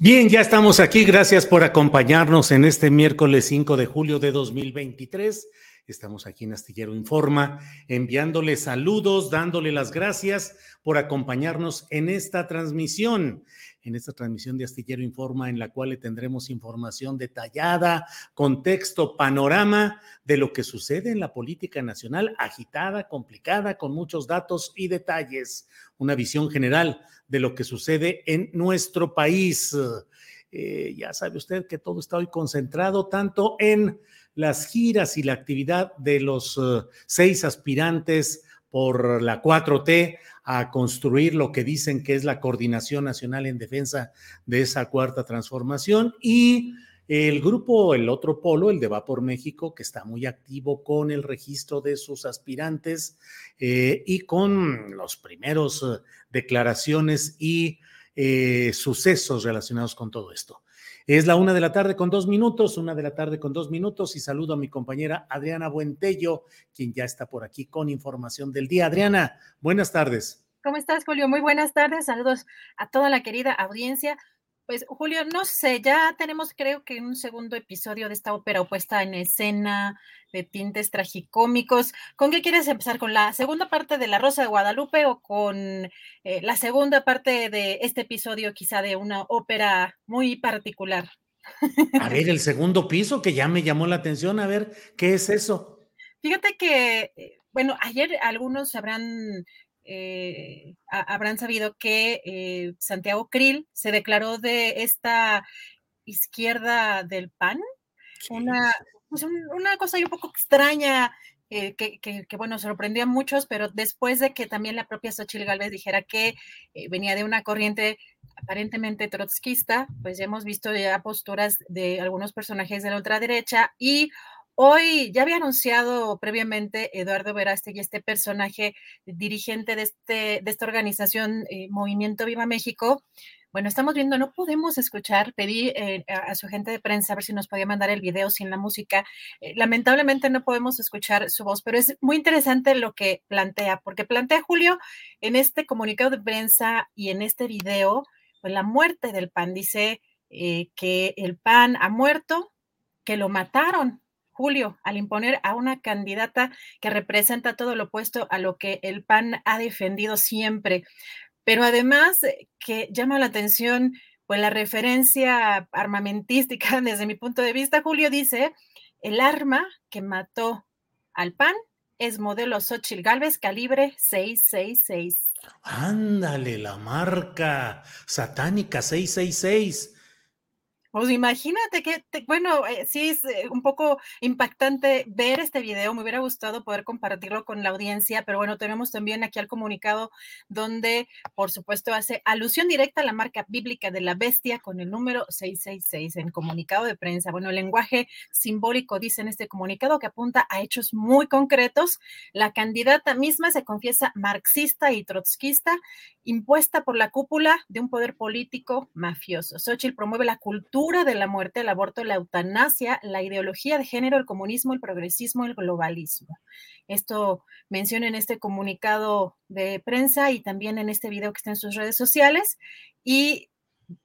Bien, ya estamos aquí. Gracias por acompañarnos en este miércoles 5 de julio de 2023. Estamos aquí en Astillero Informa, enviándole saludos, dándole las gracias por acompañarnos en esta transmisión, en esta transmisión de Astillero Informa, en la cual le tendremos información detallada, contexto, panorama de lo que sucede en la política nacional, agitada, complicada, con muchos datos y detalles, una visión general de lo que sucede en nuestro país. Eh, ya sabe usted que todo está hoy concentrado tanto en las giras y la actividad de los uh, seis aspirantes por la 4T a construir lo que dicen que es la coordinación nacional en defensa de esa cuarta transformación y el grupo, el otro polo, el de Va por México, que está muy activo con el registro de sus aspirantes eh, y con los primeros uh, declaraciones y eh, sucesos relacionados con todo esto. Es la una de la tarde con dos minutos, una de la tarde con dos minutos y saludo a mi compañera Adriana Buentello, quien ya está por aquí con información del día. Adriana, buenas tardes. ¿Cómo estás, Julio? Muy buenas tardes. Saludos a toda la querida audiencia. Pues Julio, no sé, ya tenemos creo que un segundo episodio de esta ópera opuesta en escena de tintes tragicómicos. ¿Con qué quieres empezar? ¿Con la segunda parte de La Rosa de Guadalupe o con eh, la segunda parte de este episodio quizá de una ópera muy particular? A ver, el segundo piso que ya me llamó la atención, a ver, ¿qué es eso? Fíjate que, eh, bueno, ayer algunos habrán eh, habrán sabido que eh, Santiago Krill se declaró de esta izquierda del PAN, una, pues una cosa un poco extraña. Eh, que, que, bueno, sorprendió a muchos, pero después de que también la propia Xochitl Galvez dijera que venía de una corriente aparentemente trotskista, pues ya hemos visto ya posturas de algunos personajes de la ultraderecha y Hoy ya había anunciado previamente Eduardo Verástegui, este personaje dirigente de, este, de esta organización eh, Movimiento Viva México. Bueno, estamos viendo, no podemos escuchar, pedí eh, a, su agente de prensa a ver si nos podía mandar el video sin la música. Eh, lamentablemente no podemos escuchar su voz, pero es muy interesante lo que plantea, porque plantea Julio en este comunicado de prensa y en este video, pues la muerte del PAN. Dice que el PAN ha muerto, que lo mataron, Julio, al imponer a una candidata que representa todo lo opuesto a lo que el PAN ha defendido siempre. Pero además eh, que llama la atención, pues la referencia armamentística desde mi punto de vista, Julio dice, el arma que mató al PAN es modelo Xochitl Galvez calibre 666. Ándale, la marca satánica 666. Pues imagínate que, bueno, eh, sí es eh, un poco impactante ver este video. Me hubiera gustado poder compartirlo con la audiencia, pero bueno, tenemos también aquí al comunicado donde, por supuesto, hace alusión directa a la marca bíblica de la bestia con el número 666 en comunicado de prensa. Bueno, el lenguaje simbólico dice en este comunicado que apunta a hechos muy concretos. La candidata misma se confiesa marxista y trotskista, impuesta por la cúpula de un poder político mafioso. Xochitl promueve la cultura de la muerte, el aborto, la eutanasia, la ideología de género, el comunismo, el progresismo, el globalismo. Esto menciona en este comunicado de prensa y también en este video que está en sus redes sociales. Y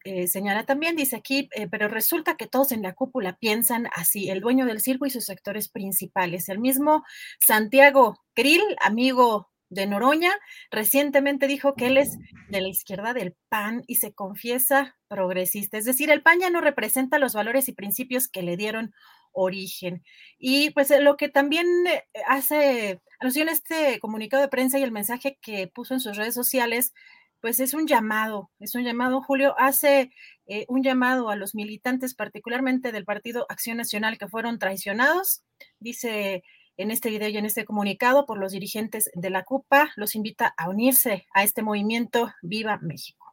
eh, señala también, dice aquí, eh, pero resulta que todos en la cúpula piensan así, el dueño del circo y sus sectores principales. El mismo Santiago Krill, amigo de Noroña, recientemente dijo que él es de la izquierda del PAN y se confiesa progresista. Es decir, el PAN ya no representa los valores y principios que le dieron origen. Y pues lo que también eh, hace alusión este comunicado de prensa y el mensaje que puso en sus redes sociales, pues es un llamado, es un llamado, Julio, hace eh, un llamado a los militantes, particularmente del Partido Acción Nacional, que fueron traicionados. Dice en este video y en este comunicado por los dirigentes de la CUPA, los invita a unirse a este movimiento Viva México.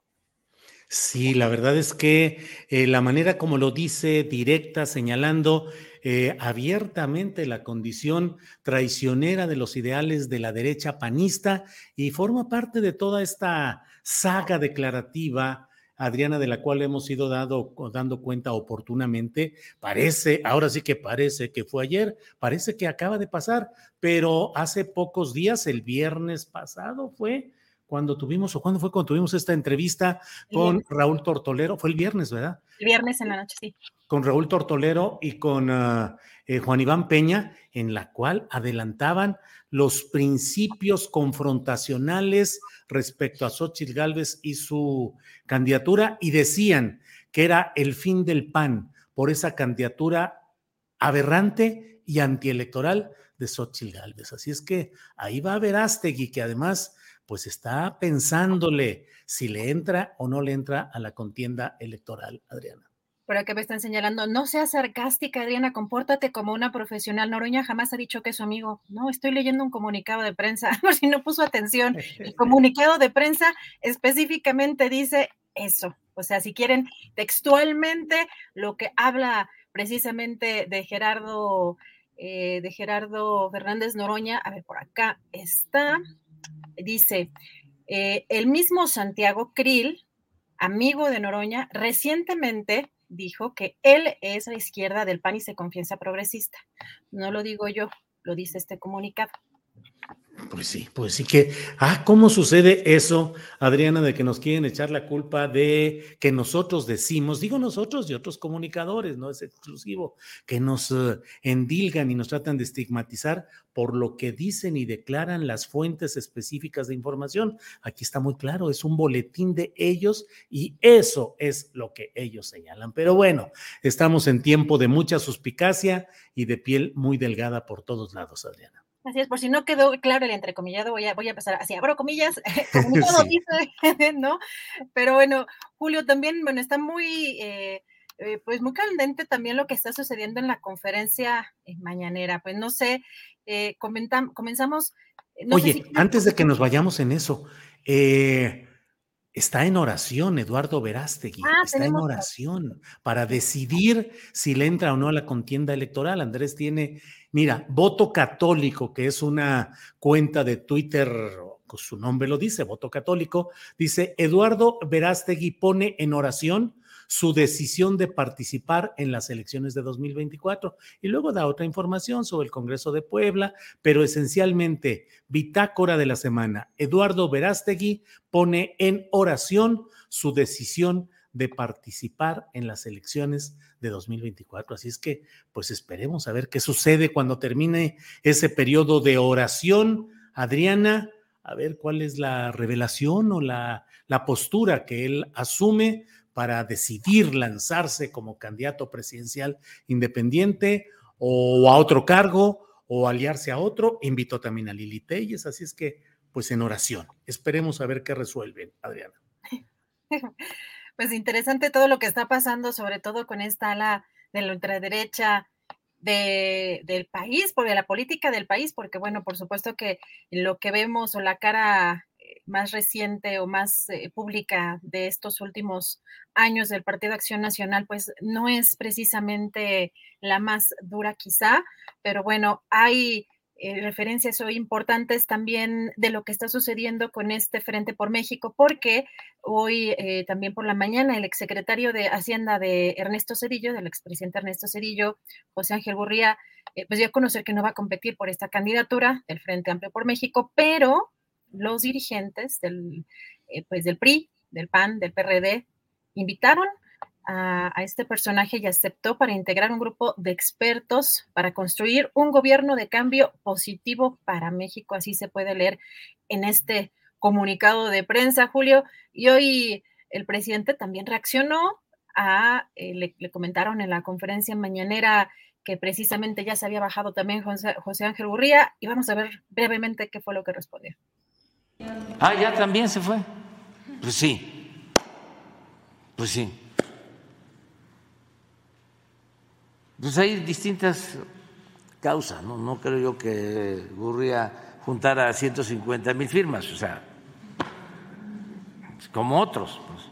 Sí, la verdad es que eh, la manera como lo dice, directa, señalando eh, abiertamente la condición traicionera de los ideales de la derecha panista y forma parte de toda esta saga declarativa Adriana, de la cual hemos ido dado, dando cuenta oportunamente. Parece, ahora sí que parece que fue ayer, parece que acaba de pasar, pero hace pocos días, el viernes pasado fue cuando tuvimos, o cuándo fue cuando tuvimos esta entrevista con Raúl Tortolero, fue el viernes, ¿verdad? El viernes en la noche, sí. Con Raúl Tortolero y con ah, eh, Juan Iván Peña, en la cual adelantaban los principios confrontacionales respecto a Xochitl Gálvez y su candidatura y decían que era el fin del PAN por esa candidatura aberrante y antielectoral de Xochitl Gálvez. Así es que ahí va a ver Astegui, que además pues está pensándole si le entra o no le entra a la contienda electoral, Adriana por acá me están señalando, no seas sarcástica, Adriana, compórtate como una profesional. Noroña jamás ha dicho que es su amigo. No, estoy leyendo un comunicado de prensa, por si no puso atención. El comunicado de prensa específicamente dice eso. O sea, si quieren textualmente lo que habla precisamente de Gerardo, eh, de Gerardo Fernández Noroña, a ver, por acá está, dice, eh, el mismo Santiago Krill, amigo de Noroña, recientemente dijo que él es la izquierda del PAN y se confiesa progresista. No lo digo yo, lo dice este comunicado. Pues sí, pues sí que, ah, ¿cómo sucede eso, Adriana, de que nos quieren echar la culpa de que nosotros decimos, digo nosotros y otros comunicadores, no es exclusivo, que nos eh, endilgan y nos tratan de estigmatizar por lo que dicen y declaran las fuentes específicas de información? Aquí está muy claro, es un boletín de ellos y eso es lo que ellos señalan. Pero bueno, estamos en tiempo de mucha suspicacia y de piel muy delgada por todos lados, Adriana. Así es, por si no quedó claro el entrecomillado, voy a, voy a empezar así, abro comillas, como todo dice, ¿no? Pero bueno, Julio, también, bueno, está muy, eh, eh, pues muy candente también lo que está sucediendo en la conferencia mañanera. Pues no sé, eh, comenzamos. Oye, antes de que nos vayamos en eso, está en oración Eduardo Verástegui, ah, está en oración para decidir si le entra o no a la contienda electoral. Andrés tiene Mira, Voto Católico, que es una cuenta de Twitter, su nombre lo dice, Voto Católico, dice, Eduardo Verástegui pone en oración su decisión de participar en las elecciones de 2024. Y luego da otra información sobre el Congreso de Puebla, pero esencialmente, bitácora de la semana, Eduardo Verástegui pone en oración su decisión de participar en las elecciones de 2024. Así es que, pues esperemos a ver qué sucede cuando termine ese periodo de oración. Adriana, a ver cuál es la revelación o la, la postura que él asume para decidir lanzarse como candidato presidencial independiente o a otro cargo o aliarse a otro. Invitó también a Lili Telles, así es que, pues en oración. Esperemos a ver qué resuelven, Adriana. Pues interesante todo lo que está pasando, sobre todo con esta ala de la ultraderecha de, del país, por la política del país, porque bueno, por supuesto que lo que vemos o la cara más reciente o más eh, pública de estos últimos años del Partido Acción Nacional, pues no es precisamente la más dura quizá, pero bueno, hay eh, referencias hoy importantes también de lo que está sucediendo con este Frente por México, porque hoy eh, también por la mañana el exsecretario de Hacienda de Ernesto Cedillo, del expresidente Ernesto Cedillo, José Ángel Gurría, eh, pues dio a conocer que no va a competir por esta candidatura del Frente Amplio por México, pero los dirigentes del, pues del PRI, del PAN, del PRD, invitaron a, este personaje y aceptó para integrar un grupo de expertos para construir un gobierno de cambio positivo para México. Así se puede leer en este comunicado de prensa, Julio. Y hoy el presidente también reaccionó a, eh, le, comentaron en la conferencia mañanera que precisamente ya se había bajado también José, José Ángel Burría y vamos a ver brevemente qué fue lo que respondió. Ah, ya también se fue. Pues sí, pues sí. Pues hay distintas causas, ¿no? No creo yo que Gurría juntara 150 mil firmas, o sea, como otros. Pues.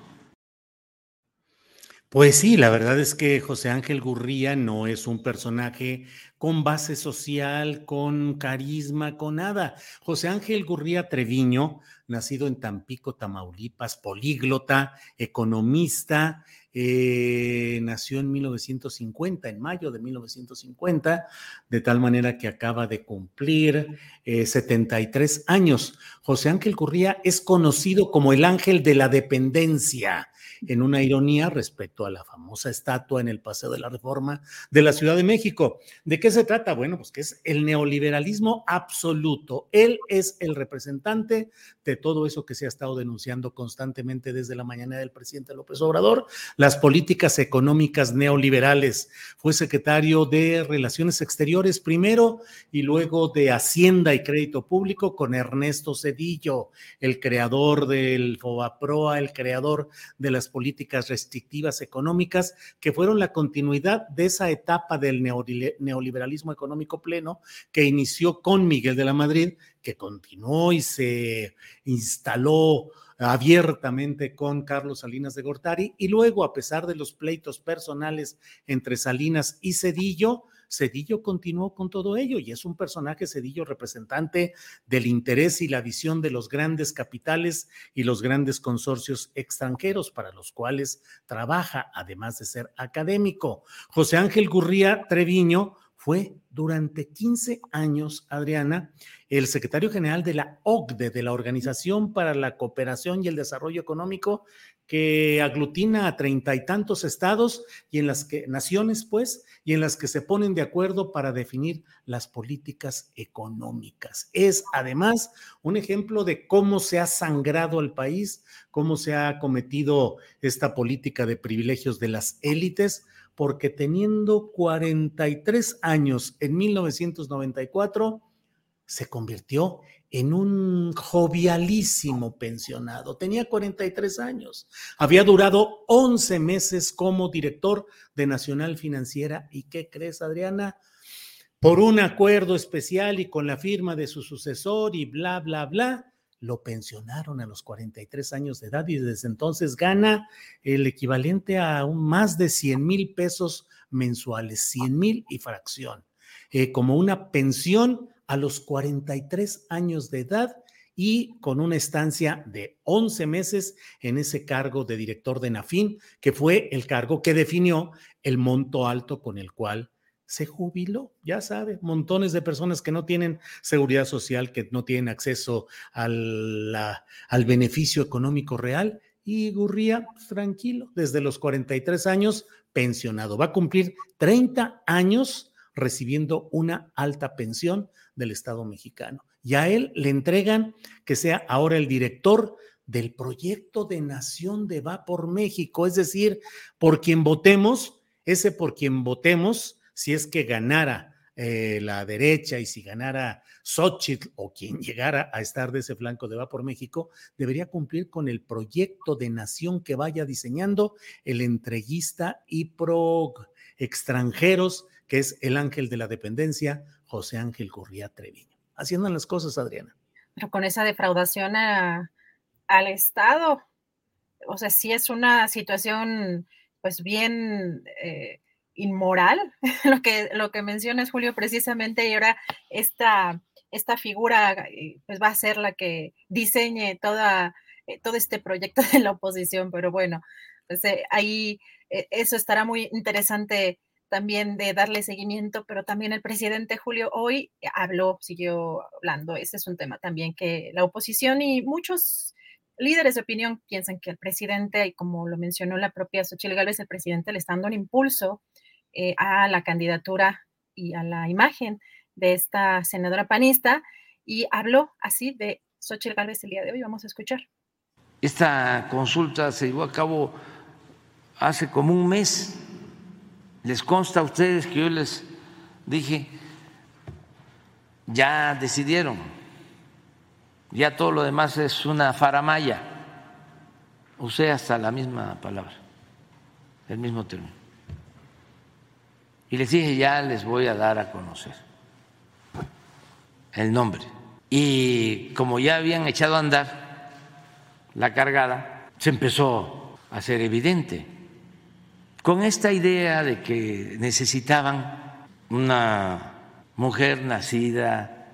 pues sí, la verdad es que José Ángel Gurría no es un personaje con base social, con carisma, con nada. José Ángel Gurría Treviño, nacido en Tampico, Tamaulipas, políglota, economista, eh, nació en 1950, en mayo de 1950, de tal manera que acaba de cumplir 73 eh, años. José Ángel Gurría es conocido como el ángel de la dependencia en una ironía respecto a la famosa estatua en el Paseo de la Reforma de la Ciudad de México. ¿De qué se trata? Bueno, pues que es el neoliberalismo absoluto. Él es el representante de todo eso que se ha estado denunciando constantemente desde la mañana del presidente López Obrador, las políticas económicas neoliberales. Fue secretario de Relaciones Exteriores primero y luego de Hacienda y Crédito Público con Ernesto Cedillo, el creador del FOBAPROA, el creador de las políticas restrictivas económicas que fueron la continuidad de esa etapa del neoliberalismo económico pleno que inició con Miguel de la Madrid, que continuó y se instaló abiertamente con Carlos Salinas de Gortari. Y luego, a pesar de los pleitos personales entre Salinas y Cedillo, Cedillo continuó con todo ello y es un personaje, Cedillo, representante del interés y la visión de los grandes capitales y los grandes consorcios extranjeros para los cuales trabaja, además de ser académico. José Ángel Gurría Treviño fue durante 15 años, Adriana, el secretario general de la OCDE, de la Organización para la Cooperación y el Desarrollo Económico, que aglutina a treinta y tantos estados y en las que, naciones, pues, y en las que se ponen de acuerdo para definir las políticas económicas. Es además un ejemplo de cómo se ha sangrado el país, cómo se ha cometido esta política de privilegios de las élites, porque teniendo 43 años en 1994, se convirtió en un jovialísimo pensionado. Tenía 43 años. Había durado 11 meses como director de Nacional Financiera. ¿Y qué crees, Adriana? Por un acuerdo especial y con la firma de su sucesor y bla, bla, bla, lo pensionaron a los 43 años de edad y desde entonces gana el equivalente a más de 100 mil pesos mensuales, 100 mil y fracción, eh, como una pensión a los 43 años de edad y con una estancia de 11 meses en ese cargo de director de Nafin, que fue el cargo que definió el monto alto con el cual se jubiló, ya sabe, montones de personas que no tienen seguridad social, que no tienen acceso al, al beneficio económico real y Gurría tranquilo, desde los 43 años pensionado. Va a cumplir 30 años recibiendo una alta pensión del Estado mexicano. Y a él le entregan que sea ahora el director del proyecto de nación de Va por México, es decir, por quien votemos, ese por quien votemos, si es que ganara eh, la derecha y si ganara Xochitl o quien llegara a estar de ese flanco de Va por México, debería cumplir con el proyecto de nación que vaya diseñando el entreguista y pro extranjeros, que es el ángel de la dependencia, José Ángel Gurría Treviño. Haciendo las cosas, Adriana. Pero con esa defraudación al Estado, o sea, sí es una situación pues bien eh, inmoral, lo que, lo que mencionas, Julio, precisamente, y ahora esta, esta figura eh, pues va a ser la que diseñe toda, eh, todo este proyecto de la oposición, pero bueno, pues eh, ahí eso estará muy interesante también de darle seguimiento, pero también el presidente Julio hoy habló, siguió hablando, ese es un tema también que la oposición y muchos líderes de opinión piensan que el presidente, y como lo mencionó la propia Xochitl Gálvez, el presidente le está dando un impulso eh, a la candidatura y a la imagen de esta senadora panista y habló así de Xochitl Gálvez el día de hoy. Vamos a escuchar. Esta consulta se llevó a cabo hace como un mes. Les consta a ustedes que yo les dije, ya decidieron, ya todo lo demás es una faramaya. Usé hasta la misma palabra, el mismo término. Y les dije, ya les voy a dar a conocer el nombre. Y como ya habían echado a andar la cargada, se empezó a ser evidente. Con esta idea de que necesitaban una mujer nacida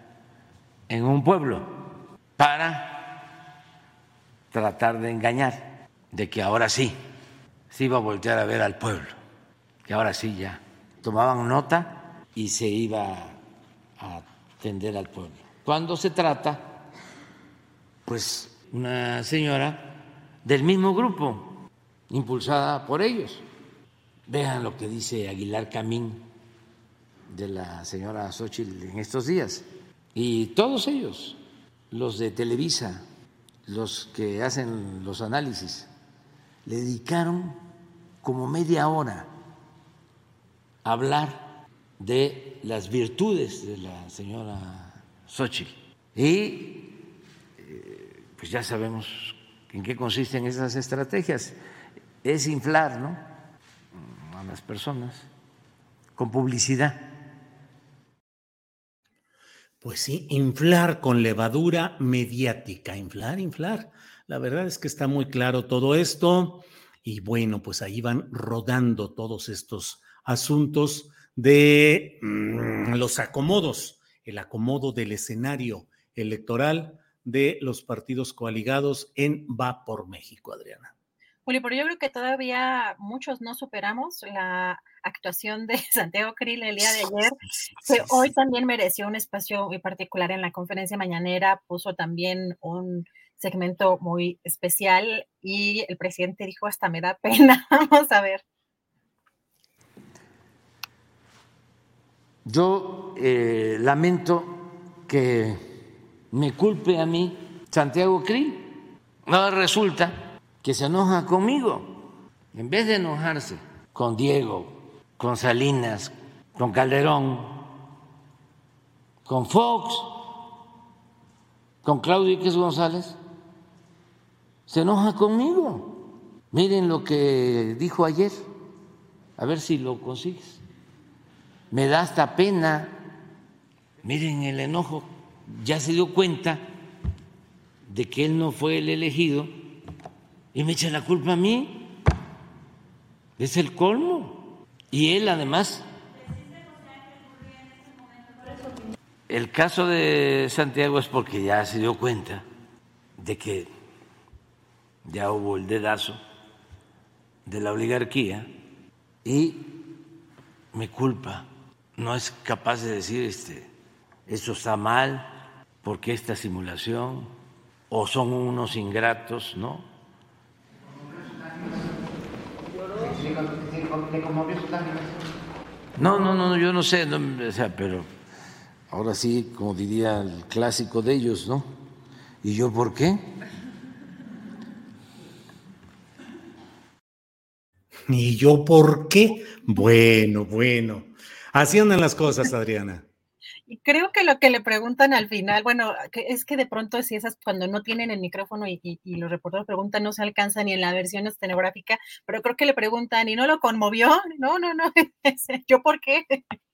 en un pueblo para tratar de engañar, de que ahora sí se iba a voltear a ver al pueblo, que ahora sí ya tomaban nota y se iba a atender al pueblo. Cuando se trata, pues, una señora del mismo grupo, impulsada por ellos. Vean lo que dice Aguilar Camín de la señora Xochitl en estos días. Y todos ellos, los de Televisa, los que hacen los análisis, le dedicaron como media hora hablar de las virtudes de la señora Xochitl. Y eh, pues ya sabemos en qué consisten esas estrategias. Es inflar ¿no? Las personas con publicidad. Pues sí, inflar con levadura mediática, inflar, inflar. La verdad es que está muy claro todo esto y bueno, pues ahí van rodando todos estos asuntos de mm, los acomodos, el acomodo del escenario electoral de los partidos coaligados en Va por México, Adriana. Julio, pero yo creo que todavía muchos no superamos la actuación de Santiago Krill el día de ayer, que hoy también mereció un espacio muy particular en la conferencia mañanera, puso también un segmento muy especial y el presidente dijo hasta me da pena. Vamos a ver. Yo eh, lamento que me culpe a mí Santiago Krill. No resulta que se enoja conmigo. En vez de enojarse con Diego, con Salinas, con Calderón, con Fox, con Claudio X González, se enoja conmigo. Miren lo que dijo ayer, a ver si lo consigues me da hasta pena. Miren el enojo, ya se dio cuenta de que él no fue el elegido y me echa la culpa a mí. Es el colmo. Y él además... El caso de Santiago es porque ya se dio cuenta de que ya hubo el dedazo de la oligarquía y me culpa no es capaz de decir este, esto está mal, porque esta simulación, o son unos ingratos, ¿no? No, no, no, yo no sé, o sea, pero ahora sí, como diría el clásico de ellos, ¿no? ¿Y yo por qué? ¿Y yo por qué? Bueno, bueno. Así andan las cosas, Adriana. Y creo que lo que le preguntan al final, bueno, es que de pronto si esas cuando no tienen el micrófono y, los reporteros preguntan no se alcanza ni en la versión estenográfica, pero creo que le preguntan y no lo conmovió, no, no, no, yo por qué.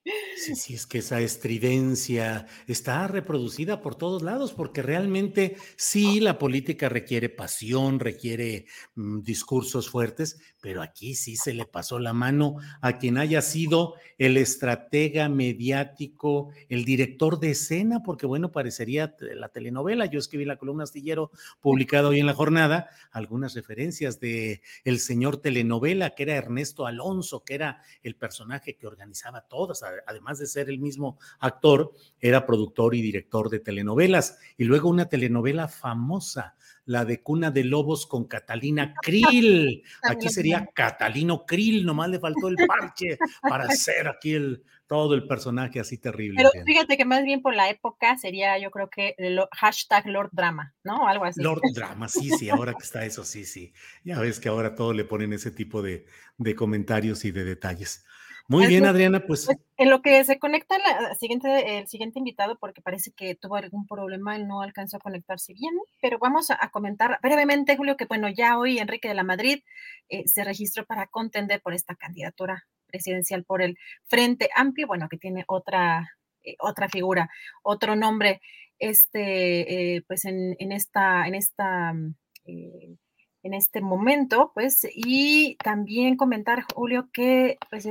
Sí, sí, es que esa estridencia está reproducida por todos lados, porque realmente sí, la política requiere pasión, requiere mm, discursos fuertes, pero aquí sí se le pasó la mano a quien haya sido el estratega mediático, el director de escena, porque bueno, parecería la telenovela. Yo escribí la columna astillero publicada hoy en la jornada, algunas referencias de el señor telenovela, que era Ernesto Alonso, que era el personaje que organizaba todas además de ser el mismo actor, era productor y director de telenovelas. Y luego una telenovela famosa, la de Cuna de Lobos con Catalina Krill. Aquí sería Catalino Krill, nomás le faltó el parche para hacer aquí el, todo el personaje así terrible. Pero fíjate que más bien por la época sería, yo creo que el hashtag Lord Drama, ¿no? Algo así. Lord Drama, sí, sí, ahora que está eso, sí, sí. Ya ves que ahora todo le ponen ese tipo de, de comentarios y de detalles. Muy bien, Adriana, pues, pues. En lo que se conecta la siguiente, el siguiente invitado, porque parece que tuvo algún problema y no alcanzó a conectarse bien, pero vamos a, comentar brevemente, Julio, que bueno, ya hoy Enrique de la Madrid eh, se registró para contender por esta candidatura presidencial por el Frente Amplio, bueno, que tiene otra, eh, otra figura, otro nombre, este, eh, pues en, en, esta, en esta en este momento, pues, y también comentar, Julio, que pues,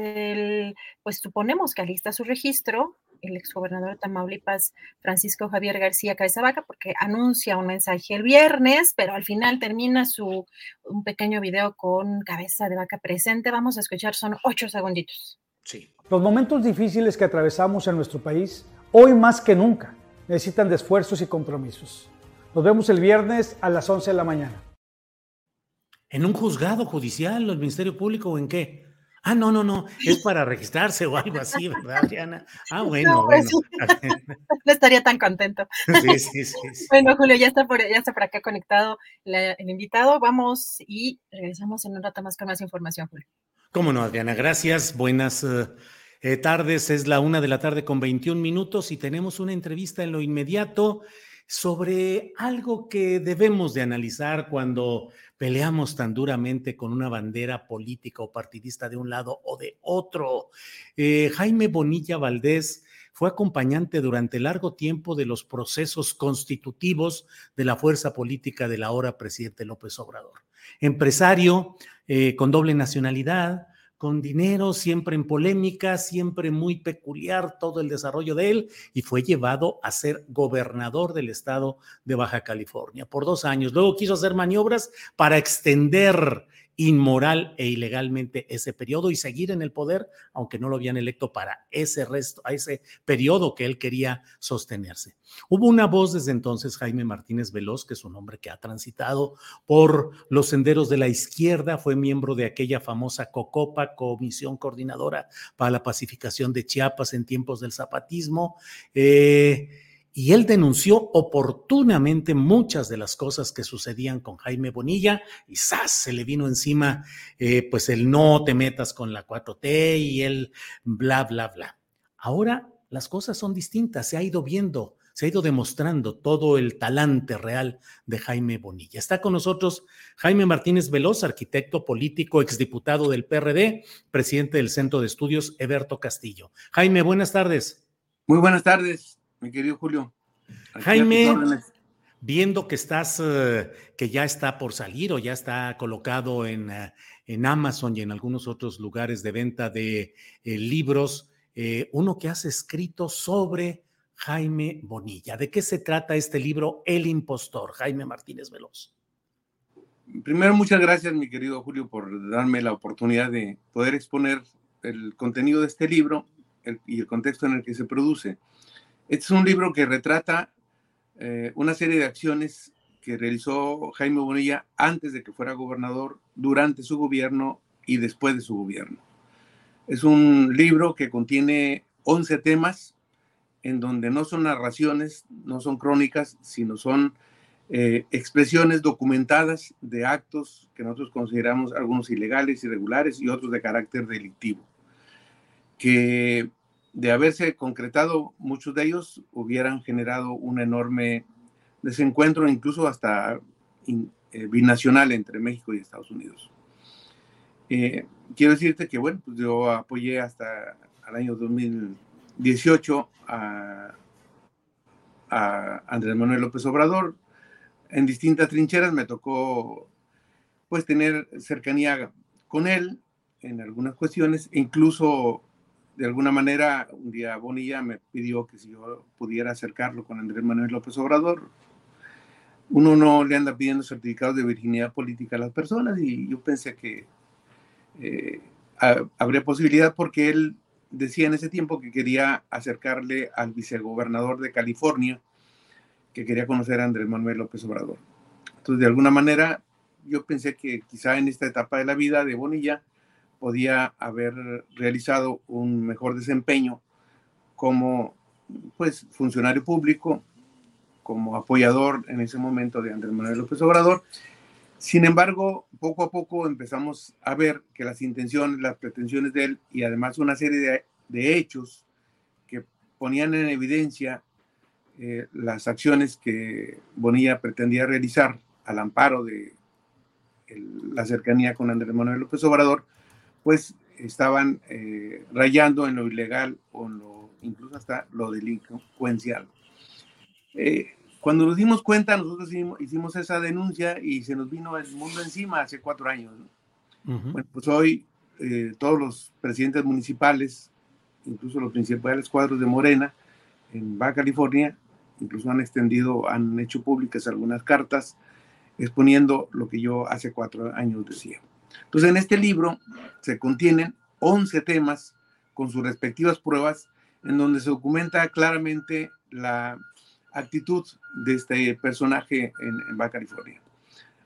pues suponemos que alista su registro el exgobernador de Tamaulipas, Francisco Javier García Vaca, porque anuncia un mensaje el viernes, pero al final termina su un pequeño video con cabeza de vaca presente. Vamos a escuchar, son ocho segunditos. Sí. Los momentos difíciles que atravesamos en nuestro país, hoy más que nunca, necesitan de esfuerzos y compromisos. Nos vemos el viernes a las 11 de la mañana. ¿En un juzgado judicial o el Ministerio Público o en qué? Ah, no, no, no, es para registrarse o algo así, ¿verdad, Diana? Ah, bueno, pues bueno. No estaría tan contento. Sí, sí, sí, Bueno, Julio, ya está por, ya está por acá conectado el invitado. Vamos y regresamos en un rato más con más información, Julio. Cómo no, Adriana, gracias. Buenas eh, eh, tardes. Es la una de la tarde con 21 minutos y tenemos una entrevista en lo inmediato sobre algo que debemos de analizar cuando peleamos tan duramente con una bandera política o partidista de un lado o de otro. Eh, Jaime Bonilla Valdés fue acompañante durante largo tiempo de los procesos constitutivos de la fuerza política del ahora presidente López Obrador. Empresario eh, con doble nacionalidad, con dinero, siempre en polémica, siempre muy peculiar todo el desarrollo de él y fue llevado a ser gobernador del estado de Baja California por dos años. Luego quiso hacer maniobras para extender inmoral e ilegalmente ese periodo y seguir en el poder, aunque no lo habían electo para ese resto, a ese periodo que él quería sostenerse. Hubo una voz desde entonces, Jaime Martínez Veloz, que es un hombre que ha transitado por los senderos de la izquierda, fue miembro de aquella famosa COCOPA, Comisión Coordinadora para la Pacificación de Chiapas en tiempos del zapatismo. Eh, y él denunció oportunamente muchas de las cosas que sucedían con Jaime Bonilla y ¡zas! se le vino encima eh, pues el no te metas con la 4T y el bla, bla, bla. Ahora las cosas son distintas, se ha ido viendo, se ha ido demostrando todo el talante real de Jaime Bonilla. Está con nosotros Jaime Martínez Veloz, arquitecto político, exdiputado del PRD, presidente del Centro de Estudios Eberto Castillo. Jaime, buenas tardes. Muy buenas tardes mi querido Julio. Jaime, viendo que estás, eh, que ya está por salir o ya está colocado en, eh, en Amazon y en algunos otros lugares de venta de eh, libros, uno que has escrito sobre Jaime Bonilla. ¿De qué se trata este libro, El impostor? Jaime Martínez Veloz. Primero, muchas gracias, mi querido Julio, por darme la oportunidad de poder exponer el contenido de este libro y el contexto en el que se produce. Este es un libro que retrata eh, una serie de acciones que realizó Jaime Bonilla antes de que fuera gobernador, durante su gobierno y después de su gobierno. Es un libro que contiene 11 temas en donde no son narraciones, no son crónicas, sino son eh, expresiones documentadas de actos que nosotros consideramos algunos ilegales, irregulares y otros de carácter delictivo, que de haberse concretado, muchos de ellos hubieran generado un enorme desencuentro, incluso hasta eh, binacional entre México y Estados Unidos. Eh, quiero decirte que, bueno, pues yo apoyé hasta el año 2018 a, a Andrés Manuel López Obrador. En distintas trincheras me tocó, pues, tener cercanía con él en algunas cuestiones, incluso de alguna manera, un día Bonilla me pidió que si yo pudiera acercarlo con Andrés Manuel López Obrador. Uno no le anda pidiendo certificados de virginidad política a las personas y yo pensé que eh, habría posibilidad porque él decía en ese tiempo que quería acercarle al vicegobernador de California, que quería conocer a Andrés Manuel López Obrador. Entonces, de alguna manera, yo pensé que quizá en esta etapa de la vida de Bonilla podía haber realizado un mejor desempeño como pues funcionario público, como apoyador en ese momento de Andrés Manuel López Obrador. Sin embargo, poco a poco empezamos a ver que las intenciones, las pretensiones de él y además una serie de, hechos que ponían en evidencia eh, las acciones que Bonilla pretendía realizar al amparo de la cercanía con Andrés Manuel López Obrador, pues estaban eh, rayando en lo ilegal o en lo, incluso hasta lo delincuencial. Eh, cuando nos dimos cuenta, nosotros hicimos, esa denuncia y se nos vino el mundo encima hace cuatro años. Bueno, pues hoy eh, todos los presidentes municipales, incluso los principales cuadros de Morena en Baja California, incluso han extendido, han hecho públicas algunas cartas exponiendo lo que yo hace cuatro años decía. Entonces, en este libro se contienen 11 temas con sus respectivas pruebas en donde se documenta claramente la actitud de este personaje en, Baja California.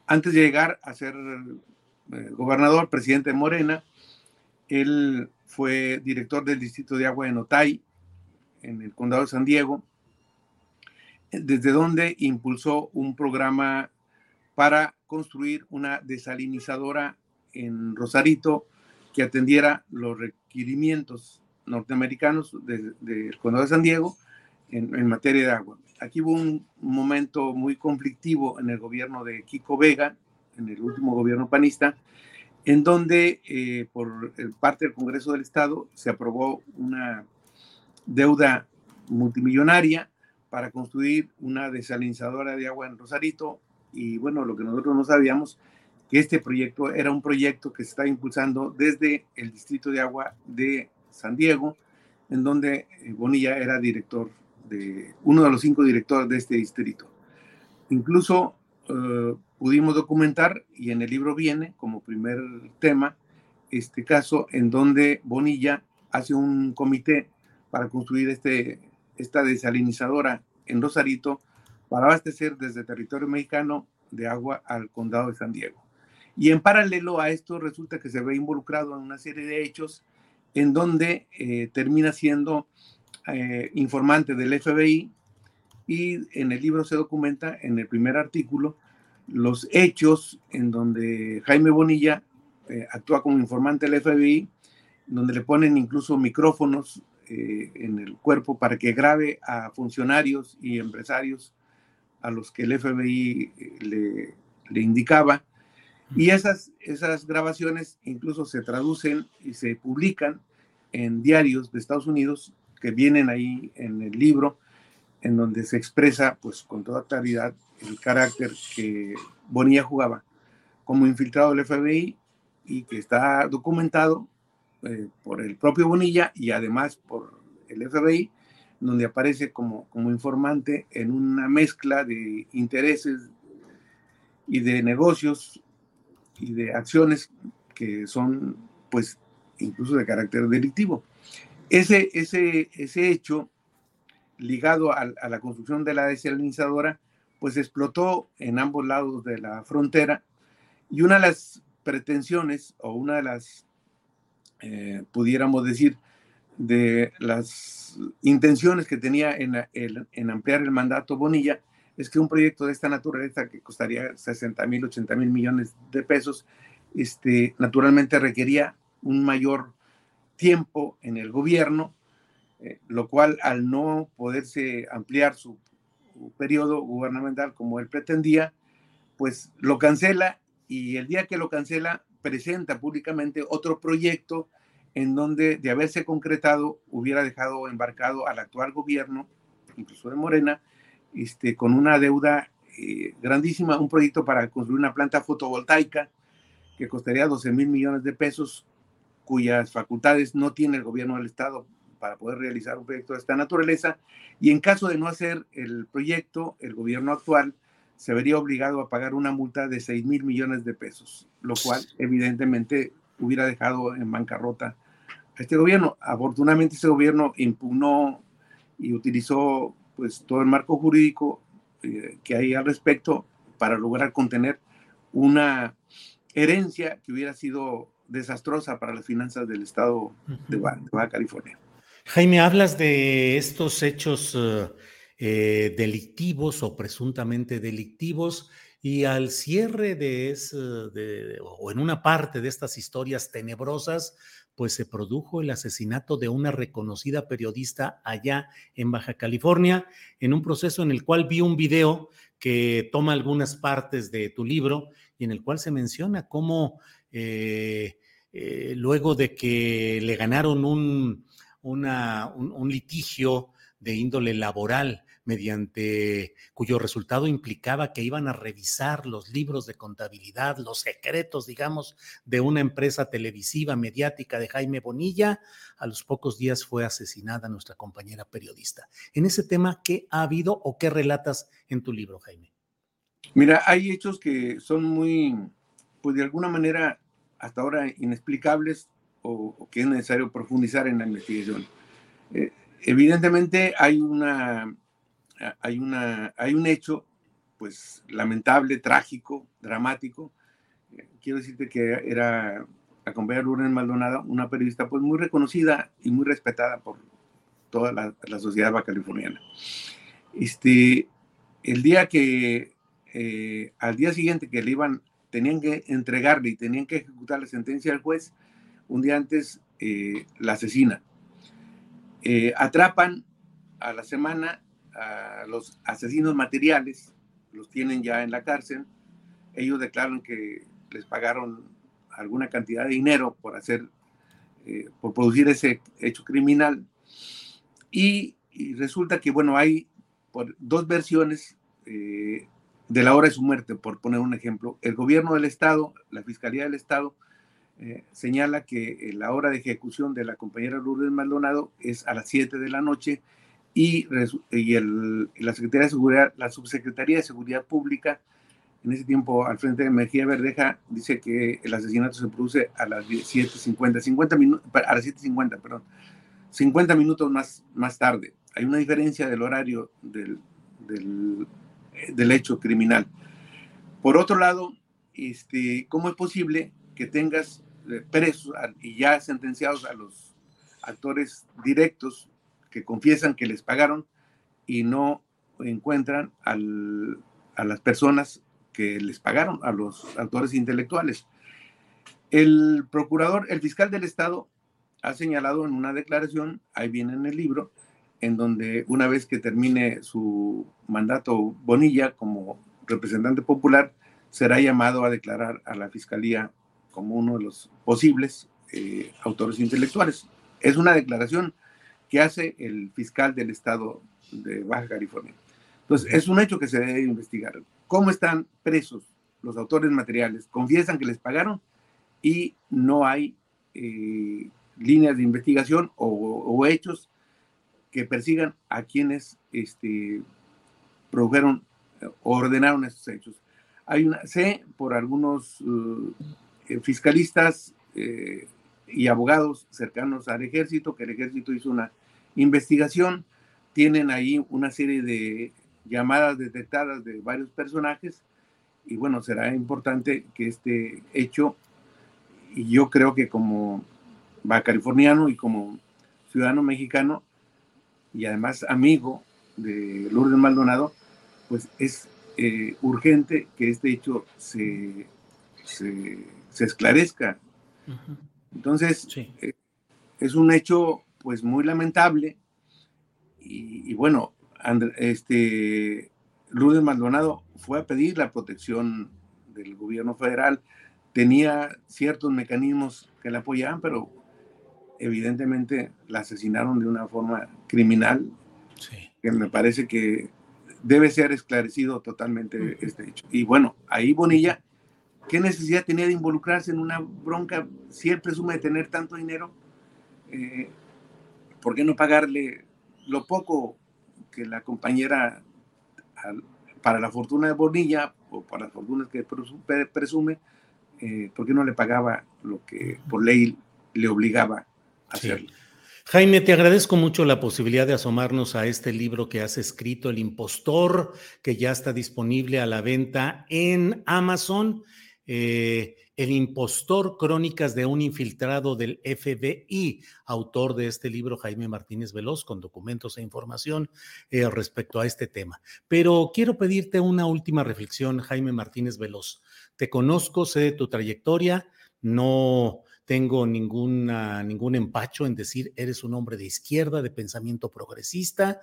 Antes de llegar a ser eh, gobernador, presidente de Morena, él fue director del Distrito de Agua de Notay, en el condado de San Diego, desde donde impulsó un programa para construir una desalinizadora en Rosarito que atendiera los requerimientos norteamericanos del condado de San Diego en, materia de agua. Aquí hubo un momento muy conflictivo en el gobierno de Kiko Vega, en el último gobierno panista, en donde eh, por parte del Congreso del Estado se aprobó una deuda multimillonaria para construir una desalinizadora de agua en Rosarito. Y bueno, lo que nosotros no sabíamos, este proyecto era un proyecto que se está impulsando desde el Distrito de Agua de San Diego, en donde eh, Bonilla era director de uno de los cinco directores de este distrito. Incluso eh, pudimos documentar, y en el libro viene como primer tema, este caso en donde Bonilla hace un comité para construir este, esta desalinizadora en Rosarito para abastecer desde territorio mexicano de agua al condado de San Diego. Y en paralelo a esto resulta que se ve involucrado en una serie de hechos en donde eh, termina siendo eh, informante del FBI y en el libro se documenta en el primer artículo los hechos en donde Jaime Bonilla eh, actúa como informante del FBI, donde le ponen incluso micrófonos en el cuerpo para que grabe a funcionarios y empresarios a los que el FBI le indicaba. Y esas, esas grabaciones incluso se traducen y se publican en diarios de Estados Unidos que vienen ahí en el libro, en donde se expresa pues con toda claridad el carácter que Bonilla jugaba como infiltrado del FBI y que está documentado eh, por el propio Bonilla y además por el FBI, donde aparece como, como informante en una mezcla de intereses y de negocios y de acciones que son pues incluso de carácter delictivo. Ese, ese, ese hecho ligado a, la construcción de la desalinizadora, pues explotó en ambos lados de la frontera y una de las pretensiones o una de las, eh, pudiéramos decir, de las intenciones que tenía en, en, ampliar el mandato Bonilla es que un proyecto de esta naturaleza que costaría 60 mil, 80 mil millones de pesos, este, naturalmente requería un mayor tiempo en el gobierno, eh, lo cual al no poderse ampliar su, periodo gubernamental como él pretendía, pues lo cancela y el día que lo cancela presenta públicamente otro proyecto en donde de haberse concretado hubiera dejado embarcado al actual gobierno, incluso de Morena, este, con una deuda eh, grandísima, un proyecto para construir una planta fotovoltaica que costaría 12 mil millones de pesos, cuyas facultades no tiene el gobierno del Estado para poder realizar un proyecto de esta naturaleza. Y en caso de no hacer el proyecto, el gobierno actual se vería obligado a pagar una multa de 6 mil millones de pesos, lo cual evidentemente hubiera dejado en bancarrota a este gobierno. Afortunadamente ese gobierno impugnó y utilizó pues todo el marco jurídico eh, que hay al respecto para lograr contener una herencia que hubiera sido desastrosa para las finanzas del estado de, Baja, California. Jaime, hablas de estos hechos eh, eh, delictivos o presuntamente delictivos y al cierre de, de, o en una parte de estas historias tenebrosas, pues se produjo el asesinato de una reconocida periodista allá en Baja California, en un proceso en el cual vi un video que toma algunas partes de tu libro y en el cual se menciona cómo eh, eh, luego de que le ganaron un, un litigio de índole laboral, mediante cuyo resultado implicaba que iban a revisar los libros de contabilidad, los secretos, digamos, de una empresa televisiva mediática de Jaime Bonilla. A los pocos días fue asesinada nuestra compañera periodista. En ese tema, ¿qué ha habido o qué relatas en tu libro, Jaime? Mira, hay hechos que son muy, pues de alguna manera, hasta ahora inexplicables o, que es necesario profundizar en la investigación. Eh, evidentemente hay una hay, una, hay un hecho, pues lamentable, trágico, dramático. Eh, quiero decirte que era la compañera Lourdes Maldonado, una periodista pues muy reconocida y muy respetada por toda la, sociedad bacaliforniana. Este, el día que, eh, al día siguiente que le iban, tenían que entregarle y tenían que ejecutar la sentencia del juez, un día antes eh, la asesina. atrapan a la semana a los asesinos materiales, los tienen ya en la cárcel. Ellos declaran que les pagaron alguna cantidad de dinero por hacer, eh, por producir ese hecho criminal. Y, resulta que, bueno, hay por, dos versiones eh, de la hora de su muerte, por poner un ejemplo. El gobierno del Estado, la Fiscalía del Estado, eh, señala que la hora de ejecución de la compañera Lourdes Maldonado es a las 7 de la noche y, y el, la Secretaría de Seguridad, la Subsecretaría de Seguridad Pública, en ese tiempo al frente de Mejía Verdeja, dice que el asesinato se produce a las 7.50, 50 minutos, a las 7.50, perdón, 50 minutos más, más tarde. Hay una diferencia del horario del, del, del hecho criminal. Por otro lado, este, ¿cómo es posible que tengas eh, presos y ya sentenciados a los actores directos que confiesan que les pagaron y no encuentran a las personas que les pagaron, a los autores intelectuales. El procurador, el fiscal del Estado, ha señalado en una declaración, ahí viene en el libro, en donde una vez que termine su mandato Bonilla como representante popular, será llamado a declarar a la Fiscalía como uno de los posibles eh, autores intelectuales. Es una declaración que hace el fiscal del estado de Baja California. Entonces, es un hecho que se debe investigar. ¿Cómo están presos los autores materiales? Confiesan que les pagaron y no hay eh, líneas de investigación o, hechos que persigan a quienes este, produjeron o ordenaron estos hechos. Hay una, sé por algunos eh, fiscalistas eh, y abogados cercanos al ejército que el ejército hizo una investigación. Tienen ahí una serie de llamadas detectadas de varios personajes y bueno, será importante que este hecho, y yo creo que como californiano y como ciudadano mexicano y además amigo de Lourdes Maldonado, pues es eh, urgente que este hecho se, se, esclarezca. Entonces, eh, es un hecho pues muy lamentable. Y, bueno, este, Lourdes Maldonado fue a pedir la protección del gobierno federal, tenía ciertos mecanismos que la apoyaban, pero evidentemente la asesinaron de una forma criminal, que me parece que debe ser esclarecido totalmente este hecho. Y bueno, ahí Bonilla, ¿qué necesidad tenía de involucrarse en una bronca si él presume de tener tanto dinero? Eh, ¿Por qué no pagarle lo poco que la compañera, para la fortuna de Bonilla, o para las fortunas que presume, eh, ¿por qué no le pagaba lo que por ley le obligaba a hacerlo? Jaime, te agradezco mucho la posibilidad de asomarnos a este libro que has escrito, El Impostor, que ya está disponible a la venta en Amazon. Eh, el impostor, crónicas de un infiltrado del FBI, autor de este libro Jaime Martínez Veloz, con documentos e información eh, respecto a este tema. Pero quiero pedirte una última reflexión, Jaime Martínez Veloz. Te conozco, sé de tu trayectoria, no tengo ningún empacho en decir eres un hombre de izquierda, de pensamiento progresista.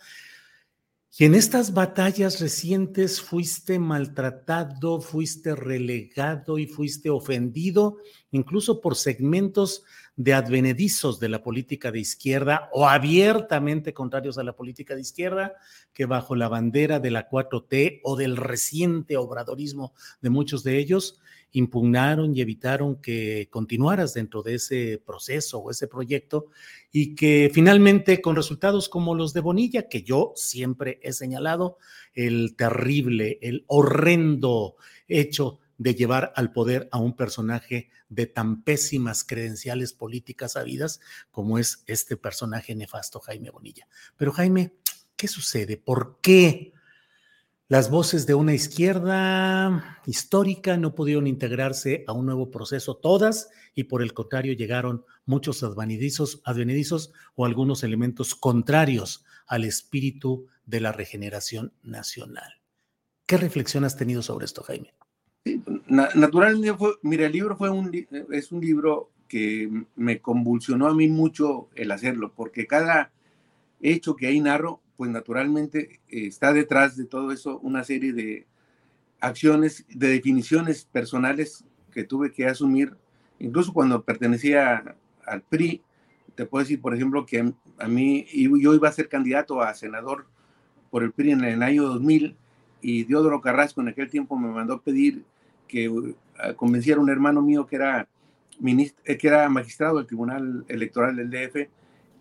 Y en estas batallas recientes fuiste maltratado, fuiste relegado y fuiste ofendido, incluso por segmentos de advenedizos de la política de izquierda o abiertamente contrarios a la política de izquierda, que bajo la bandera de la 4T o del reciente obradorismo de muchos de ellos, impugnaron y evitaron que continuaras dentro de ese proceso o ese proyecto y que finalmente con resultados como los de Bonilla, que yo siempre he señalado, el terrible, el horrendo hecho de llevar al poder a un personaje de tan pésimas credenciales políticas habidas como es este personaje nefasto Jaime Bonilla. Pero Jaime, ¿qué sucede? ¿Por qué? Las voces de una izquierda histórica no pudieron integrarse a un nuevo proceso todas y por el contrario llegaron muchos advenedizos, o algunos elementos contrarios al espíritu de la regeneración nacional. ¿Qué reflexión has tenido sobre esto, Jaime? naturalmente, mira, el libro fue un, es un libro que me convulsionó a mí mucho el hacerlo, porque cada hecho que ahí narro pues naturalmente eh, está detrás de todo eso una serie de acciones, de definiciones personales que tuve que asumir, incluso cuando pertenecía al PRI. Te puedo decir, por ejemplo, que a mí yo iba a ser candidato a senador por el PRI en el año 2000 y Diodoro Carrasco en aquel tiempo me mandó pedir que uh, convenciera a un hermano mío que era, ministro, eh, que era magistrado del Tribunal Electoral del DF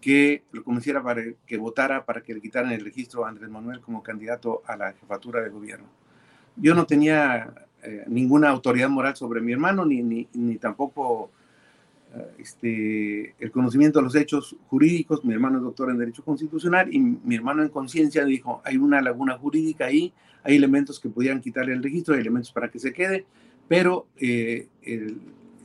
que lo convenciera para que votara para que le quitaran el registro a Andrés Manuel como candidato a la jefatura de gobierno. Yo no tenía eh, ninguna autoridad moral sobre mi hermano, ni, ni, ni tampoco eh, este, el conocimiento de los hechos jurídicos. Mi hermano es doctor en Derecho Constitucional y mi hermano en conciencia dijo, hay una laguna jurídica ahí, hay elementos que pudieran quitarle el registro, hay elementos para que se quede, pero eh,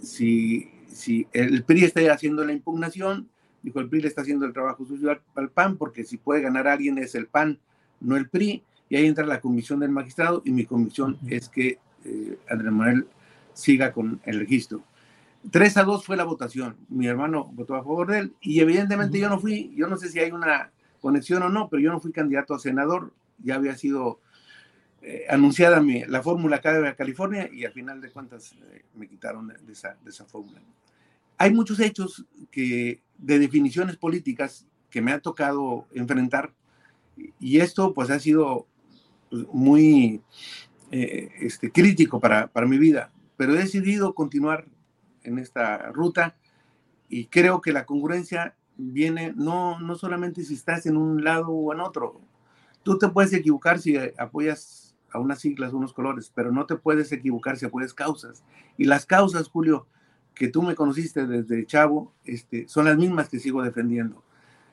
si, si el PRI está haciendo la impugnación, Dijo, el PRI le está haciendo el trabajo sucio al PAN, porque si puede ganar alguien es el PAN, no el PRI. Y ahí entra la comisión del magistrado y mi comisión es que eh, Andrés Manuel siga con el registro. 3 a 2 fue la votación. Mi hermano votó a favor de él y evidentemente yo no fui, yo no sé si hay una conexión o no, pero yo no fui candidato a senador. Ya había sido eh, anunciada mi, la fórmula acá de California y al final de cuentas eh, me quitaron de esa, de esa fórmula. Hay muchos hechos que de definiciones políticas que me ha tocado enfrentar y esto pues ha sido pues, muy eh, este, crítico para, para mi vida, pero he decidido continuar en esta ruta y creo que la congruencia viene no, no solamente si estás en un lado o en otro. Tú te puedes equivocar si apoyas a unas siglas, unos colores, pero no te puedes equivocar si apoyas causas. Y las causas, Julio, que tú me conociste desde chavo, este, son las mismas que sigo defendiendo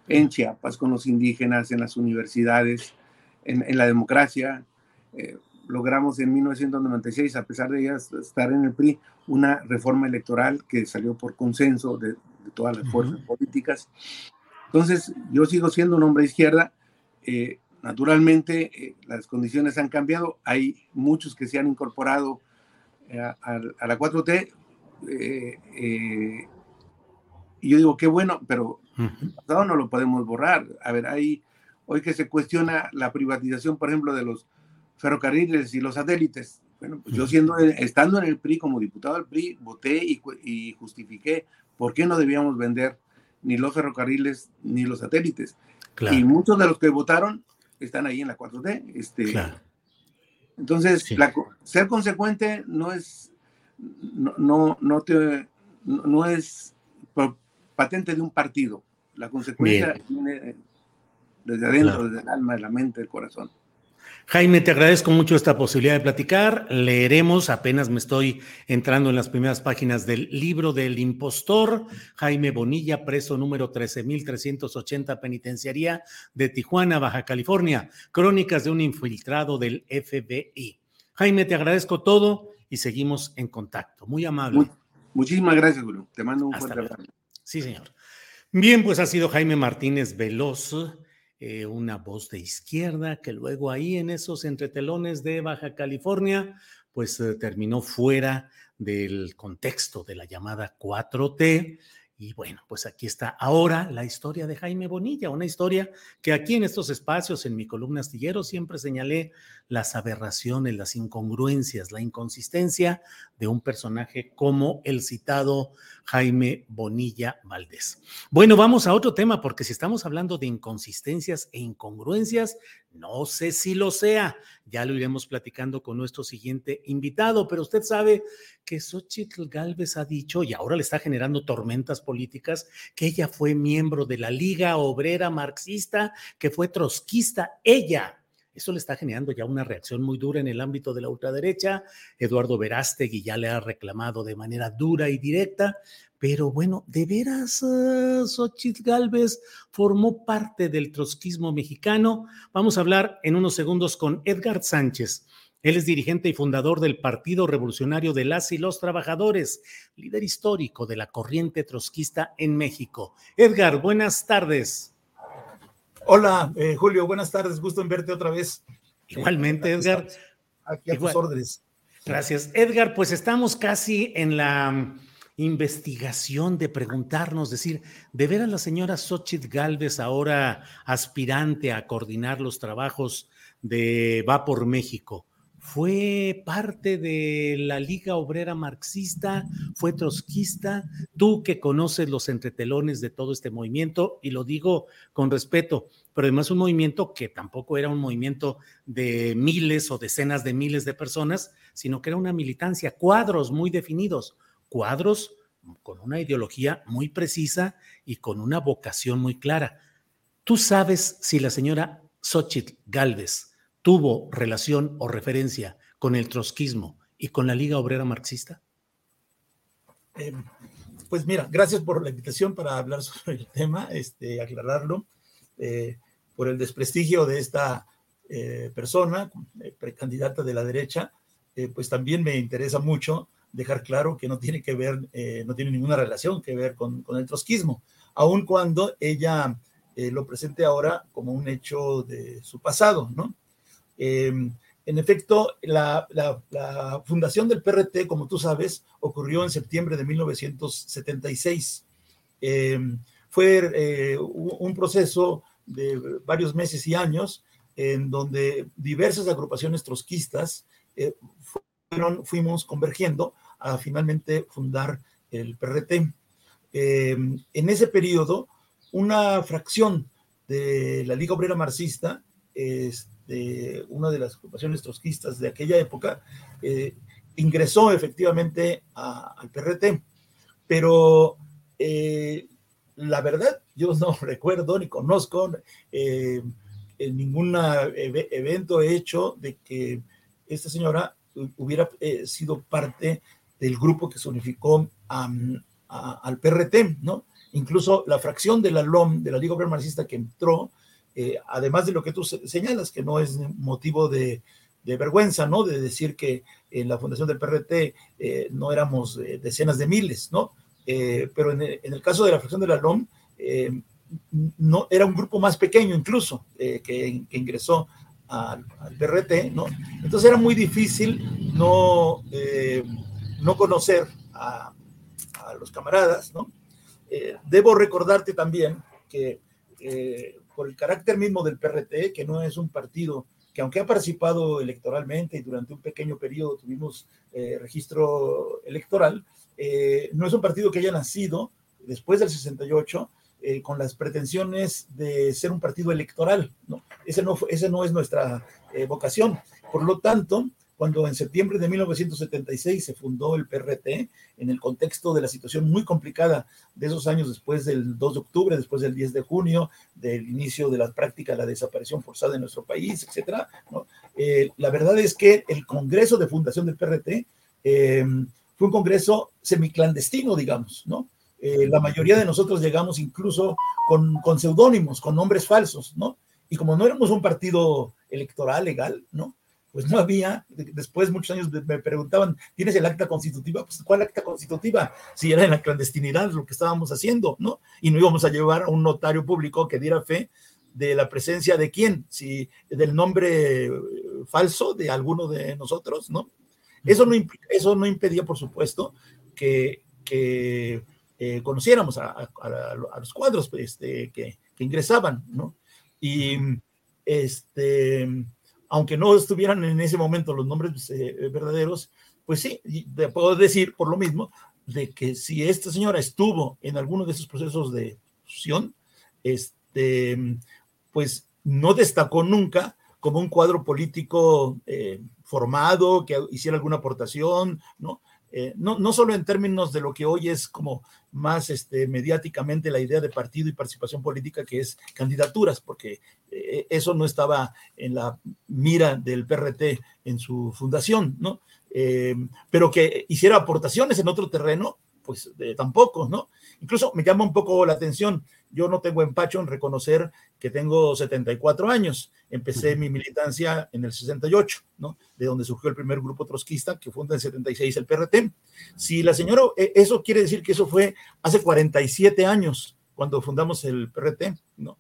en Chiapas, con los indígenas, en las universidades, en, la democracia. Eh, logramos en 1996, a pesar de ellas estar en el PRI, una reforma electoral que salió por consenso de, todas las fuerzas políticas. Entonces, yo sigo siendo un hombre de izquierda. Eh, naturalmente, eh, las condiciones han cambiado. Hay muchos que se han incorporado a, a, la 4T, eh, eh, y yo digo, qué bueno, pero el pasado no lo podemos borrar. A ver, hay hoy que se cuestiona la privatización, por ejemplo, de los ferrocarriles y los satélites. Bueno, pues yo siendo, estando en el PRI como diputado del PRI, voté y, justifiqué por qué no debíamos vender ni los ferrocarriles ni los satélites. Y muchos de los que votaron están ahí en la 4T. Este, Entonces, ser consecuente no es, no, no, no, te, no, es patente de un partido. La consecuencia viene desde adentro, desde el alma, de la mente, del corazón. Jaime, te agradezco mucho esta posibilidad de platicar. Leeremos, apenas me estoy entrando en las primeras páginas del libro del impostor, Jaime Bonilla, preso número 13.380, penitenciaría de Tijuana, Baja California, crónicas de un infiltrado del FBI. Jaime, te agradezco todo y seguimos en contacto. Muy amable. muchísimas gracias, Guru. Te mando un fuerte abrazo. Sí, señor. Bien, pues ha sido Jaime Martínez Veloz eh, una voz de izquierda que luego ahí en esos entretelones de Baja California, pues eh, terminó fuera del contexto de la llamada 4T y bueno, pues aquí está ahora la historia de Jaime Bonilla, una historia que aquí en estos espacios, en mi columna astillero, siempre señalé las aberraciones, las incongruencias, la inconsistencia de un personaje como el citado Jaime Bonilla Valdés. Bueno, vamos a otro tema, porque si estamos hablando de inconsistencias e incongruencias, no sé si lo sea, ya lo iremos platicando con nuestro siguiente invitado, pero usted sabe que Xochitl Galvez ha dicho, y ahora le está generando tormentas políticas, que ella fue miembro de la Liga Obrera Marxista, que fue trotskista, ella. Eso le está generando ya una reacción muy dura en el ámbito de la ultraderecha. Eduardo Verástegui ya le ha reclamado de manera dura y directa, pero bueno, ¿de veras uh, Xochitl Galvez formó parte del trotskismo mexicano? Vamos a hablar en unos segundos con Edgar Sánchez. Él es dirigente y fundador del Partido Revolucionario de las y los Trabajadores, líder histórico de la corriente trotskista en México. Edgar, buenas tardes. Hola, eh, Julio, buenas tardes. Gusto en verte otra vez. Igualmente, Edgar. Aquí a tus órdenes. Gracias. Edgar, pues estamos casi en la investigación de preguntarnos, decir, ¿de veras la señora Xochitl Galvez, ahora aspirante a coordinar los trabajos de Va por México, fue parte de la Liga Obrera Marxista, fue trotskista, tú que conoces los entretelones de todo este movimiento, y lo digo con respeto, pero además un movimiento que tampoco era un movimiento de miles o decenas de miles de personas, sino que era una militancia, cuadros muy definidos, cuadros con una ideología muy precisa y con una vocación muy clara. ¿Tú sabes si la señora Xochitl Galvez tuvo relación o referencia con el trotskismo y con la Liga Obrera Marxista? Eh, pues mira, gracias por la invitación para hablar sobre el tema, este, aclararlo, eh, por el desprestigio de esta eh, persona, precandidata de la derecha, pues también me interesa mucho dejar claro que no tiene que ver, eh, no tiene ninguna relación que ver con, el trotskismo, aun cuando ella eh, lo presente ahora como un hecho de su pasado, ¿no? Em, en efecto, la, fundación del PRT, como tú sabes, ocurrió en septiembre de 1976. Em, fue eh, un proceso de varios meses y años en donde diversas agrupaciones trotskistas fuimos convergiendo a finalmente fundar el PRT. Eh, en ese periodo, una fracción de la Liga Obrera Marxista, este, una de las ocupaciones trotskistas de aquella época, eh, ingresó efectivamente al PRT, pero eh, la verdad, yo no recuerdo ni conozco ningún evento hecho de que esta señora hubiera sido parte del grupo que se unificó al PRT, ¿no? Incluso la fracción de la LOM, de la Liga Obrera Marxista que entró, eh, además de lo que tú señalas, que no es motivo de, vergüenza, ¿no? De decir que en la fundación del PRT eh, no éramos eh, decenas de miles, ¿no? pero en el, caso de la fracción de la LOM, no, era un grupo más pequeño incluso que, ingresó al, PRT, ¿no? Entonces era muy difícil no no conocer a, los camaradas, ¿no? Debo recordarte también que por el carácter mismo del PRT, que no es un partido que aunque ha participado electoralmente y durante un pequeño periodo tuvimos eh, registro electoral, eh, no es un partido que haya nacido después del 68 eh, con las pretensiones de ser un partido electoral. ¿no? Ese, no, ese no es nuestra vocación. Por lo tanto, cuando en septiembre de 1976 se fundó el PRT, en el contexto de la situación muy complicada de esos años después del 2 de octubre, después del 10 de junio, del inicio de la práctica de la desaparición forzada en nuestro país, etcétera, eh, la verdad es que el Congreso de Fundación del PRT eh, fue un congreso semiclandestino, digamos, ¿no? Eh, la mayoría de nosotros llegamos incluso con, con seudónimos, con nombres falsos, ¿no? Y como no éramos un partido electoral legal, ¿no? Pues no había, después muchos años me preguntaban, ¿tienes el acta constitutiva? Pues ¿cuál acta constitutiva? Si era en la clandestinidad lo que estábamos haciendo, ¿no? Y no íbamos a llevar a un notario público que diera fe de la presencia de quién, si del nombre eh, falso de alguno de nosotros, ¿no? Eso no, eso no impedía, por supuesto, que, que eh, conociéramos a, a, los cuadros este, que, que ingresaban, ¿no? Y este aunque no estuvieran en ese momento los nombres eh, verdaderos, pues sí, te puedo decir por lo mismo de que si esta señora estuvo en alguno de esos procesos de fusión, este, pues no destacó nunca como un cuadro político eh, formado, que hiciera alguna aportación, ¿no? Eh, no, no solo en términos de lo que hoy es como más este, mediáticamente la idea de partido y participación política, que es candidaturas, porque eh, eso no estaba en la mira del PRT en su fundación, ¿no? Eh, pero que hiciera aportaciones en otro terreno, pues tampoco, ¿no? Incluso me llama un poco la atención, yo no tengo empacho en reconocer que tengo 74 años, empecé mi militancia en el 68, ¿no? De donde surgió el primer grupo trotskista que funda en el 76 el PRT. Si la señora, eh, eso quiere decir que eso fue hace 47 años cuando fundamos el PRT, ¿no?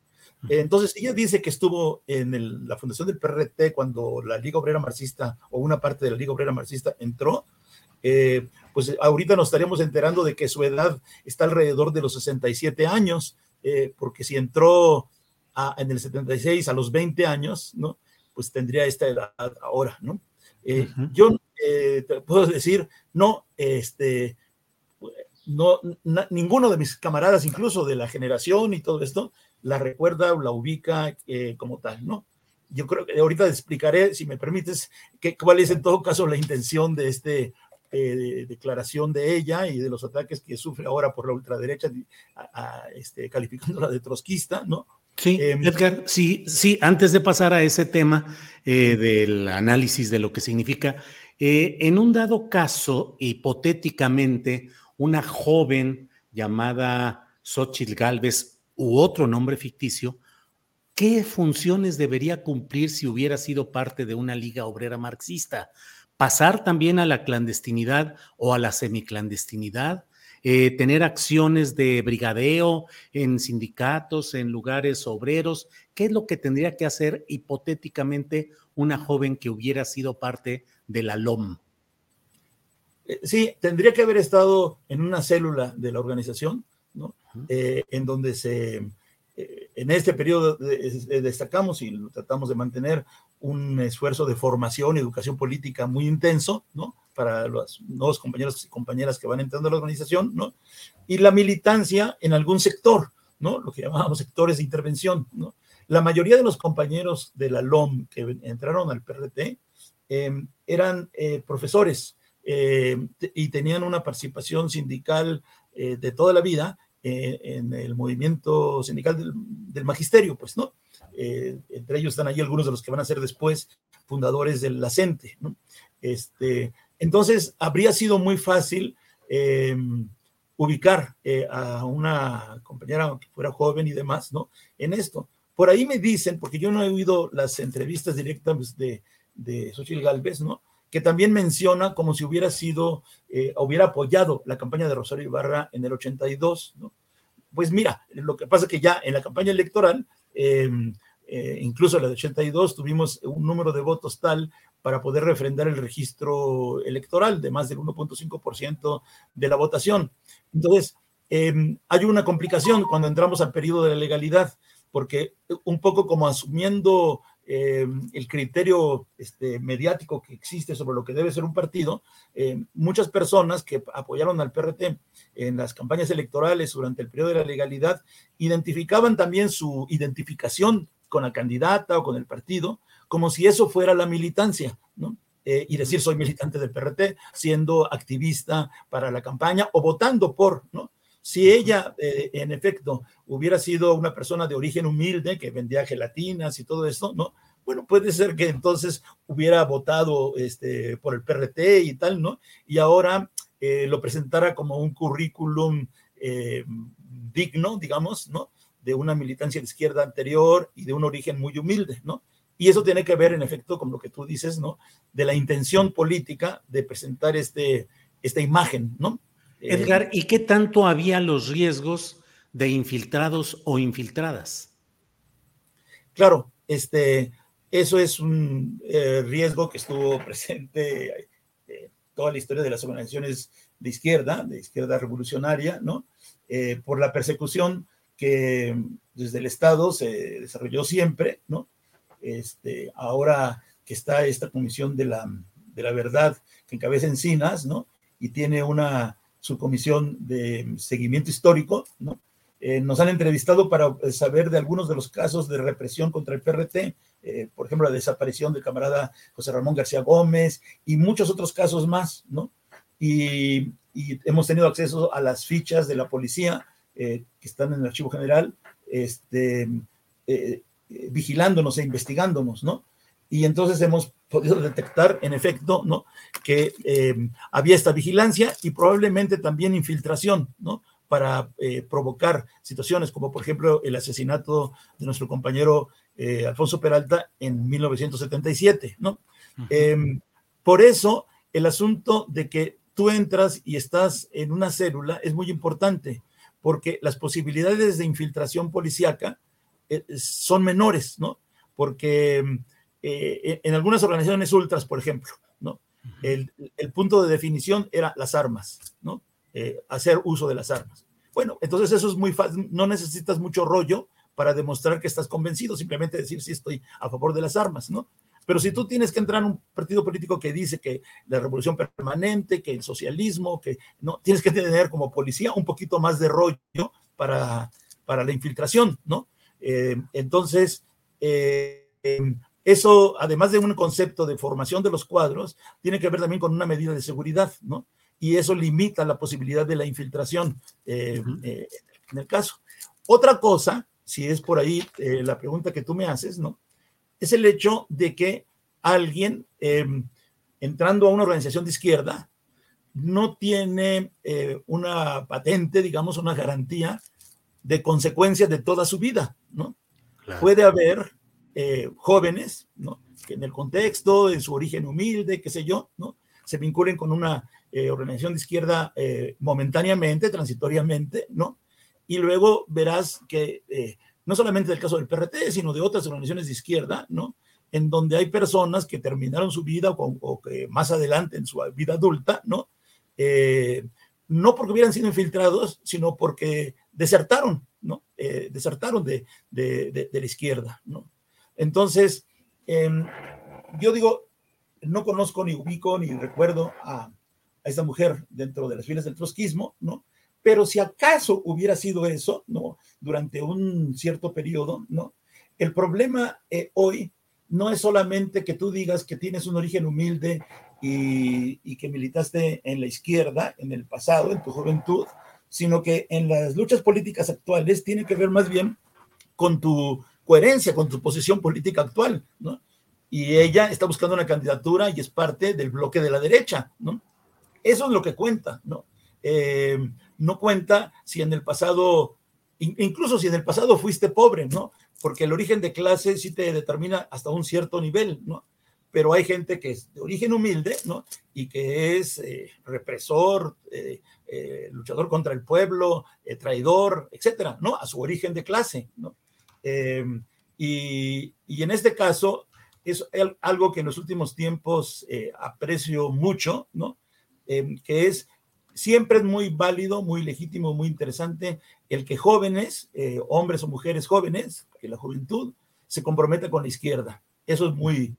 Entonces, ella dice que estuvo en la fundación del PRT cuando la Liga Obrera Marxista o una parte de la Liga Obrera Marxista entró. Eh, pues ahorita nos estaríamos enterando de que su edad está alrededor de los 67 años, eh, porque si entró en el 76 a los 20 años, ¿no? Pues tendría esta edad ahora, ¿no? Eh, yo eh, te puedo decir, no, este, no, ninguno de mis camaradas, incluso de la generación y todo esto, la recuerda o la ubica como tal, ¿no? Yo creo que ahorita explicaré, si me permites, que, cuál es en todo caso la intención de este eh, declaración de ella y de los ataques que sufre ahora por la ultraderecha, este, calificándola de trotskista, ¿no? Sí, em, Edgar, sí, sí, antes de pasar a ese tema eh, del análisis de lo que significa, eh, en un dado caso, hipotéticamente, una joven llamada Xochitl Galvez u otro nombre ficticio, ¿qué funciones debería cumplir si hubiera sido parte de una liga obrera marxista? Pasar también a la clandestinidad o a la semiclandestinidad, eh, tener acciones de brigadeo en sindicatos, en lugares obreros. ¿Qué es lo que tendría que hacer hipotéticamente una joven que hubiera sido parte de la LOM? Eh, sí, tendría que haber estado en una célula de la organización, ¿no? Eh, en donde se, en este periodo destacamos y lo tratamos de mantener un esfuerzo de formación y educación política muy intenso, ¿no? Para los nuevos compañeros y compañeras que van entrando a la organización, ¿no? Y la militancia en algún sector, ¿no? Lo que llamábamos sectores de intervención, ¿no? La mayoría de los compañeros de la LOM que entraron al PRT em, eran eh, profesores eh, y tenían una participación sindical eh, de toda la vida en el movimiento sindical del, del magisterio, pues, ¿no? Eh, entre ellos están allí algunos de los que van a ser después fundadores del LACENTE. ¿no? Este, entonces, habría sido muy fácil eh, ubicar eh, a una compañera que fuera joven y demás, ¿no? En esto. Por ahí me dicen, porque yo no he oído las entrevistas directas de, de Xochitl Galvez, ¿no? Que también menciona como si hubiera sido, hubiera apoyado la campaña de Rosario Ibarra en el 82, ¿no? Pues mira, lo que pasa es que ya en la campaña electoral Em, eh, incluso en la de 82 tuvimos un número de votos tal para poder refrendar el registro electoral de más del 1.5% de la votación. Entonces, em, hay una complicación cuando entramos al periodo de la legalidad. porque un poco como asumiendo eh, el criterio este, mediático que existe sobre lo que debe ser un partido, eh, muchas personas que apoyaron al PRT en las campañas electorales durante el periodo de la legalidad identificaban también su identificación con la candidata o con el partido como si eso fuera la militancia, ¿no? Eh, y decir soy militante del PRT, siendo activista para la campaña o votando por, ¿no? Si ella, eh, en efecto, hubiera sido una persona de origen humilde que vendía gelatinas y todo esto, ¿no? Bueno, puede ser que entonces hubiera votado este, por el PRT y tal, ¿no? Y ahora eh, lo presentara como un currículum eh, digno, digamos, ¿no? De una militancia de izquierda anterior y de un origen muy humilde, ¿no? Y eso tiene que ver, en efecto, con lo que tú dices, ¿no? De la intención política de presentar este, esta imagen, ¿no? Edgar, ¿y qué tanto había los riesgos de infiltrados o infiltradas? Claro, este, eso es un eh, riesgo que estuvo presente eh, toda la historia de las organizaciones de izquierda, de izquierda revolucionaria, ¿no? Eh, por la persecución que desde el Estado se desarrolló siempre, ¿no? Este, ahora que está esta comisión de la, de la verdad que encabeza Encinas, ¿no? Y tiene una su comisión de seguimiento histórico, ¿no? Eh, nos han entrevistado para eh, saber de algunos de los casos de represión contra el PRT, eh, por ejemplo, la desaparición del camarada José Ramón García Gómez y muchos otros casos más, ¿no? Y, hemos tenido acceso a las fichas de la policía que están en el archivo general, este, vigilándonos e investigándonos, ¿no? Y entonces hemos podido detectar, en efecto, ¿no? que eh, había esta vigilancia y probablemente también infiltración, ¿no? para eh, provocar situaciones como, por ejemplo, el asesinato de nuestro compañero eh, Alfonso Peralta en 1977, ¿no? Em, por eso, el asunto de que tú entras y estás en una célula es muy importante, porque las posibilidades de infiltración policíaca son menores, ¿no? Porque eh, en algunas organizaciones ultras, por ejemplo, ¿no? El, punto de definición era las armas, ¿no? Eh, hacer uso de las armas. Bueno, entonces eso es muy fácil, no necesitas mucho rollo para demostrar que estás convencido, simplemente decir si estoy a favor de las armas, ¿no? Pero si tú tienes que entrar en un partido político que dice que la revolución permanente, que el socialismo, que no, tienes que tener como policía un poquito más de rollo para, para la infiltración, ¿no? Eh, entonces, eso, además de un concepto de formación de los cuadros, tiene que ver también con una medida de seguridad, ¿no? Y eso limita la posibilidad de la infiltración eh, eh, en el caso. Otra cosa, si es por ahí eh, la pregunta que tú me haces, ¿no? Es el hecho de que alguien em, entrando a una organización de izquierda no tiene una patente, digamos, una garantía de consecuencias de toda su vida, ¿no? Puede haber eh, jóvenes, ¿no? Que en el contexto, en su origen humilde, qué sé yo, ¿no? Se vinculen con una eh, organización de izquierda eh, momentáneamente, transitoriamente, ¿no? Y luego verás que no solamente el caso del PRT, sino de otras organizaciones de izquierda, ¿no? En donde hay personas que terminaron su vida o, que más adelante en su vida adulta, ¿no? no porque hubieran sido infiltrados, sino porque desertaron, ¿no? desertaron de, de, de, de, la izquierda, ¿no? Entonces, em, yo digo, no conozco ni ubico ni recuerdo a, esta mujer dentro de las filas del trotskismo, ¿no? Pero si acaso hubiera sido eso, ¿no? Durante un cierto periodo, ¿no? El problema eh, hoy no es solamente que tú digas que tienes un origen humilde y, y, que militaste en la izquierda en el pasado, en tu juventud, sino que en las luchas políticas actuales tiene que ver más bien con tu coherencia con tu posición política actual, ¿no? Y ella está buscando una candidatura y es parte del bloque de la derecha, ¿no? Eso es lo que cuenta, ¿no? Eh, no cuenta si en el pasado, incluso si en el pasado fuiste pobre, ¿no? Porque el origen de clase sí te determina hasta un cierto nivel, ¿no? Pero hay gente que es de origen humilde, ¿no? Y que es eh, represor, eh, luchador contra el pueblo, traidor, etcétera, ¿no? A su origen de clase, ¿no? Eh, y, en este caso es algo que en los últimos tiempos eh, aprecio mucho, ¿no? Eh, que es siempre es muy válido, muy legítimo, muy interesante el que jóvenes, hombres o mujeres jóvenes, que la juventud se comprometa con la izquierda. Eso es muy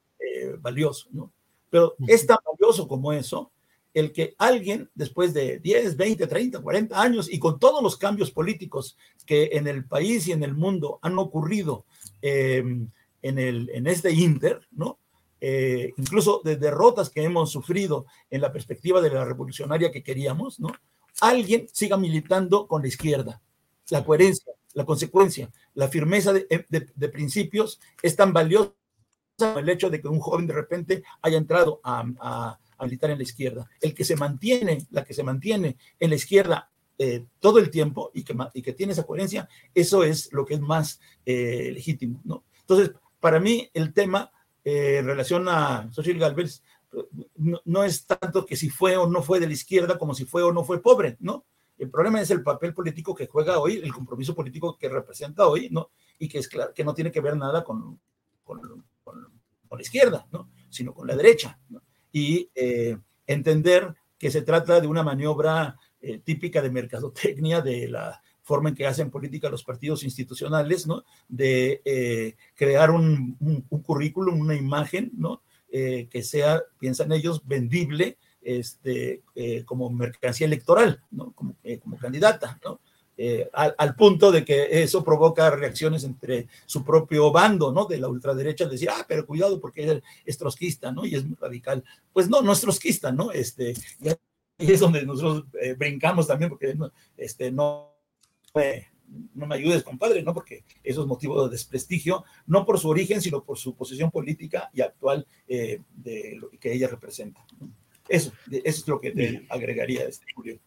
valioso, ¿no? Pero es tan valioso como eso el que alguien, después de 10, 20, 30, 40 años y con todos los cambios políticos que en el país y en el mundo han ocurrido em, en, el, en este inter, ¿no? Eh, incluso de derrotas que hemos sufrido en la perspectiva de la revolucionaria que queríamos, ¿no? Alguien siga militando con la izquierda. La coherencia, la consecuencia, la firmeza de, de, principios es tan valiosa el hecho de que un joven de repente haya entrado a militar en la izquierda. El que se mantiene, la que se mantiene en la izquierda eh, todo el tiempo y que, y que tiene esa coherencia, eso es lo que es más eh, legítimo. ¿no? Entonces, para mí el tema eh, en relación a Xochitl Galvez no, es tanto que si fue o no fue de la izquierda como si fue o no fue pobre, ¿no? El problema es el papel político que juega hoy, el compromiso político que representa hoy, ¿no? Y que es claro que no tiene que ver nada con, con, con, con la izquierda, ¿no? Sino con la derecha, ¿no? Y eh, entender que se trata de una maniobra eh, típica de mercadotecnia, de la forma en que hacen política los partidos institucionales, ¿no? De eh, crear un, un, currículum, una imagen, ¿no? que sea, piensan ellos, vendible este, como mercancía electoral, ¿no? Como candidata, ¿no? Eh, al, punto de que eso provoca reacciones entre su propio bando, ¿no? De la ultraderecha, decir, ah, pero cuidado porque es, es trotskista, ¿no? Y es muy radical. Pues no, no es trotskista, ¿no? Este, y es donde nosotros eh, brincamos también, porque este, no, no me ayudes, compadre, ¿no? Porque eso es motivo de desprestigio, no por su origen, sino por su posición política y actual eh, de lo que ella representa. Eso, eso es lo que te agregaría este Julio.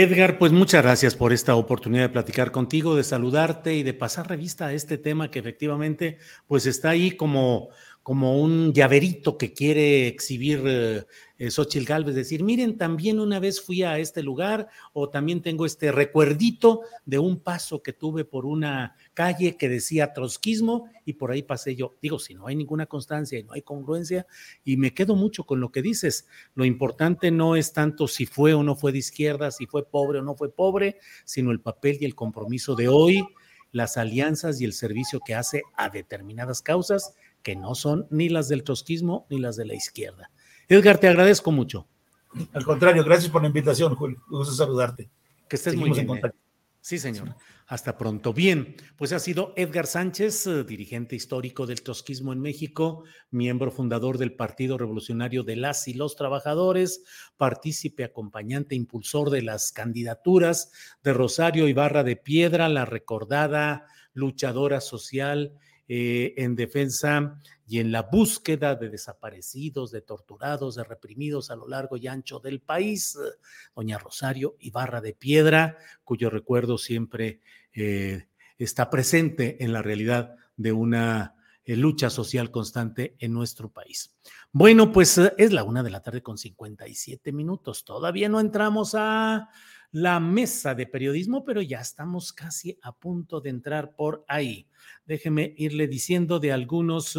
Edgar, pues muchas gracias por esta oportunidad de platicar contigo, de saludarte y de pasar revista a este tema que efectivamente pues está ahí como, como un llaverito que quiere exhibir eh, eh, Xochitl Galvez, decir, miren, también una vez fui a este lugar o también tengo este recuerdito de un paso que tuve por una calle que decía trotskismo y por ahí pasé yo. Digo, si no hay ninguna constancia y no hay congruencia, y me quedo mucho con lo que dices, lo importante no es tanto si fue o no fue de izquierda, si fue pobre o no fue pobre, sino el papel y el compromiso de hoy, las alianzas y el servicio que hace a determinadas causas que no son ni las del trotskismo ni las de la izquierda. Edgar, te agradezco mucho. Al contrario, gracias por la invitación, Julio. gusto saludarte. Que estés muy bien. ¿eh? Sí, señor. Hasta pronto. Bien, pues ha sido Edgar Sánchez, eh, dirigente histórico del trotskismo en México, miembro fundador del Partido Revolucionario de las y los Trabajadores, partícipe, acompañante, impulsor de las candidaturas de Rosario Ibarra de Piedra, la recordada luchadora social eh, en defensa y en la búsqueda de desaparecidos, de torturados, de reprimidos a lo largo y ancho del país, doña Rosario Ibarra de Piedra, cuyo recuerdo siempre eh, está presente en la realidad de una eh, lucha social constante en nuestro país. Bueno, pues es la una de la tarde con 57 minutos. Todavía no entramos a la mesa de periodismo, pero ya estamos casi a punto de entrar por ahí. Déjeme irle diciendo de algunos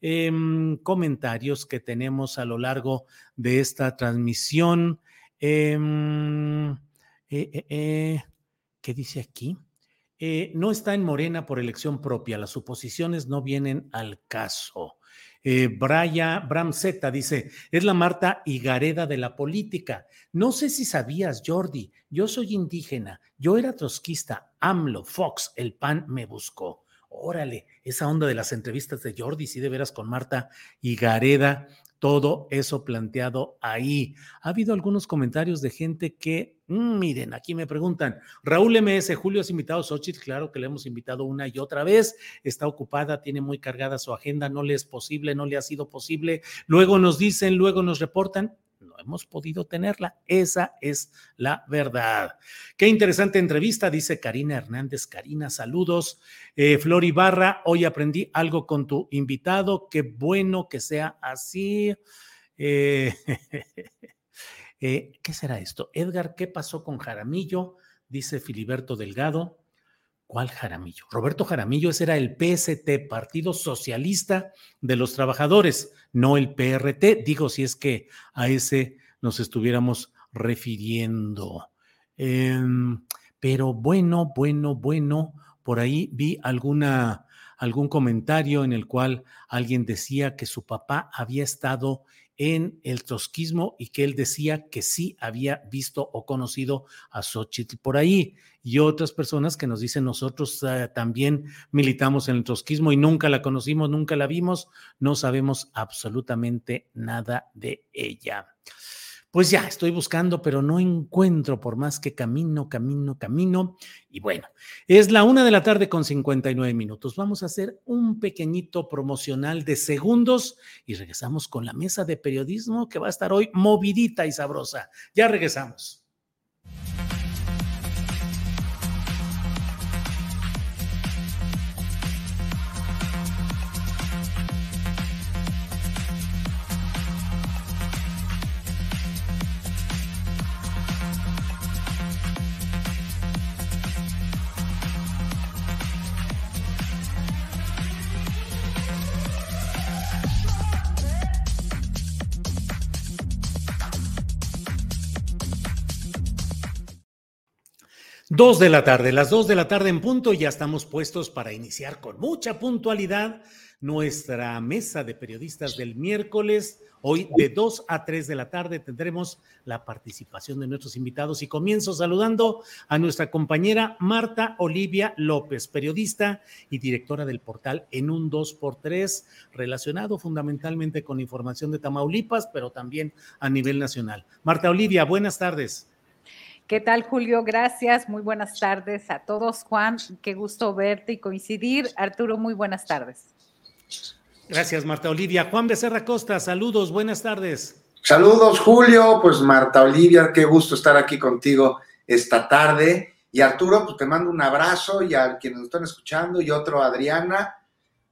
em, comentarios que tenemos a lo largo de esta transmisión. Em, eh, eh, eh, ¿Qué dice aquí? no está en Morena por elección propia. Las suposiciones no vienen al caso. Eh, Braya, Bram dice, es la Marta Higareda de la política. No sé si sabías, Jordi, yo soy indígena, yo era trotskista, AMLO, Fox, el PAN me buscó. Órale, esa onda de las entrevistas de Jordi, sí de veras con Marta Higareda, todo eso planteado ahí. Ha habido algunos comentarios de gente que, mm, miren, aquí me preguntan, Raúl MS, Julio has invitado a Xochitl, claro que le hemos invitado una y otra vez, está ocupada, tiene muy cargada su agenda, no le es posible, no le ha sido posible, luego nos dicen, luego nos reportan, no hemos podido tenerla. Esa es la verdad. Qué interesante entrevista, dice Karina Hernández. Karina, saludos. Eh, Flor Ibarra, hoy aprendí algo con tu invitado. Qué bueno que sea así. Eh, eh, ¿Qué será esto? Edgar, ¿qué pasó con Jaramillo? Dice Filiberto Delgado. ¿Cuál Jaramillo? Roberto Jaramillo, ese era el PST, Partido Socialista de los Trabajadores, no el PRT. Digo, si es que a ese nos estuviéramos refiriendo. Em, pero bueno, bueno, bueno, por ahí vi alguna, algún comentario en el cual alguien decía que su papá había estado en el trotskismo y que él decía que sí había visto o conocido a Xochitl por ahí. Y otras personas que nos dicen nosotros eh, también militamos en el trotskismo y nunca la conocimos, nunca la vimos, no sabemos absolutamente nada de ella. Pues ya estoy buscando, pero no encuentro por más que camino, camino, camino. Y bueno, es la una de la tarde con 59 minutos. Vamos a hacer un pequeñito promocional de segundos y regresamos con la mesa de periodismo que va a estar hoy movidita y sabrosa. Ya regresamos. Dos de la tarde, las dos de la tarde en punto, ya estamos puestos para iniciar con mucha puntualidad nuestra mesa de periodistas del miércoles. Hoy de 2 a 3 de la tarde tendremos la participación de nuestros invitados y comienzo saludando a nuestra compañera Marta Olivia López, periodista y directora del portal En un 2x3, relacionado fundamentalmente con información de Tamaulipas, pero también a nivel nacional. Marta Olivia, buenas tardes. ¿Qué tal, Julio? Gracias. Muy buenas tardes a todos. Juan, qué gusto verte y coincidir. Arturo, muy buenas tardes. Gracias, Marta Olivia. Juan Becerra Costa, saludos, buenas tardes. Saludos, Julio. Pues Marta Olivia, qué gusto estar aquí contigo esta tarde. Y Arturo, pues te mando un abrazo y a quienes nos están escuchando y otro a Adriana.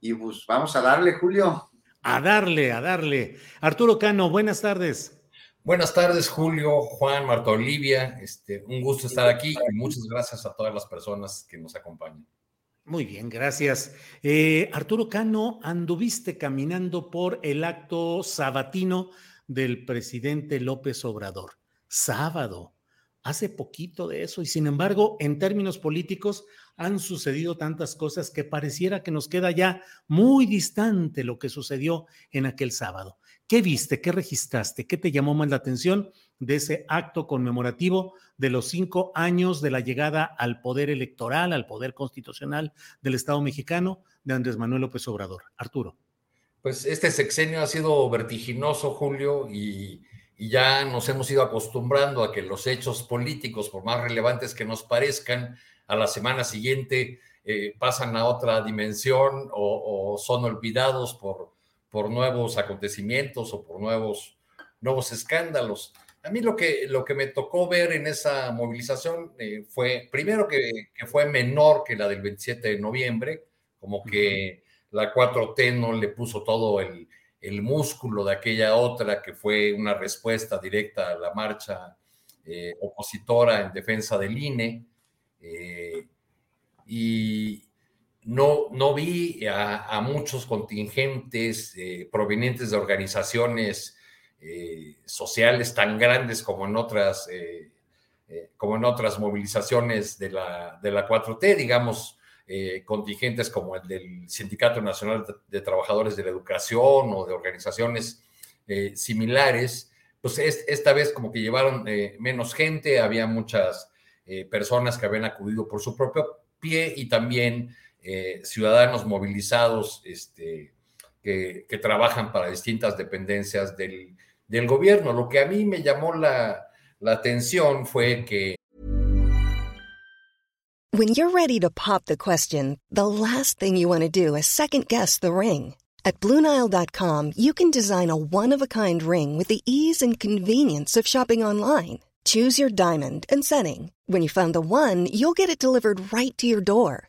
Y pues vamos a darle, Julio. A darle, a darle. Arturo Cano, buenas tardes. Buenas tardes, Julio, Juan, Marta Olivia. Este, un gusto estar aquí y muchas gracias a todas las personas que nos acompañan. Muy bien, gracias. Eh, Arturo Cano, anduviste caminando por el acto sabatino del presidente López Obrador. Sábado, hace poquito de eso, y sin embargo, en términos políticos, han sucedido tantas cosas que pareciera que nos queda ya muy distante lo que sucedió en aquel sábado. ¿Qué viste? ¿Qué registraste? ¿Qué te llamó más la atención de ese acto conmemorativo de los cinco años de la llegada al poder electoral, al poder constitucional del Estado mexicano de Andrés Manuel López Obrador? Arturo. Pues este sexenio ha sido vertiginoso, Julio, y, ya nos hemos ido acostumbrando a que los hechos políticos, por más relevantes que nos parezcan, a la semana siguiente eh, pasan a otra dimensión o son olvidados por por nuevos acontecimientos o por nuevos, nuevos escándalos. A mí lo que, lo que me tocó ver en esa movilización eh, fue, primero que, fue menor que la del 27 de noviembre, como que la 4T no le puso todo el, músculo de aquella otra que fue una respuesta directa a la marcha eh, opositora en defensa del INE. Eh, y, no, no vi a, muchos contingentes eh, provenientes de organizaciones eh, sociales tan grandes como en otras, eh, como en otras movilizaciones de la, de la 4T, digamos, contingentes como el del Sindicato Nacional de Trabajadores de la Educación o de organizaciones similares, pues esta vez como que llevaron menos gente, había muchas personas que habían acudido por su propio pie y también eh, ciudadanos movilizados este, que, trabajan para distintas dependencias del, gobierno. Lo que a mí me llamó la, la atención fue que... When you're ready to pop the question, the last thing you want to do is second guess the ring. At BlueNile.com, you can design a one-of-a-kind ring with the ease and convenience of shopping online. Choose your diamond and setting. When you find the one, you'll get it delivered right to your door.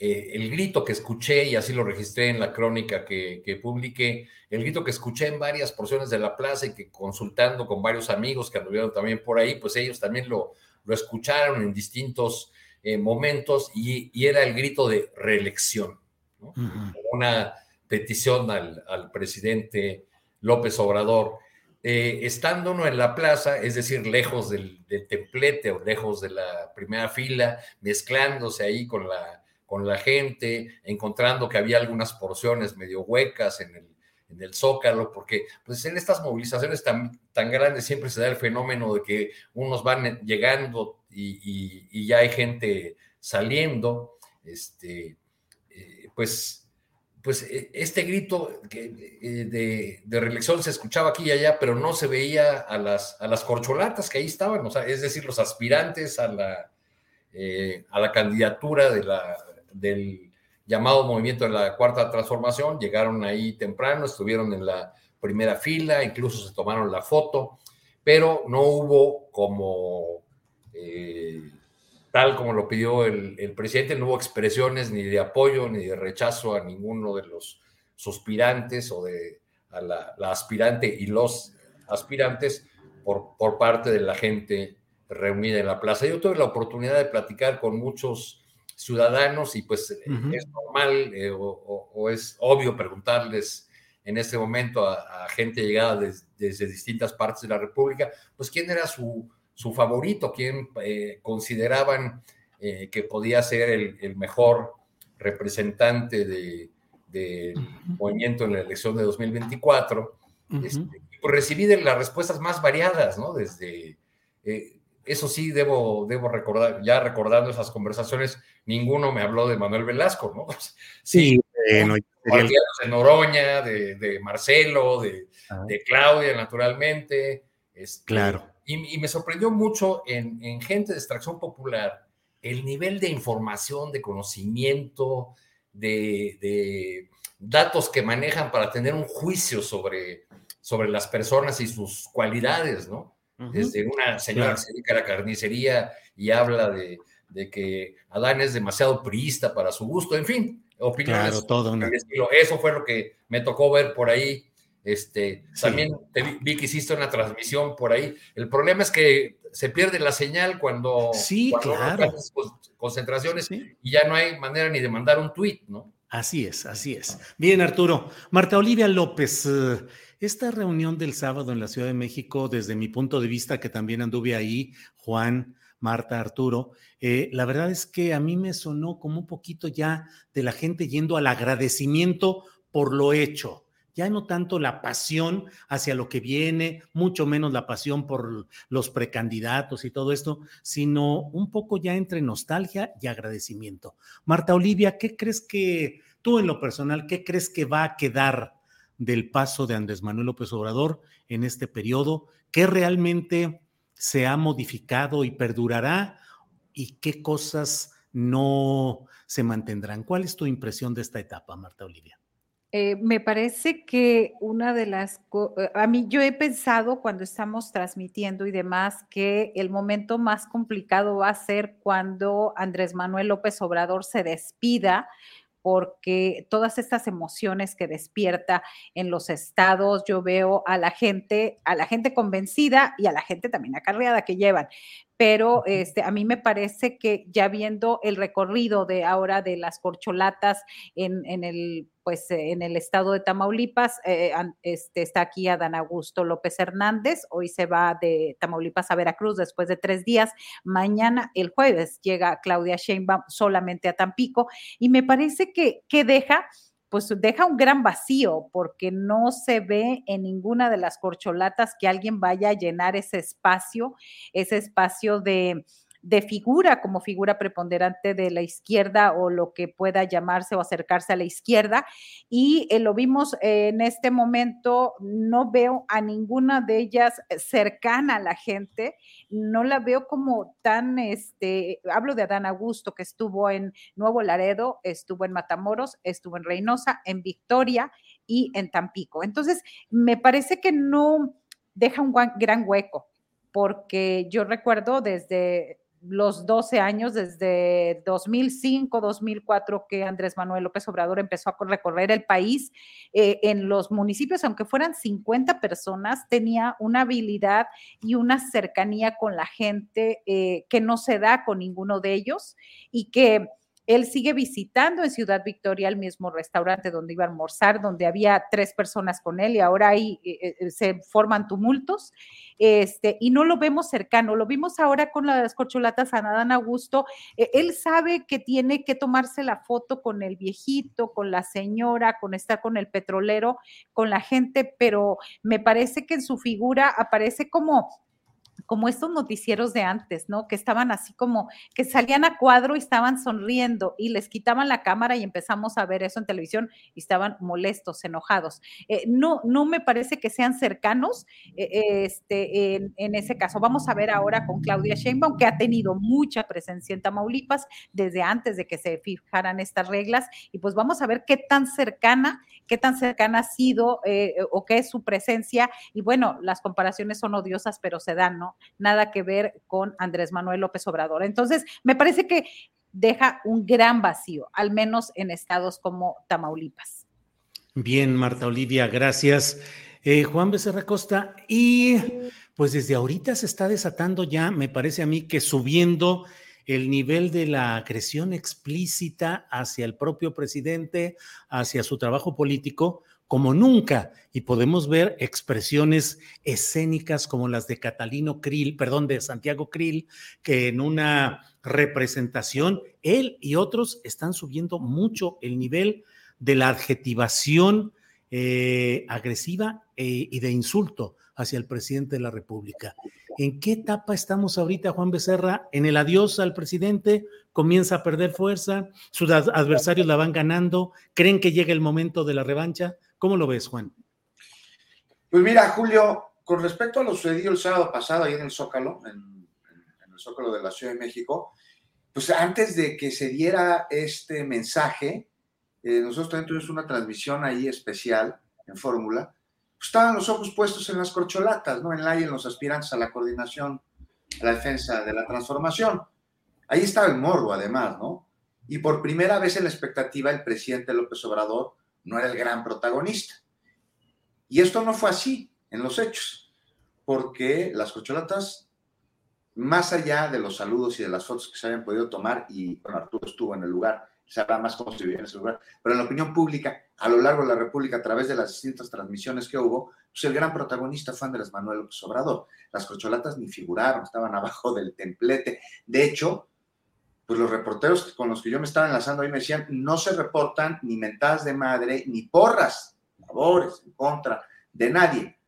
eh, el grito que escuché, y así lo registré en la crónica que, que publiqué, el grito que escuché en varias porciones de la plaza y que consultando con varios amigos que anduvieron también por ahí, pues ellos también lo, lo escucharon en distintos eh, momentos y, y, era el grito de reelección, ¿no? uh -huh. una petición al, al, presidente López Obrador. Eh, estando uno en la plaza, es decir, lejos del, del, templete o lejos de la primera fila, mezclándose ahí con la, con la gente, encontrando que había algunas porciones medio huecas en el, en el Zócalo, porque pues en estas movilizaciones tan, tan grandes siempre se da el fenómeno de que unos van llegando y, y, ya hay gente saliendo, este, eh, pues, pues este grito de, de, reelección se escuchaba aquí y allá, pero no se veía a las, a las corcholatas que ahí estaban, o sea, es decir, los aspirantes a la, eh, a la candidatura de la, del llamado movimiento de la cuarta transformación, llegaron ahí temprano, estuvieron en la primera fila, incluso se tomaron la foto, pero no hubo como, eh, tal como lo pidió el, presidente, no hubo expresiones ni de apoyo ni de rechazo a ninguno de los suspirantes o de a la, la aspirante y los aspirantes por, por parte de la gente reunida en la plaza. Yo tuve la oportunidad de platicar con muchos ciudadanos y pues uh -huh. es normal eh, o, o, o, es obvio preguntarles en este momento a, a gente llegada des, desde distintas partes de la República, pues quién era su, su favorito, quién eh, consideraban eh, que podía ser el, el mejor representante del de uh -huh. movimiento en la elección de 2024. Uh -huh. este, pues recibí de las respuestas más variadas, ¿no? Desde eh, eso sí, debo, debo recordar, ya recordando esas conversaciones, ninguno me habló de Manuel Velasco, ¿no? Sí, bueno, el... de Noroña, de, de Marcelo, de, ah. de, Claudia, naturalmente. Este, claro. Y, y, me sorprendió mucho en, en, gente de extracción popular el nivel de información, de conocimiento, de, de datos que manejan para tener un juicio sobre, sobre las personas y sus cualidades, ¿no? Desde una señora que se dedica a la carnicería y habla de, de, que Adán es demasiado priista para su gusto, en fin, opiniones. Claro, todo una... Eso fue lo que me tocó ver por ahí. Este, sí. También te vi, vi, que hiciste una transmisión por ahí. El problema es que se pierde la señal cuando, sí, cuando claro. concentraciones sí. y ya no hay manera ni de mandar un tweet, ¿no? Así es, así es. Bien, Arturo. Marta Olivia López. Uh... Esta reunión del sábado en la Ciudad de México, desde mi punto de vista, que también anduve ahí, Juan, Marta, Arturo, eh, la verdad es que a mí me sonó como un poquito ya de la gente yendo al agradecimiento por lo hecho. Ya no tanto la pasión hacia lo que viene, mucho menos la pasión por los precandidatos y todo esto, sino un poco ya entre nostalgia y agradecimiento. Marta Olivia, ¿qué crees que tú en lo personal, qué crees que va a quedar del paso de Andrés Manuel López Obrador en este periodo, qué realmente se ha modificado y perdurará y qué cosas no se mantendrán. ¿Cuál es tu impresión de esta etapa, Marta Olivia? Eh, me parece que una de las, a mí yo he pensado cuando estamos transmitiendo y demás que el momento más complicado va a ser cuando Andrés Manuel López Obrador se despida porque todas estas emociones que despierta en los estados, yo veo a la gente, a la gente convencida y a la gente también acarreada que llevan. Pero este, a mí me parece que ya viendo el recorrido de ahora de las corcholatas en, en el pues en el estado de Tamaulipas, eh, este, está aquí Adán Augusto López Hernández, hoy se va de Tamaulipas a Veracruz después de tres días, mañana, el jueves, llega Claudia Sheinbaum solamente a Tampico, y me parece que, que deja pues deja un gran vacío porque no se ve en ninguna de las corcholatas que alguien vaya a llenar ese espacio, ese espacio de, de figura como figura preponderante de la izquierda o lo que pueda llamarse o acercarse a la izquierda. Y eh, lo vimos en este momento, no veo a ninguna de ellas cercana a la gente, no la veo como tan, este, hablo de Adán Augusto, que estuvo en Nuevo Laredo, estuvo en Matamoros, estuvo en Reynosa, en Victoria y en Tampico. Entonces, me parece que no deja un gran hueco porque yo recuerdo desde los 12 años, desde 2005, 2004, que Andrés Manuel López Obrador empezó a recorrer el país, eh, en los municipios, aunque fueran 50 personas, tenía una habilidad y una cercanía con la gente eh, que no se da con ninguno de ellos y que él sigue visitando en Ciudad Victoria el mismo restaurante donde iba a almorzar, donde había tres personas con él y ahora ahí eh, eh, se forman tumultos. Este, y no lo vemos cercano, lo vimos ahora con las corcholatas a Adán Augusto. Eh, él sabe que tiene que tomarse la foto con el viejito, con la señora, con estar con el petrolero, con la gente, pero me parece que en su figura aparece como como estos noticieros de antes, ¿no? Que estaban así como, que salían a cuadro y estaban sonriendo y les quitaban la cámara y empezamos a ver eso en televisión y estaban molestos, enojados. Eh, no, no me parece que sean cercanos eh, este, en, ese caso. Vamos a ver ahora con Claudia Sheinbaum, que ha tenido mucha presencia en Tamaulipas desde antes de que se fijaran estas reglas y pues vamos a ver qué tan cercana, qué tan cercana ha sido eh, o qué es su presencia y bueno, las comparaciones son odiosas, pero se dan, ¿no? Nada que ver con Andrés Manuel López Obrador. Entonces, me parece que deja un gran vacío, al menos en estados como Tamaulipas. Bien, Marta Olivia, gracias. Eh, Juan Becerra Costa, y pues desde ahorita se está desatando ya, me parece a mí que subiendo el nivel de la agresión explícita hacia el propio presidente, hacia su trabajo político, como nunca y podemos ver expresiones escénicas como las de Catalino Krill, perdón, de Santiago Krill, que en una representación él y otros están subiendo mucho el nivel de la adjetivación eh, agresiva eh, y de insulto hacia el presidente de la República. ¿En qué etapa estamos ahorita, Juan Becerra? ¿En el adiós al presidente? ¿Comienza a perder fuerza? ¿Sus adversarios la van ganando? ¿Creen que llega el momento de la revancha? ¿Cómo lo ves, Juan? Pues mira, Julio, con respecto a lo sucedido el sábado pasado ahí en el Zócalo, en, el Zócalo de la Ciudad de México, pues antes de que se diera este mensaje, eh, nosotros también tuvimos una transmisión ahí especial en Fórmula, pues estaban los ojos puestos en las corcholatas, ¿no? En la y en los aspirantes a la coordinación, a la defensa de la transformación. Ahí estaba el morbo, además, ¿no? Y por primera vez en la expectativa, el presidente López Obrador no era el gran protagonista. Y esto no fue así en los hechos, porque las cocholatas, más allá de los saludos y de las fotos que se habían podido tomar, y bueno, Arturo estuvo en el lugar, sabrá más cómo se vivía en ese lugar, pero en la opinión pública, a lo largo de la República, a través de las distintas transmisiones que hubo, pues el gran protagonista fue Andrés Manuel López. Las cocholatas ni figuraron, estaban abajo del templete. De hecho, pues los reporteros con los que yo me estaba enlazando ahí me decían, no se reportan ni mentadas de madre, ni porras, favores, en contra de nadie.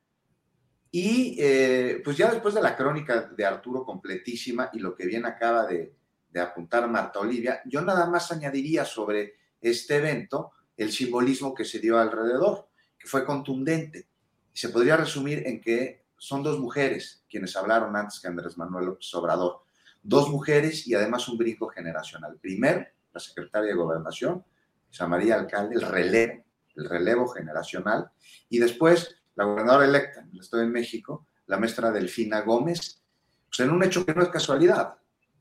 Y eh, pues ya después de la crónica de Arturo completísima y lo que bien acaba de, de apuntar Marta Olivia, yo nada más añadiría sobre este evento el simbolismo que se dio alrededor, que fue contundente. Se podría resumir en que son dos mujeres quienes hablaron antes que Andrés Manuel López dos mujeres y además un brinco generacional. Primero, la secretaria de Gobernación, Isa María Alcalde, el relevo, el relevo generacional, y después la gobernadora electa en el Estado de México, la maestra Delfina Gómez, pues en un hecho que no es casualidad,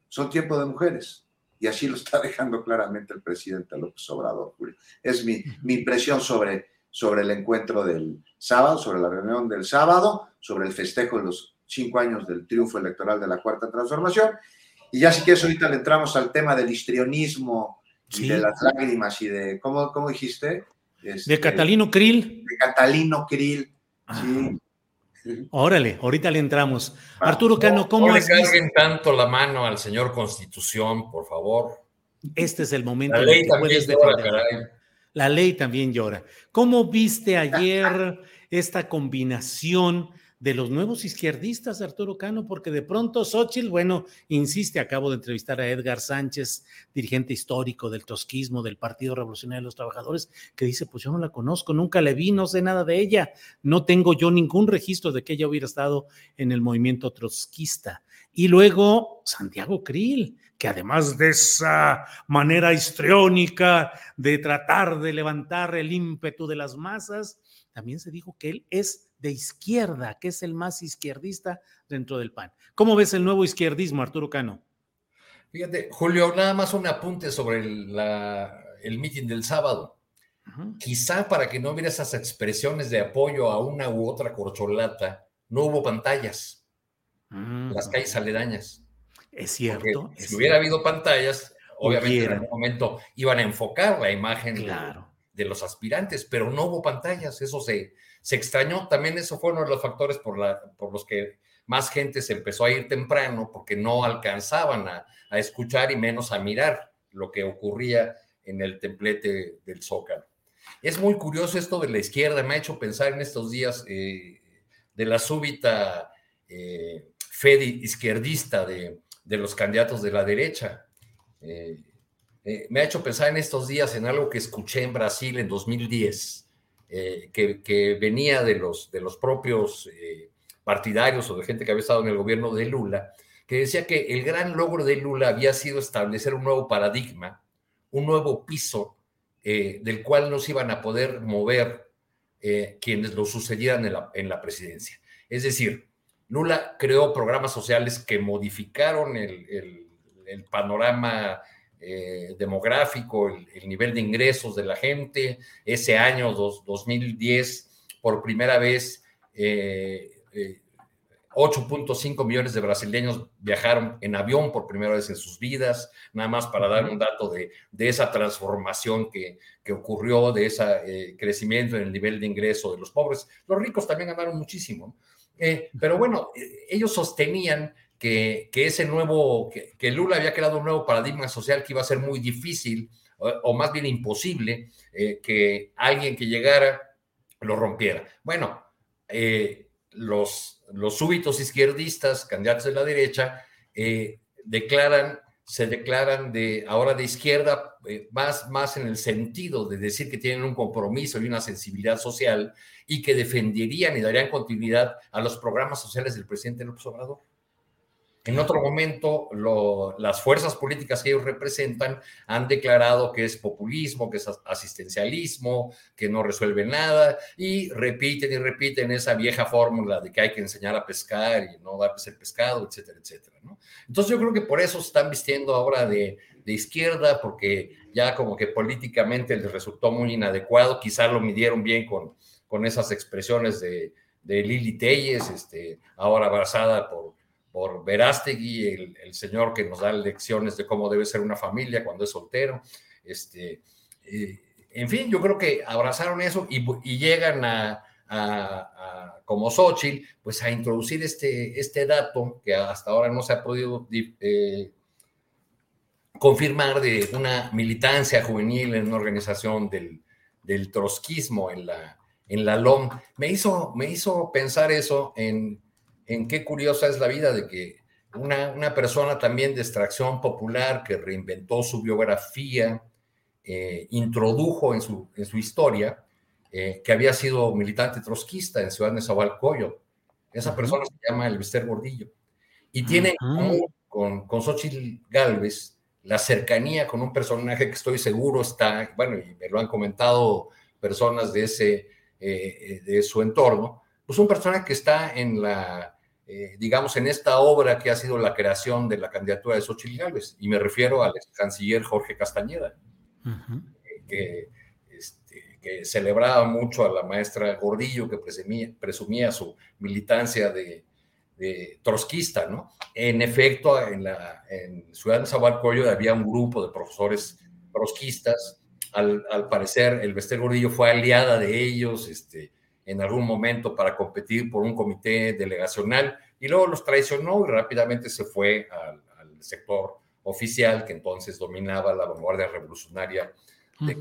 son tiempo de mujeres, y así lo está dejando claramente el presidente López Obrador, Julio. Es mi, mi impresión sobre, sobre el encuentro del sábado, sobre la reunión del sábado, sobre el festejo de los cinco años del triunfo electoral de la Cuarta Transformación. Y ya si quieres, ahorita le entramos al tema del histrionismo y de las lágrimas y de, ¿cómo, cómo dijiste? Este, de Catalino Krill. De Catalino Krill, sí. Órale, ahorita le entramos. Arturo Cano, ¿cómo no le carguen tanto la mano al señor Constitución, por favor. Este es el momento la ley también llora, La ley también llora. ¿Cómo viste ayer esta combinación de los nuevos izquierdistas, Arturo Cano, porque de pronto Xochitl, bueno, insiste, acabo de entrevistar a Edgar Sánchez, dirigente histórico del trotskismo, del Partido Revolucionario de los Trabajadores, que dice, pues yo no la conozco, nunca la vi, no sé nada de ella, no tengo yo ningún registro de que ella hubiera estado en el movimiento trotskista. Y luego Santiago Krill, que además de esa manera histriónica de tratar de levantar el ímpetu de las masas, también se dijo que él es de izquierda, que es el más izquierdista dentro del PAN. ¿Cómo ves el nuevo izquierdismo, Arturo Cano? Fíjate, Julio, nada más un apunte sobre el, el mitin del sábado. Quizá para que no hubiera esas expresiones de apoyo a una u otra corcholata, no hubo pantallas, mm, las calles aledañas. Es cierto. si hubiera habido pantallas, obviamente en algún momento iban a enfocar la imagen claro. de, los aspirantes, pero no hubo pantallas, eso se, se extrañó. También eso fue uno de los factores por, la, por los que más gente se empezó a ir temprano, porque no alcanzaban a, escuchar y menos a mirar lo que ocurría en el templete del Zócalo. Es muy curioso esto de la izquierda, me ha hecho pensar en estos días eh, de la súbita eh, fe izquierdista de, de los candidatos de la derecha. Eh, eh, me ha hecho pensar en estos días en algo que escuché en Brasil en 2010, eh, que, venía de los, de los propios partidarios o de gente que había estado en el gobierno de Lula, que decía que el gran logro de Lula había sido establecer un nuevo paradigma, un nuevo piso del cual no se iban a poder mover quienes lo sucedieran en la, en la presidencia. Es decir, Lula creó programas sociales que modificaron el, panorama eh, demográfico, el, nivel de ingresos de la gente. Ese año, 2010, por primera vez, 8.5 eh, eh, millones de brasileños viajaron en avión por primera vez en sus vidas, nada más para dar un dato de, esa transformación que, que, ocurrió, de ese crecimiento en el nivel de ingreso de los pobres. Los ricos también ganaron muchísimo. Eh, pero bueno, eh, ellos sostenían que, ese nuevo, que, Lula había creado un nuevo paradigma social que iba a ser muy difícil o, más bien imposible eh, que alguien que llegara lo rompiera. Bueno, los, los súbitos izquierdistas, candidatos de la derecha, declaran se declaran de ahora de izquierda, eh, más, más en el sentido de decir que tienen un compromiso y una sensibilidad social y que defenderían y darían continuidad a los programas sociales del presidente López Obrador. En otro momento, las fuerzas políticas que ellos representan han declarado que es populismo, que es asistencialismo, que no resuelve nada, y repiten y repiten esa vieja fórmula de que hay que enseñar a pescar y no darles el pescado, etcétera, etcétera. Entonces yo creo que por eso están vistiendo ahora de, izquierda, porque ya como que políticamente les resultó muy inadecuado, quizá lo midieron bien con, con esas expresiones de, de Lili Telles, este, ahora abrazada por por Verástegui, el, el, señor que nos da lecciones de cómo debe ser una familia cuando es soltero. Este, eh, en fin, yo creo que abrazaron eso y, llegan a, como Xochitl, pues a introducir este, este dato que hasta ahora no se ha podido eh, confirmar de una militancia juvenil en una organización del, del trotskismo en la, en la LOM. Me hizo, me hizo pensar eso en en qué curiosa es la vida de que una, persona también de extracción popular que reinventó su biografía, eh, introdujo en su, en su historia eh, que había sido militante trotskista en Ciudad de Nezahualcóyotl. Esa persona se llama Elvester Gordillo. Y tiene con, con Xochitl Galvez la cercanía con un personaje que estoy seguro está, bueno, y me lo han comentado personas de, ese, eh, de su entorno, pues un personaje que está en la eh, digamos, en esta obra que ha sido la creación de la candidatura de Xochitl Gálvez, y me refiero al canciller Jorge Castañeda, que, este, que, celebraba mucho a la maestra Gordillo, que presumía, su militancia de, trotskista, ¿no? En efecto, en, la, en Ciudad de Zabalcoyo había un grupo de profesores trotskistas, al, al parecer el Bester Gordillo fue aliada de ellos, este, en algún momento para competir por un comité delegacional y luego los traicionó y rápidamente se fue al, sector oficial que entonces dominaba la vanguardia revolucionaria de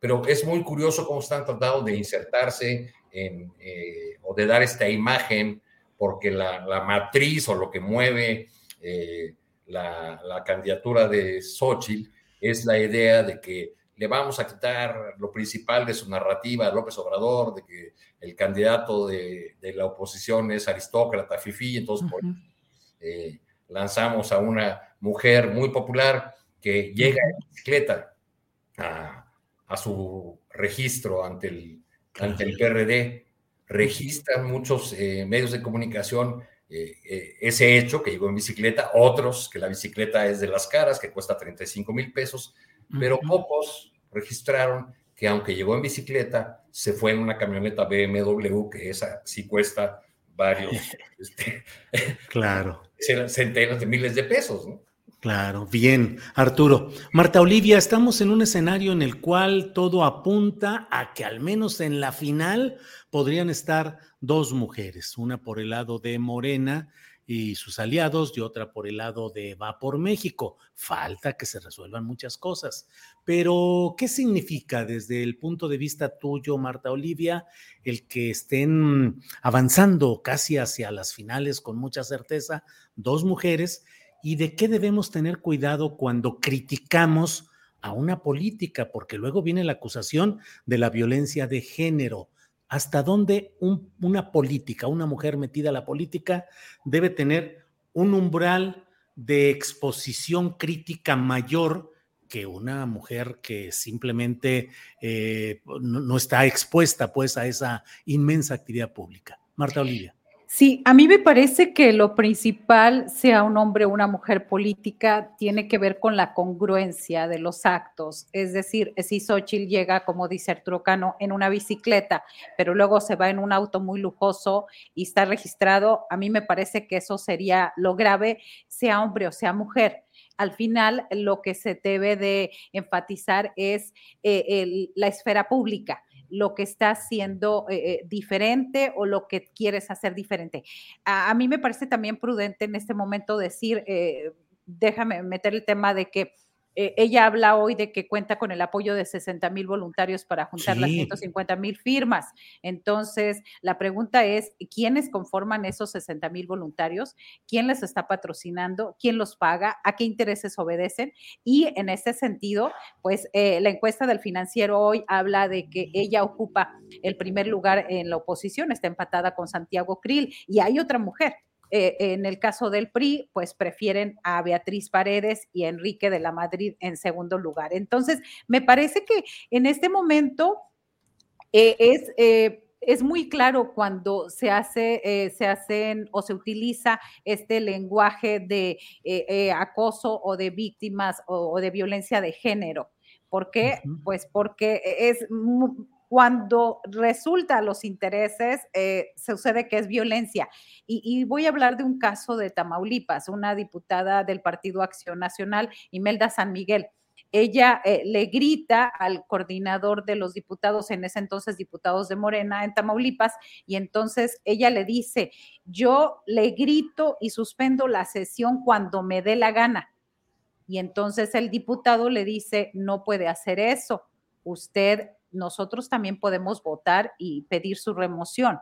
Pero es muy curioso cómo están tratando de insertarse eh, o de dar esta imagen, porque la, matriz o lo que mueve eh, la, candidatura de Xochitl es la idea de que le vamos a quitar lo principal de su narrativa a López Obrador, de que el candidato de, la oposición es aristócrata, fifí, entonces eh, lanzamos a una mujer muy popular que llega en bicicleta a, su registro ante el, ante el PRD, registran muchos eh, medios de comunicación eh, eh, ese hecho, que llegó en bicicleta, otros que la bicicleta es de las caras, que cuesta 35 mil pesos, pero pocos registraron que aunque llegó en bicicleta, se fue en una camioneta BMW, que esa sí cuesta varios, este, claro. centenas de miles de pesos, ¿no? Claro, bien. Arturo, Marta Olivia, estamos en un escenario en el cual todo apunta a que al menos en la final podrían estar dos mujeres, una por el lado de Morena y sus aliados y otra por el lado de Va por México. Falta que se resuelvan muchas cosas. Pero, ¿qué significa desde el punto de vista tuyo, Marta Olivia, el que estén avanzando casi hacia las finales con mucha certeza dos mujeres? y de qué debemos tener cuidado cuando criticamos a una política, porque luego viene la acusación de la violencia de género. ¿Hasta dónde una política, una mujer metida a la política, debe tener un umbral de exposición crítica mayor que una mujer que simplemente eh, no, está expuesta pues a esa inmensa actividad pública? Marta Olivia. Sí, a mí me parece que lo principal, sea un hombre o una mujer política, tiene que ver con la congruencia de los actos. Es decir, si Xochitl llega, como dice Arturo Cano, en una bicicleta, pero luego se va en un auto muy lujoso y está registrado, a mí me parece que eso sería lo grave, sea hombre o sea mujer al final lo que se debe de enfatizar es eh, la esfera pública lo que está haciendo eh, eh, diferente o lo que quieres hacer diferente. A, mí me parece también prudente en este momento decir, eh, déjame meter el tema de que eh, ella habla hoy de que cuenta con el apoyo de 60 mil voluntarios para juntar las 150 mil firmas. Entonces, la pregunta es, ¿quiénes conforman esos 60 mil voluntarios? ¿Quién les está patrocinando? ¿Quién los paga? ¿A qué intereses obedecen? Y en ese sentido, pues eh, la encuesta del financiero hoy habla de que ella ocupa el primer lugar en la oposición, está empatada con Santiago Krill y hay otra mujer eh, en el caso del PRI, pues prefieren a Beatriz Paredes y a Enrique de la Madrid en segundo lugar. Entonces, me parece que en este momento eh, es... Eh, es muy claro cuando se hace, se hacen o se utiliza este lenguaje de acoso o de víctimas o, de violencia de género. ¿Por qué? Pues porque es cuando resulta los intereses, eh, sucede que es violencia. Y, voy a hablar de un caso de Tamaulipas, una diputada del Partido Acción Nacional, Imelda San Miguel. Ella eh, le grita al coordinador de los diputados, en ese entonces diputados de Morena en Tamaulipas, y entonces ella le dice, yo le grito y suspendo la sesión cuando me dé la gana. Y entonces el diputado le dice, no puede hacer eso. Usted nosotros también podemos votar y pedir su remoción.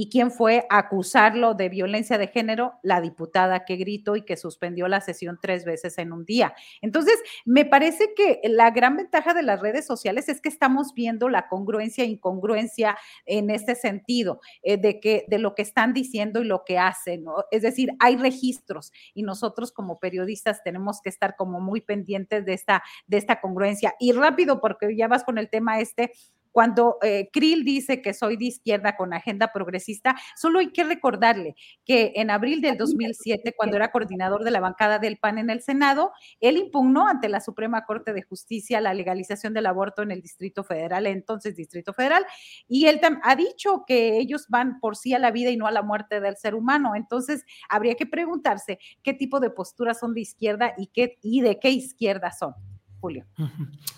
¿Y quién fue acusarlo de violencia de género? La diputada que gritó y que suspendió la sesión tres veces en un día. Entonces, me parece que la gran ventaja de las redes sociales es que estamos viendo la congruencia e incongruencia en este sentido, eh, de, que, de lo que están diciendo y lo que hacen. Es decir, hay registros y nosotros como periodistas tenemos que estar como muy pendientes de esta, de esta congruencia. Y rápido, porque ya vas con el tema este, cuando eh, Krill dice que soy de izquierda con agenda progresista, solo hay que recordarle que en abril del 2007, cuando era coordinador de la bancada del PAN en el Senado, él impugnó ante la Suprema Corte de Justicia la legalización del aborto en el Distrito Federal, entonces Distrito Federal, y él ha dicho que ellos van por sí a la vida y no a la muerte del ser humano. Entonces, habría que preguntarse qué tipo de posturas son de izquierda y, qué, y de qué izquierda son. Julio.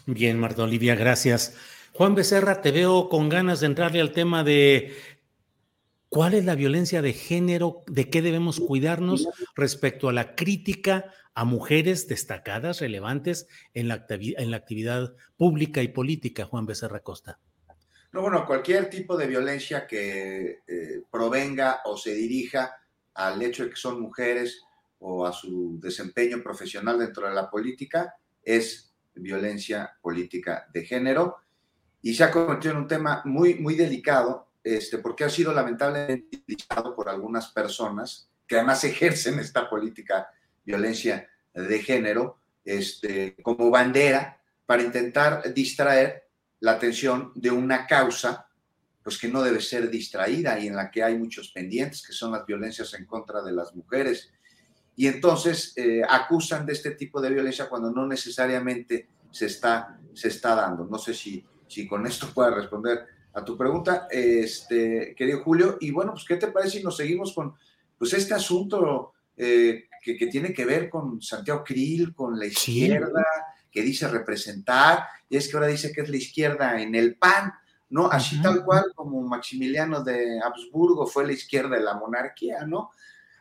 Bien, Marta Olivia, gracias. Juan Becerra, te veo con ganas de entrarle al tema de cuál es la violencia de género, de qué debemos cuidarnos respecto a la crítica a mujeres destacadas, relevantes en la, actividad pública y política, Juan Becerra Costa. No, bueno, cualquier tipo de violencia que eh, provenga o se dirija al hecho de que son mujeres o a su desempeño profesional dentro de la política es violencia política de género y se ha convertido en un tema muy, muy delicado este, porque ha sido lamentablemente utilizado por algunas personas que además ejercen esta política violencia de género este, como bandera para intentar distraer la atención de una causa pues que no debe ser distraída y en la que hay muchos pendientes, que son las violencias en contra de las mujeres. Y entonces eh, acusan de este tipo de violencia cuando no necesariamente se está, se está dando. No sé si, si con esto pueda responder a tu pregunta, este, querido Julio. Y bueno, pues, ¿qué te parece si nos seguimos con pues, este asunto eh, que, que, tiene que ver con Santiago Krill, con la izquierda, que dice representar, y es que ahora dice que es la izquierda en el PAN, ¿no? Así tal cual como Maximiliano de Habsburgo fue la izquierda de la monarquía, ¿no?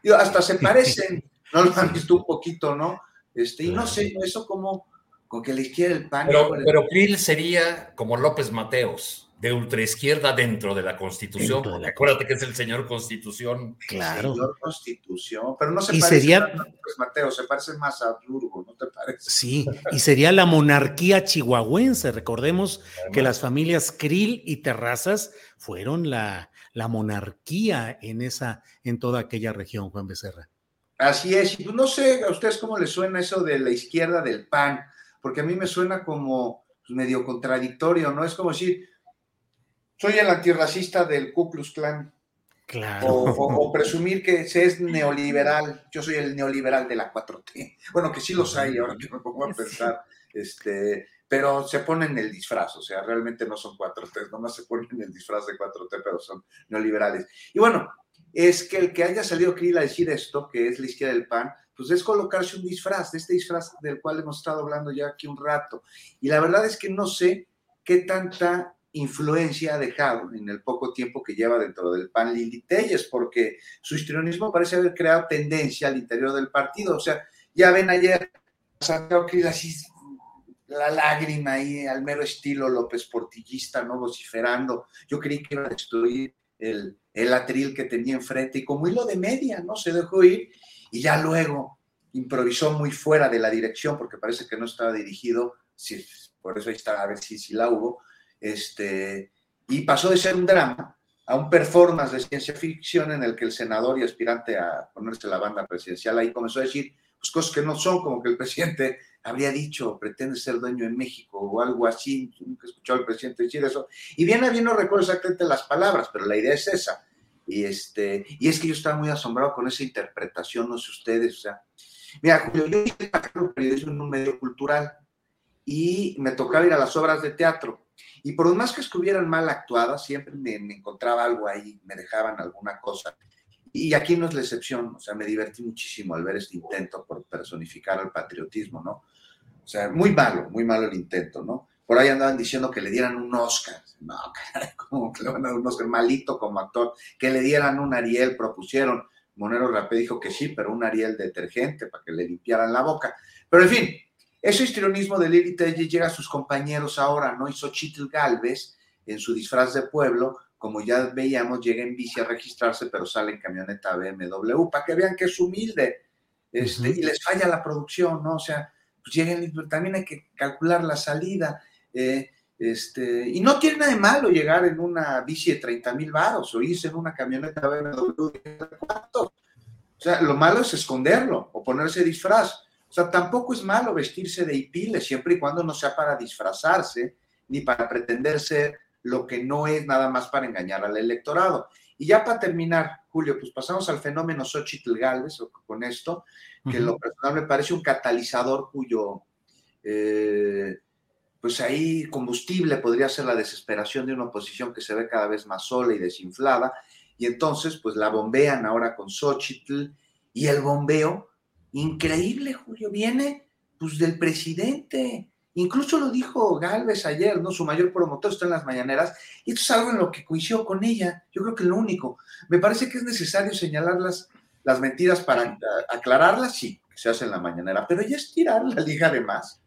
Digo, hasta se parecen, ¿no? Lo han visto un poquito, ¿no? Este, y no sé, eso como, con que la izquierda el PAN... Pero, pero Krill sería como López Mateos de ultraizquierda dentro de la Constitución. De la... Acuérdate que es el señor Constitución. Claro. Señor Constitución, pero no se y parece sería... a López Mateo, se parece más a Habsburgo, ¿no te parece? Sí, y sería la monarquía chihuahuense. Recordemos Además. que las familias Krill y Terrazas fueron la, la monarquía en, esa, en toda aquella región, Juan Becerra. Así es, y pues no sé a ustedes cómo les suena eso de la izquierda del PAN, porque a mí me suena como pues, medio contradictorio, ¿no? Es como decir, soy el antirracista del Ku Klux Klan. Claro. O, o, o, presumir que se es neoliberal. Yo soy el neoliberal de la 4T. Bueno, que sí los hay, ahora que me pongo a pensar. Este, pero se ponen el disfraz, o sea, realmente no son 4T, nomás se ponen el disfraz de 4T, pero son neoliberales. Y bueno, es que el que haya salido Krill a decir esto, que es la izquierda del PAN, pues es colocarse un disfraz, de este disfraz del cual hemos estado hablando ya aquí un rato. Y la verdad es que no sé qué tanta influencia ha dejado en el poco tiempo que lleva dentro del PAN Lili Telles, porque su histrionismo parece haber creado tendencia al interior del partido. O sea, ya ven ayer Santiago Krill así la lágrima ahí al mero estilo López Portillista, ¿no? Vociferando. Yo creí que iba a destruir el, el atril que tenía enfrente y como hilo de media, ¿no? Se dejó ir y ya luego improvisó muy fuera de la dirección porque parece que no estaba dirigido, si, por eso ahí está, a ver si, si la hubo, este, y pasó de ser un drama a un performance de ciencia ficción en el que el senador y aspirante a ponerse la banda presidencial ahí comenzó a decir pues, cosas que no son, como que el presidente habría dicho, pretende ser dueño de México o algo así, nunca he escuchado al presidente decir eso, y bien bien no recuerdo exactamente las palabras, pero la idea es esa, y, este, y es que yo estaba muy asombrado con esa interpretación, no sé ustedes, o sea, mira, Julio, yo hice periodismo en un medio cultural, y me tocaba ir a las obras de teatro, y por más que estuvieran mal actuadas, siempre me, me, encontraba algo ahí, me dejaban alguna cosa. Y aquí no es la excepción, o sea, me divertí muchísimo al ver este intento por personificar al patriotismo, ¿no? O sea, muy malo, muy malo el intento, ¿no? Por ahí andaban diciendo que le dieran un Oscar. No, caray, ¿cómo que le van a dar un Oscar? Malito como actor. Que le dieran un Ariel, propusieron. Monero Rapé dijo que sí, pero un Ariel detergente para que le limpiaran la boca. Pero en fin, ese histrionismo de Lili Telly llega a sus compañeros ahora, ¿no? Hizo Chitl Galvez en su disfraz de pueblo, como ya veíamos, llega en bici a registrarse, pero sale en camioneta BMW, para que vean que es humilde. Este, uh -huh. Y les falla la producción, ¿no? O sea, pues lleguen, también hay que calcular la salida. Eh, este, y no tiene nada de malo llegar en una bici de 30 mil baros o irse en una camioneta BMW. O sea, lo malo es esconderlo o ponerse disfraz. O sea, tampoco es malo vestirse de hipile, siempre y cuando no sea para disfrazarse ni para pretender ser lo que no es nada más para engañar al electorado. Y ya para terminar, Julio, pues pasamos al fenómeno Xochitl Galvez con esto, que uh -huh. lo personal me parece un catalizador cuyo, eh, pues ahí combustible podría ser la desesperación de una oposición que se ve cada vez más sola y desinflada, y entonces pues la bombean ahora con Xochitl, y el bombeo, increíble, Julio, viene pues del presidente, Incluso lo dijo Galvez ayer, ¿no? Su mayor promotor está en las mañaneras, y esto es algo en lo que coincidió con ella. Yo creo que lo único. Me parece que es necesario señalar las, las mentiras para aclararlas, sí, que se hace en la mañanera, pero ya es tirar la liga de más.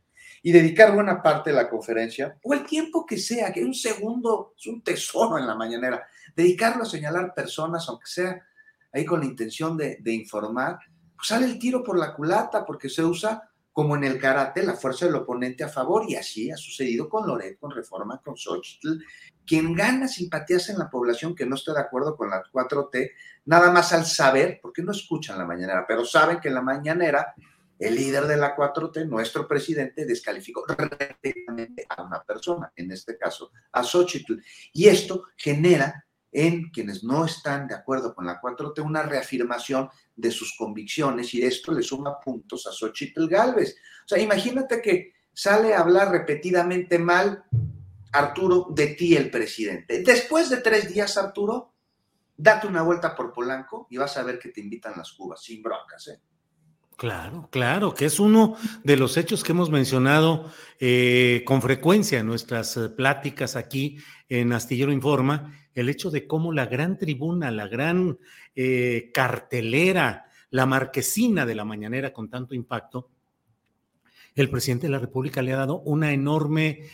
Y dedicar buena parte de la conferencia, o el tiempo que sea, que un segundo es un tesoro en la mañanera, dedicarlo a señalar personas, aunque sea ahí con la intención de, informar, pues sale el tiro por la culata, porque se usa como en el karate, la fuerza del oponente a favor, y así ha sucedido con Loret, con Reforma, con Xochitl. Quien gana simpatías en la población que no está de acuerdo con la 4T, nada más al saber, porque no escuchan la mañanera, pero saben que en la mañanera el líder de la 4T, nuestro presidente, descalificó directamente a una persona, en este caso a Xochitl. Y esto genera en quienes no están de acuerdo con la 4T una reafirmación de sus convicciones y esto le suma puntos a Xochitl Galvez. O sea, imagínate que sale a hablar repetidamente mal Arturo de ti el presidente. Después de tres días, Arturo, date una vuelta por Polanco y vas a ver que te invitan las cubas, sin broncas, ¿eh? Claro, claro, que es uno de los hechos que hemos mencionado eh, con frecuencia en nuestras eh, pláticas aquí en Astillero Informa, el hecho de cómo la gran tribuna, la gran eh, cartelera, la marquesina de la mañanera con tanto impacto, el presidente de la República le ha dado una enorme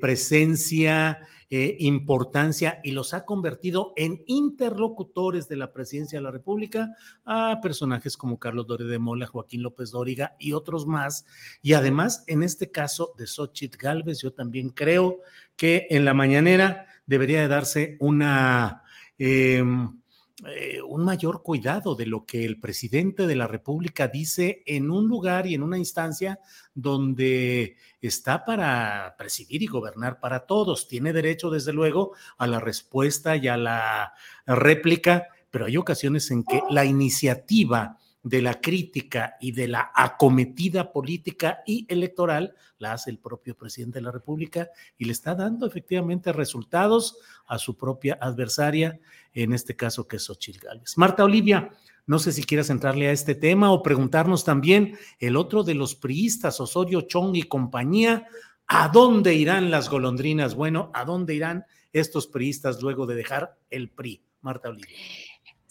presencia, eh, importancia y los ha convertido en interlocutores de la presidencia de la República a personajes como Carlos Dore de Mola, Joaquín López Dóriga y otros más. Y además, en este caso de Xochitl Galvez, yo también creo que en la mañanera debería de darse una... Em, eh, un mayor cuidado de lo que el presidente de la República dice en un lugar y en una instancia donde está para presidir y gobernar para todos. Tiene derecho, desde luego, a la respuesta y a la réplica, pero hay ocasiones en que la iniciativa de la crítica y de la acometida política y electoral la hace el propio presidente de la República y le está dando efectivamente resultados a su propia adversaria, en este caso que es Xochitl Gálvez. Marta Olivia, no sé si quieras entrarle a este tema o preguntarnos también el otro de los priistas, Osorio Chong y compañía, ¿a dónde irán las golondrinas? Bueno, ¿a dónde irán estos priistas luego de dejar el PRI? Marta Olivia.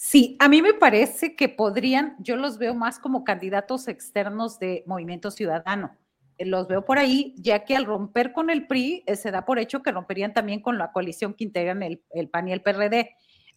Sí, a mí me parece que podrían, yo los veo más como candidatos externos de Movimiento Ciudadano. Eh, los veo por ahí, ya que al romper con el PRI, eh, se da por hecho que romperían también con la coalición que integran el, el PAN y el PRD.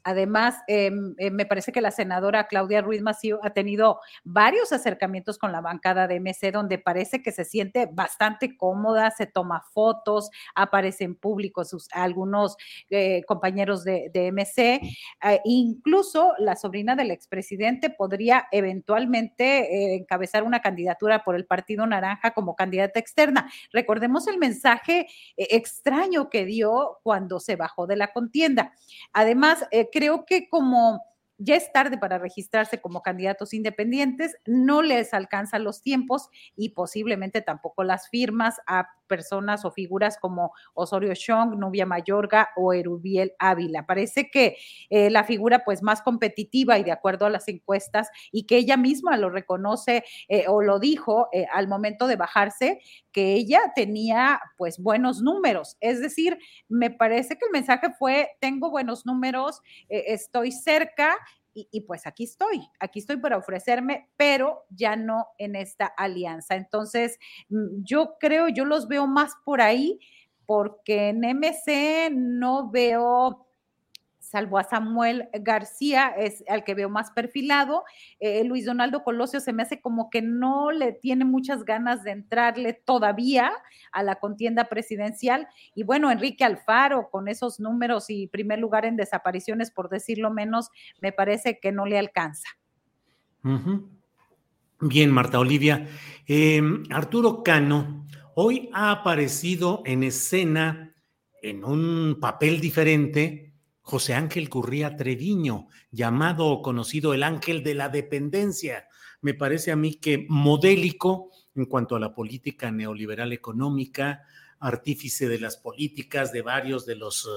Además, em, eh, me parece que la senadora Claudia Ruiz Massieu ha tenido varios acercamientos con la bancada de MC, donde parece que se siente bastante cómoda, se toma fotos, aparece en público sus algunos eh, compañeros de, MC. Eh, incluso la sobrina del expresidente podría eventualmente encabezar una candidatura por el Partido Naranja como candidata externa. Recordemos el mensaje extraño que dio cuando se bajó de la contienda. Además, creo que como ya es tarde para registrarse como candidatos independientes, no les alcanzan los tiempos y posiblemente tampoco las firmas a personas o figuras como Osorio Chong, Nubia Mayorga o Erubiel Ávila. Parece que eh, la figura pues más competitiva y de acuerdo a las encuestas y que ella misma lo reconoce eh, o lo dijo eh, al momento de bajarse, que ella tenía pues buenos números. Es decir, me parece que el mensaje fue, tengo buenos números, estoy cerca y, pues aquí estoy, aquí estoy para ofrecerme, pero ya no en esta alianza. Entonces, mm, yo creo, yo los veo más por ahí, porque en MC no veo salvo a Samuel García, es al que veo más perfilado. Eh, Luis Donaldo Colosio se me hace como que no le tiene muchas ganas de entrarle todavía a la contienda presidencial. Y bueno, Enrique Alfaro, con esos números y primer lugar en desapariciones, por decirlo menos, me parece que no le alcanza. Bien, Marta Olivia. Em, Arturo Cano hoy ha aparecido en escena en un papel diferente José Ángel Curría Treviño, llamado o conocido el ángel de la dependencia. Me parece a mí que modélico en cuanto a la política neoliberal económica, artífice de las políticas de varios de los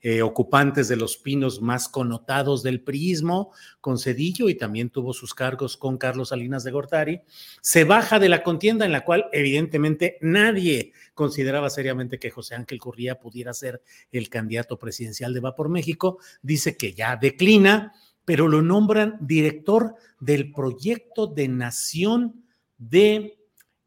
eh, ocupantes de los pinos más connotados del priismo, con Cedillo, y también tuvo sus cargos con Carlos Salinas de Gortari, se baja de la contienda en la cual evidentemente nadie consideraba seriamente que José Ángel Curría pudiera ser el candidato presidencial de Va por México, dice que ya declina, pero lo nombran director del proyecto de nación de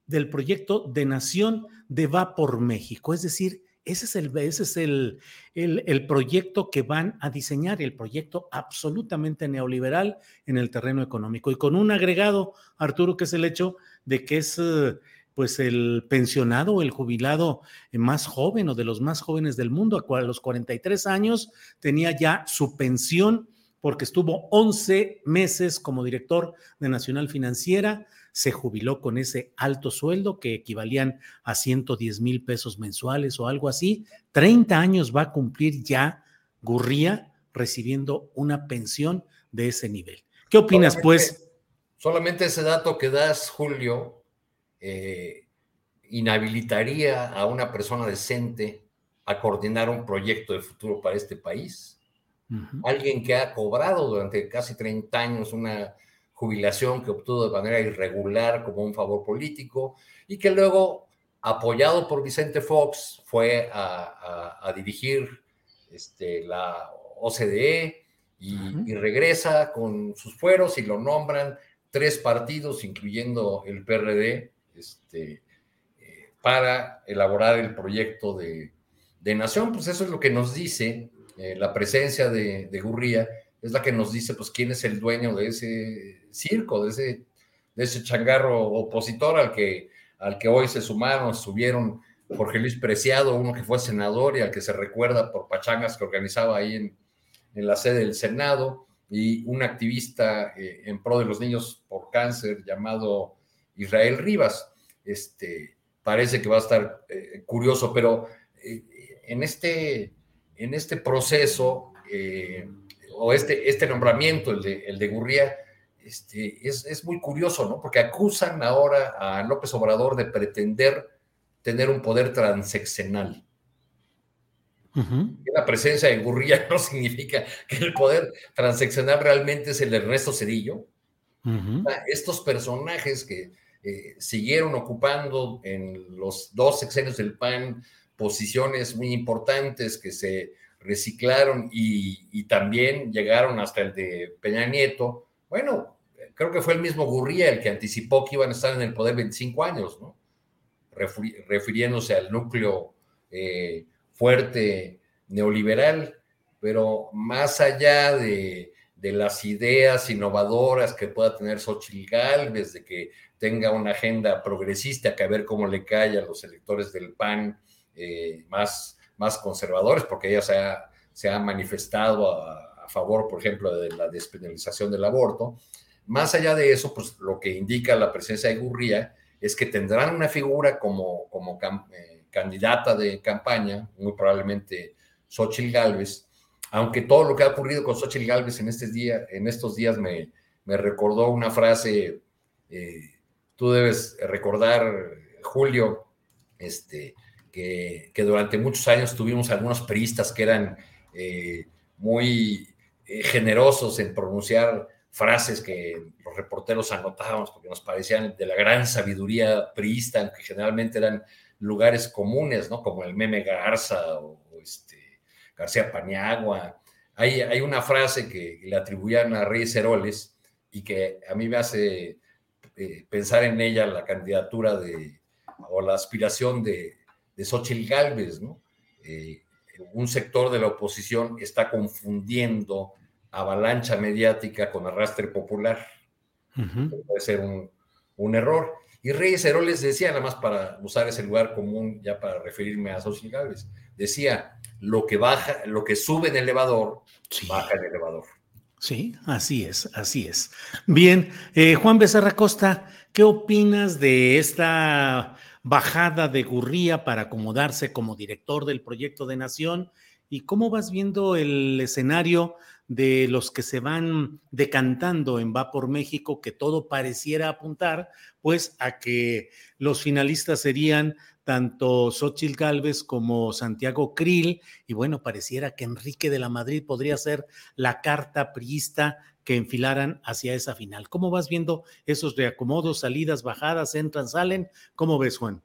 del proyecto de nación de Va por México. Es decir, ese es, el, ese es el, el, proyecto que van a diseñar, el proyecto absolutamente neoliberal en el terreno económico. Y con un agregado, Arturo, que es el hecho de que es eh, pues el pensionado el jubilado más joven o de los más jóvenes del mundo, a los 43 años tenía ya su pensión porque estuvo 11 meses como director de Nacional Financiera, se jubiló con ese alto sueldo que equivalían a 110 mil pesos mensuales o algo así. 30 años va a cumplir ya Gurría recibiendo una pensión de ese nivel. ¿Qué opinas, pues? Solamente ese dato que das, Julio, eh, inhabilitaría a una persona decente a coordinar un proyecto de futuro para este país Alguien que ha cobrado durante casi 30 años una jubilación que obtuvo de manera irregular como un favor político y que luego, apoyado por Vicente Fox, fue a, dirigir este, la OCDE y, regresa con sus fueros y lo nombran tres partidos, incluyendo el PRD, este, eh, para elaborar el proyecto de, de nación. Pues eso es lo que nos dice eh, la presencia de, de, Gurría es la que nos dice, pues, quién es el dueño de ese circo, de ese, de ese changarro opositor al que, al que hoy se sumaron, subieron Jorge Luis Preciado, uno que fue senador y al que se recuerda por pachangas que organizaba ahí en, en la sede del Senado, y un activista eh, en pro de los niños por cáncer llamado Israel Rivas. Este, parece que va a estar eh, curioso, pero en este en este proceso eh, o este, este nombramiento, el de, el de Gurría, este, es, muy curioso, ¿no? Porque acusan ahora a López Obrador de pretender tener un poder transeccional. La presencia de Gurría no significa que el poder transeccional realmente es el de Ernesto Cedillo. Estos personajes que eh, siguieron ocupando en los dos sexenios del PAN posiciones muy importantes que se reciclaron y, también llegaron hasta el de Peña Nieto. Bueno, creo que fue el mismo Gurría el que anticipó que iban a estar en el poder 25 años, ¿no? refiriéndose al núcleo eh, fuerte neoliberal, pero más allá de, de, las ideas innovadoras que pueda tener Xochitl Gálvez, de que tenga una agenda progresista, que a ver cómo le cae a los electores del PAN, eh, más, más conservadores, porque ella se ha, manifestado a, favor, por ejemplo, de la despenalización del aborto. Más allá de eso, pues lo que indica la presencia de Gurría es que tendrán una figura como, eh, candidata de campaña, muy probablemente Xochitl Galvez, aunque todo lo que ha ocurrido con Xochitl Galvez en, este día, en estos días me, me recordó una frase, eh, tú debes recordar, Julio, este, que, durante muchos años tuvimos algunos peristas que eran eh, muy eh, generosos en pronunciar frases que los reporteros anotábamos porque nos parecían de la gran sabiduría priista, que generalmente eran lugares comunes, ¿no? Como el meme Garza o, este, García Paniagua. Hay, hay una frase que le atribuían a Reyes Heroles y que a mí me hace eh, pensar en ella la candidatura de, o la aspiración de, de Xochitl Galvez, ¿no? Eh, un sector de la oposición está confundiendo avalancha mediática con arrastre popular. Puede ser un, error. Y Reyes Heroles decía, nada más para usar ese lugar común, ya para referirme a Xochitl Galvez, decía, lo que baja, lo que sube en el elevador, baja en el elevador. Sí, así es, así es. Bien, eh, Juan Becerra Costa, ¿qué opinas de esta bajada de Gurría para acomodarse como director del proyecto de Nación. ¿Y cómo vas viendo el escenario de los que se van decantando en Va por México, que todo pareciera apuntar, pues, a que los finalistas serían tanto Xochitl Gálvez como Santiago Krill, y bueno, pareciera que Enrique de la Madrid podría ser la carta priista que enfilaran hacia esa final. ¿Cómo vas viendo esos reacomodos, salidas, bajadas, entran, salen? ¿Cómo ves, Juan?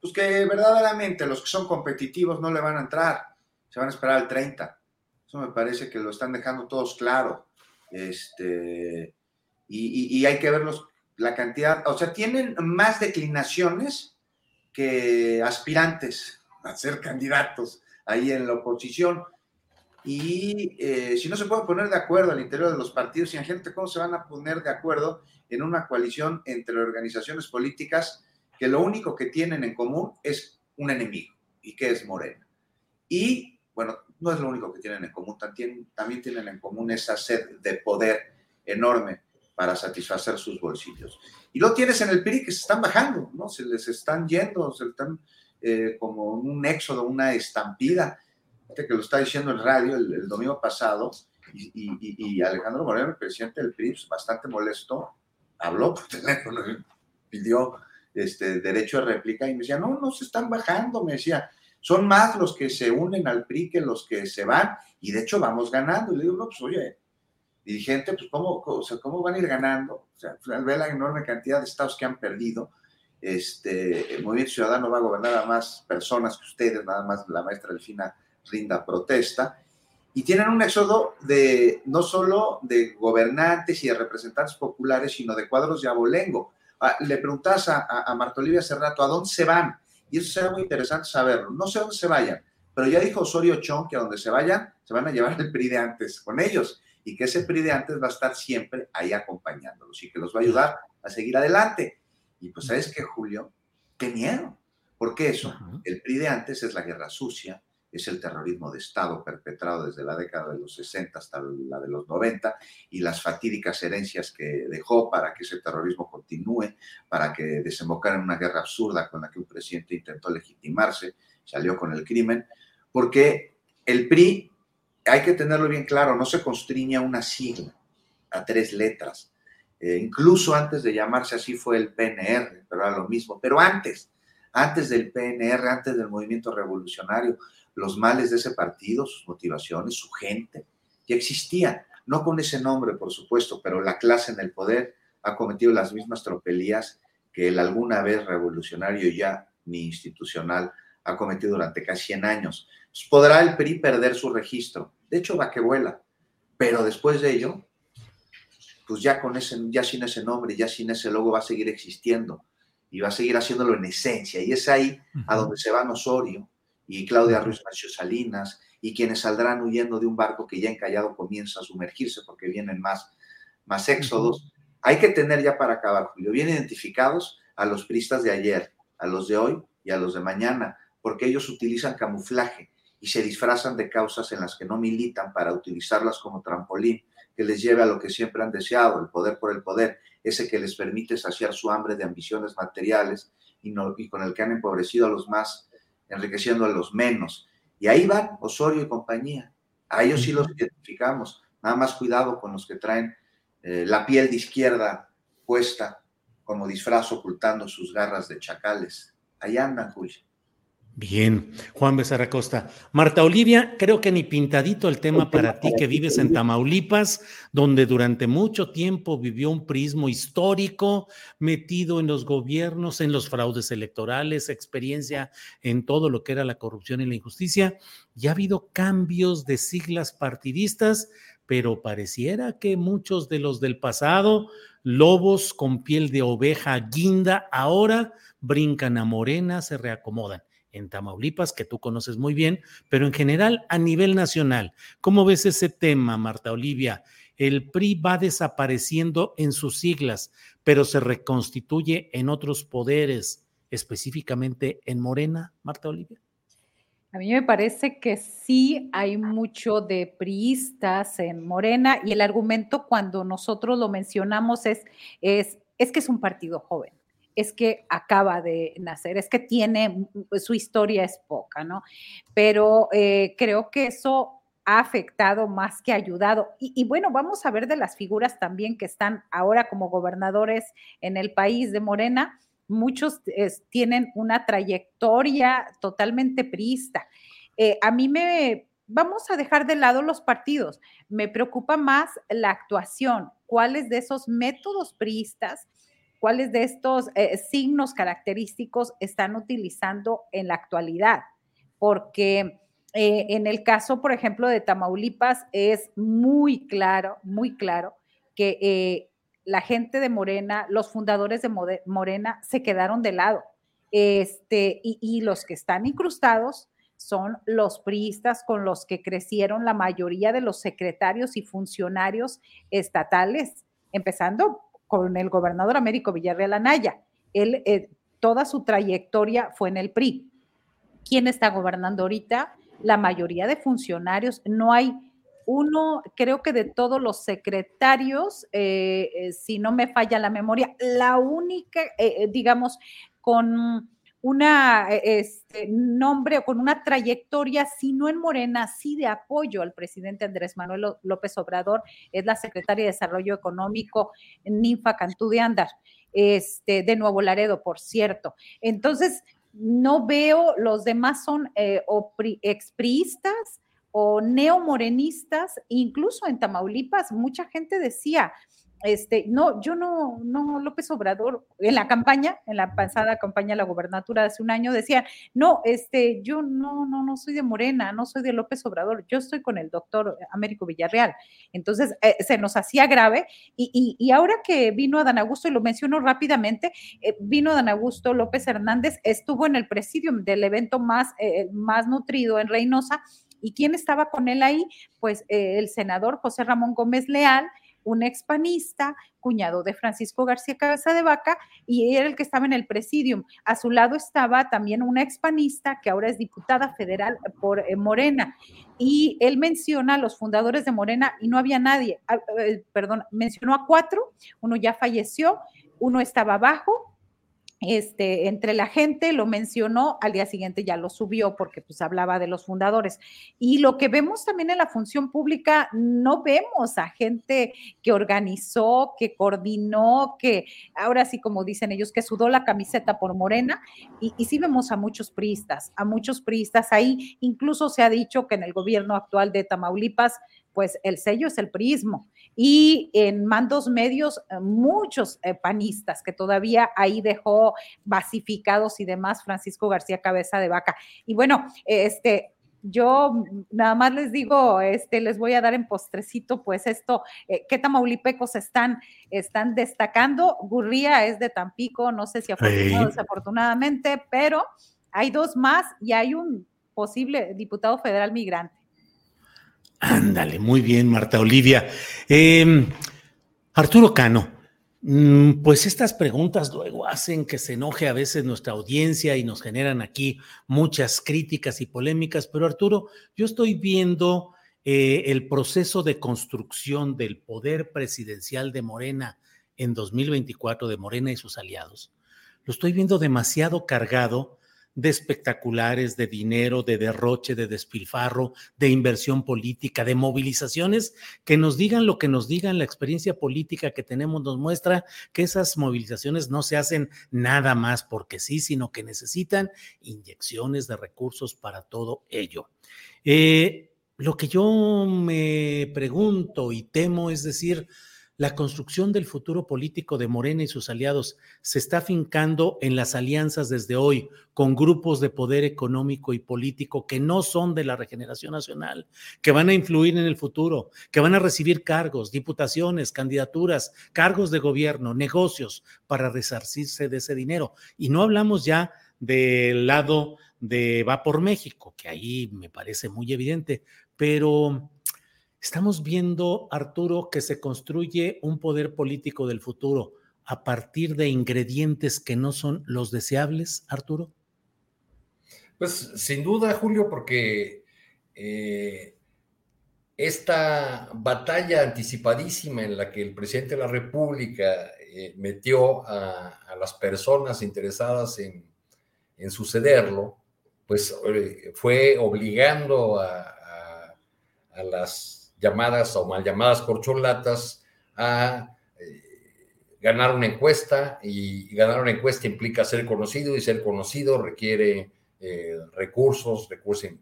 Pues que verdaderamente los que son competitivos no le van a entrar, se van a esperar al 30. Eso me parece que lo están dejando todos claro. Este, y, hay que verlos la cantidad, o sea, tienen más declinaciones que aspirantes a ser candidatos ahí en la oposición. Y eh, si no se pueden poner de acuerdo al interior de los partidos, imagínate cómo se van a poner de acuerdo en una coalición entre organizaciones políticas que lo único que tienen en común es un enemigo, y que es Morena. Y, bueno, no es lo único que tienen en común, también, también tienen en común esa sed de poder enorme para satisfacer sus bolsillos. Y lo tienes en el PRI que se están bajando, ¿no? Se les están yendo, se están eh, como un éxodo, una estampida. Que lo está diciendo en radio el, domingo pasado, y, Alejandro Moreno, el presidente del PRI, pues, bastante molesto, habló por teléfono, pidió este, derecho de réplica y me decía, no, no se están bajando, me decía, son más los que se unen al PRI que los que se van, y de hecho vamos ganando. Y le digo, no, pues oye, dirigente, pues ¿cómo, o sea, ¿cómo van a ir ganando? O sea, ve la enorme cantidad de estados que han perdido. Este, el Movimiento Ciudadano va a gobernar a más personas que ustedes, nada más la maestra Delfina rinda protesta. Y tienen un éxodo de no solo de gobernantes y de representantes populares, sino de cuadros de abolengo. Ah, le preguntas a, a, Marta Olivia hace rato, ¿a dónde se van? Y eso será muy interesante saberlo. No sé dónde se vayan, pero ya dijo Osorio Chong que a donde se vayan, se van a llevar el PRI de antes con ellos y que ese PRI de antes va a estar siempre ahí acompañándolos y que los va a ayudar a seguir adelante. Y pues, ¿sabes qué, Julio? ¡Qué miedo! ¿Por qué eso? El PRI de antes es la guerra sucia, es el terrorismo de Estado perpetrado desde la década de los 60 hasta la de los 90 y las fatídicas herencias que dejó para que ese terrorismo continúe, para que desembocara en una guerra absurda con la que un presidente intentó legitimarse, salió con el crimen, porque el PRI hay que tenerlo bien claro, no se constriña una sigla a tres letras. Eh, incluso antes de llamarse así fue el PNR, pero era lo mismo. Pero antes, antes del PNR, antes del movimiento revolucionario, los males de ese partido, sus motivaciones, su gente, ya existían. No con ese nombre, por supuesto, pero la clase en el poder ha cometido las mismas tropelías que el alguna vez revolucionario ya ni institucional ha cometido durante casi 100 años. podrá el PRI perder su registro, de hecho va que vuela, pero después de ello, pues ya con ese, ya sin ese nombre, ya sin ese logo va a seguir existiendo y va a seguir haciéndolo en esencia. Y es ahí a donde se van Osorio y Claudia Ruiz Macho Salinas y quienes saldrán huyendo de un barco que ya encallado comienza a sumergirse porque vienen más, más éxodos. Hay que tener ya para acabar, Julio, bien identificados a los pristas de ayer, a los de hoy y a los de mañana, porque ellos utilizan camuflaje y se disfrazan de causas en las que no militan para utilizarlas como trampolín que les lleve a lo que siempre han deseado, el poder por el poder, ese que les permite saciar su hambre de ambiciones materiales y, no, y con el que han empobrecido a los más, enriqueciendo a los menos. Y ahí van Osorio y compañía. A ellos sí los identificamos. Nada más cuidado con los que traen eh, la piel de izquierda puesta como disfraz ocultando sus garras de chacales. Ahí andan, Julio. Bien, Juan Becerra. Marta Olivia, creo que ni pintadito el tema para ti que vives en Tamaulipas, donde durante mucho tiempo vivió un prismo histórico metido en los gobiernos, en los fraudes electorales, experiencia en todo lo que era la corrupción y la injusticia. Ya ha habido cambios de siglas partidistas, pero pareciera que muchos de los del pasado, lobos con piel de oveja guinda, ahora brincan a morena, se reacomodan en Tamaulipas, que tú conoces muy bien, pero en general a nivel nacional. ¿Cómo ves ese tema, Marta Olivia? El PRI va desapareciendo en sus siglas, pero se reconstituye en otros poderes, específicamente en Morena, Marta Olivia. A mí me parece que sí hay mucho de priistas en Morena y el argumento cuando nosotros lo mencionamos es, es, es que es un partido joven es que acaba de nacer, es que tiene, su historia es poca, ¿no? Pero eh, creo que eso ha afectado más que ayudado. Y, bueno, vamos a ver de las figuras también que están ahora como gobernadores en el país de Morena. Muchos tienen una trayectoria totalmente priista. Eh, a mí me, vamos a dejar de lado los partidos. Me preocupa más la actuación, cuáles de esos métodos priistas cuáles de estos eh, signos característicos están utilizando en la actualidad, porque eh, en el caso, por ejemplo, de Tamaulipas es muy claro, muy claro que eh, la gente de Morena, los fundadores de Morena se quedaron de lado. Este, y, los que están incrustados son los priistas con los que crecieron la mayoría de los secretarios y funcionarios estatales, empezando con el gobernador Américo Villarreal Anaya. Él, eh, toda su trayectoria fue en el PRI. ¿Quién está gobernando ahorita? La mayoría de funcionarios. No hay uno, creo que de todos los secretarios, eh, eh, si no me falla la memoria, la única, eh, digamos, con una este, nombre o con una trayectoria, si no en Morena, sí de apoyo al presidente Andrés Manuel López Obrador, es la secretaria de Desarrollo Económico, Ninfa Cantú de Andar, este, de Nuevo Laredo, por cierto. Entonces, no veo, los demás son expriistas, o neomorenistas, incluso en Tamaulipas, mucha gente decía, este, no, yo no, no, López Obrador, en la campaña, en la pasada campaña de la gobernatura de hace un año, decía, no, este, yo no, no, no soy de Morena, no soy de López Obrador, yo estoy con el doctor Américo Villarreal. Entonces, eh, se nos hacía grave y, y, ahora que vino Dan Augusto, y lo menciono rápidamente, eh, vino Dan Augusto López Hernández, estuvo en el presidium del evento más, eh, más nutrido en Reynosa, ¿Y quién estaba con él ahí? Pues eh, el senador José Ramón Gómez Leal, un expanista, cuñado de Francisco García Cabeza de Vaca, y era el que estaba en el presidium. A su lado estaba también una expanista que ahora es diputada federal por eh, Morena. Y él menciona a los fundadores de Morena y no había nadie, ah, eh, perdón, mencionó a cuatro, uno ya falleció, uno estaba abajo, este, entre la gente, lo mencionó, al día siguiente ya lo subió porque pues hablaba de los fundadores. Y lo que vemos también en la función pública, no vemos a gente que organizó, que coordinó, que ahora sí, como dicen ellos, que sudó la camiseta por Morena, y, y sí vemos a muchos priistas, a muchos priistas ahí, incluso se ha dicho que en el gobierno actual de Tamaulipas, pues el sello es el prismo. Y en mandos medios, eh, muchos eh, panistas que todavía ahí dejó basificados y demás Francisco García Cabeza de Vaca. Y bueno, este, yo nada más les digo, este, les voy a dar en postrecito, pues esto, eh, qué tamaulipecos están, están destacando. Gurría es de Tampico, no sé si afortunado o desafortunadamente, pero hay dos más y hay un posible diputado federal migrante. Ándale, muy bien, Marta Olivia. Em, Arturo Cano, mm, pues estas preguntas luego hacen que se enoje a veces nuestra audiencia y nos generan aquí muchas críticas y polémicas, pero Arturo, yo estoy viendo eh, el proceso de construcción del poder presidencial de Morena en 2024, de Morena y sus aliados. Lo estoy viendo demasiado cargado de espectaculares, de dinero, de derroche, de despilfarro, de inversión política, de movilizaciones, que nos digan lo que nos digan, la experiencia política que tenemos nos muestra que esas movilizaciones no se hacen nada más porque sí, sino que necesitan inyecciones de recursos para todo ello. Eh, lo que yo me pregunto y temo es decir, la construcción del futuro político de Morena y sus aliados se está fincando en las alianzas desde hoy con grupos de poder económico y político que no son de la regeneración nacional, que van a influir en el futuro, que van a recibir cargos, diputaciones, candidaturas, cargos de gobierno, negocios para resarcirse de ese dinero. Y no hablamos ya del lado de Va por México, que ahí me parece muy evidente, pero Estamos viendo, Arturo, que se construye un poder político del futuro a partir de ingredientes que no son los deseables, Arturo. Pues sin duda, Julio, porque eh, esta batalla anticipadísima en la que el presidente de la República eh, metió a, las personas interesadas en, sucederlo, pues eh, fue obligando a las llamadas o mal llamadas corcholatas a eh, ganar una encuesta y, ganar una encuesta implica ser conocido y ser conocido requiere eh, recursos, eh,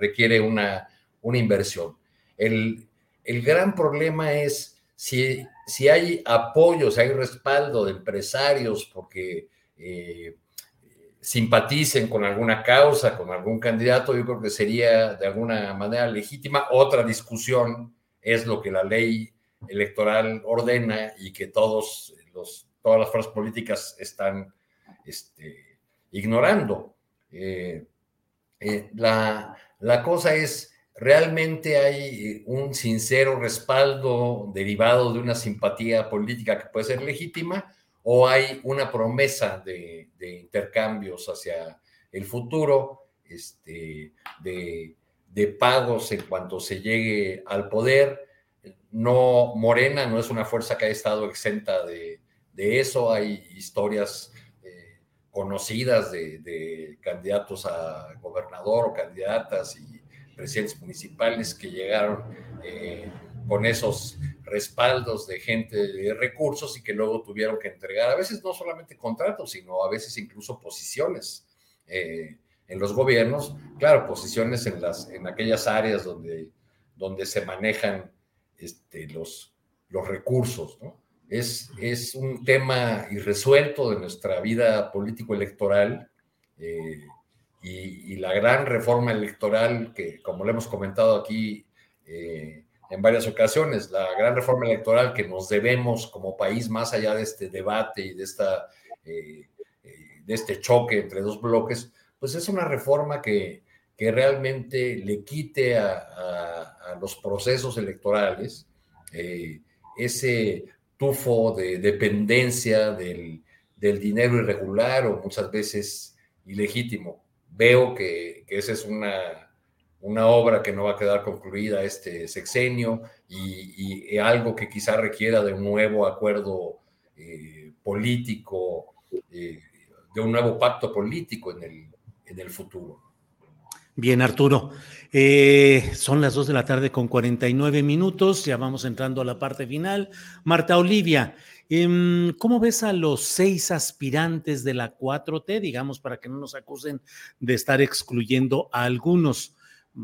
requiere una, una inversión. El, el, gran problema es si, si hay apoyo, si hay respaldo de empresarios porque simpaticen con alguna causa, con algún candidato, yo creo que sería de alguna manera legítima. Otra discusión es lo que la ley electoral ordena y que todos los, todas las fuerzas políticas están este, ignorando. Eh, eh, la, la cosa es, ¿realmente hay un sincero respaldo derivado de una simpatía política que puede ser legítima? ¿O hay una promesa de, intercambios hacia el futuro, este, de, pagos en cuanto se llegue al poder? No, Morena no es una fuerza que haya estado exenta de, eso. Hay historias eh, conocidas de, candidatos a gobernador o candidatas y presidentes municipales que llegaron eh, con esos respaldos de gente de recursos y que luego tuvieron que entregar a veces no solamente contratos, sino a veces incluso posiciones eh, en los gobiernos. Claro, posiciones en, las, en aquellas áreas donde, donde se manejan este, los, los recursos, ¿no? Es, es un tema irresuelto de nuestra vida político-electoral eh, y, la gran reforma electoral que, como lo hemos comentado aquí eh, en varias ocasiones, la gran reforma electoral que nos debemos como país más allá de este debate y de, esta, eh, de este choque entre dos bloques, pues es una reforma que, que realmente le quite a, los procesos electorales eh, ese tufo de dependencia del, dinero irregular o muchas veces ilegítimo. Veo que, esa es una, una, obra que no va a quedar concluida este sexenio y, algo que quizá requiera de un nuevo acuerdo eh, político, eh, de un nuevo pacto político en el, en el futuro. Bien, Arturo. Eh, son las 2 de la tarde con 49 minutos, ya vamos entrando a la parte final. Marta Olivia, em, ¿cómo ves a los seis aspirantes de la 4T, digamos, para que no nos acusen de estar excluyendo a algunos?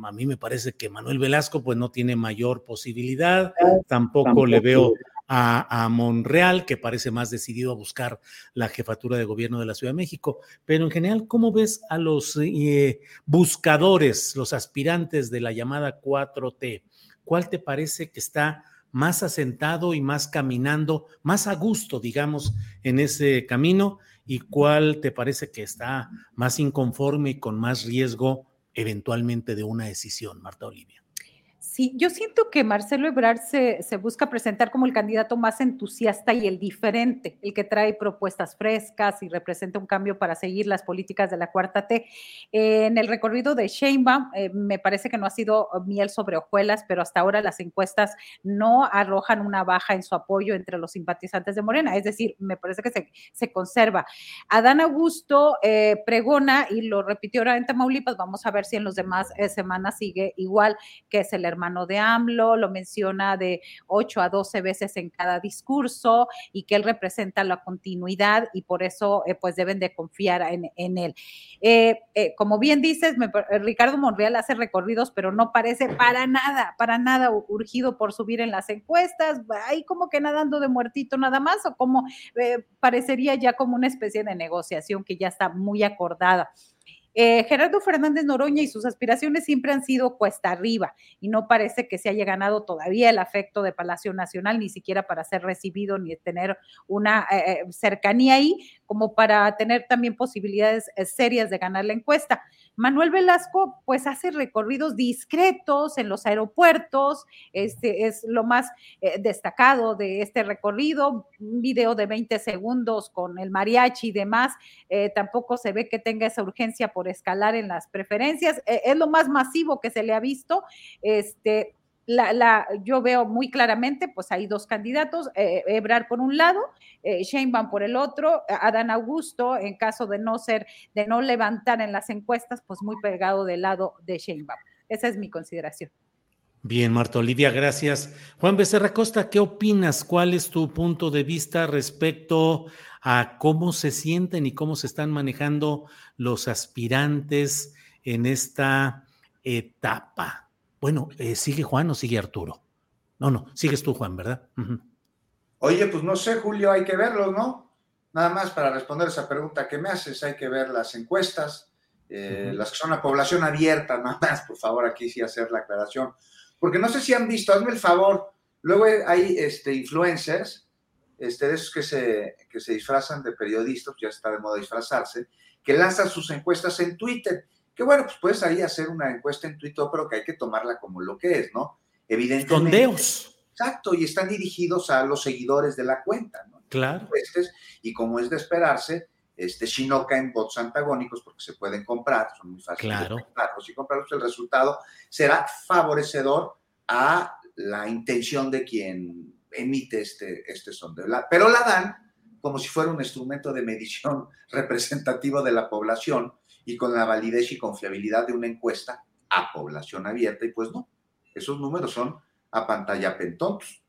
A mí me parece que Manuel Velasco pues no tiene mayor posibilidad, tampoco. le veo a, Monreal, que parece más decidido a buscar la jefatura de gobierno de la Ciudad de México. Pero en general, ¿cómo ves a los eh, buscadores, los aspirantes de la llamada 4T? ¿Cuál te parece que está más asentado y más caminando, más a gusto, digamos, en ese camino? ¿Y cuál te parece que está más inconforme y con más riesgo eventualmente de una decisión, Marta Olivia? Sí, yo siento que Marcelo Ebrard se, busca presentar como el candidato más entusiasta y el diferente, el que trae propuestas frescas y representa un cambio para seguir las políticas de la cuarta T. en el recorrido de Sheinbaum, eh, me parece que no ha sido miel sobre hojuelas, pero hasta ahora las encuestas no arrojan una baja en su apoyo entre los simpatizantes de Morena, es decir, me parece que se, conserva. Adán Augusto eh, pregona y lo repitió ahora en Tamaulipas, vamos a ver si en los demás eh, semanas sigue igual, que es el hermano mano de AMLO, lo menciona de 8 a 12 veces en cada discurso y que él representa la continuidad y por eso eh, pues deben de confiar en, él. Eh, eh, como bien dices, Ricardo Monreal hace recorridos, pero no parece para nada, para nada urgido por subir en las encuestas, ahí como que nadando de muertito nada más o como parecería ya como una especie de negociación que ya está muy acordada. Eh, Gerardo Fernández Noroña y sus aspiraciones siempre han sido cuesta arriba y no parece que se haya ganado todavía el afecto de Palacio Nacional, ni siquiera para ser recibido ni tener una eh, eh, cercanía ahí, como para tener también posibilidades serias de ganar la encuesta. Manuel Velasco, pues hace recorridos discretos en los aeropuertos, este es lo más destacado de este recorrido, un video de 20 segundos con el mariachi y demás, tampoco se ve que tenga esa urgencia por escalar en las preferencias. Eh, es lo más masivo que se le ha visto. Este, la, yo veo muy claramente, pues hay dos candidatos, eh, Ebrar por un lado, eh, Sheinbaum por el otro, Adán Augusto, en caso de no ser, de no levantar en las encuestas, pues muy pegado del lado de Sheinbaum. Esa es mi consideración. Bien, Marta Olivia, gracias. Juan Becerra Costa, ¿qué opinas? ¿Cuál es tu punto de vista respecto a cómo se sienten y cómo se están manejando los aspirantes en esta etapa? Bueno, eh, ¿sigue Juan o sigue Arturo? No, no, sigues tú, Juan, ¿verdad? Oye, pues no sé, Julio, hay que verlo, ¿no? Nada más para responder esa pregunta que me haces, hay que ver las encuestas, eh, las que son la población abierta, nada más, por favor, aquí sí hacer la aclaración porque no sé si han visto, hazme el favor, Luego hay este, influencers, este, de esos que se, que se disfrazan de periodistas, ya está de moda disfrazarse, que lanzan sus encuestas en Twitter. Que bueno, pues puedes ahí hacer una encuesta en Twitter, pero que hay que tomarla como lo que es, ¿no? Evidentemente. Sondeos. Exacto, y están dirigidos a los seguidores de la cuenta, ¿no? Claro. Y como es de esperarse, este, si no caen bots antagónicos porque se pueden comprar, son muy fáciles Claro. de comprarlos y comprarlos, el resultado será favorecedor a la intención de quien emite este, este sondeo. La- pero la dan como si fuera un instrumento de medición representativo de la población y con la validez y confiabilidad de una encuesta a población abierta, y pues no, esos números son a pantalla pentontos.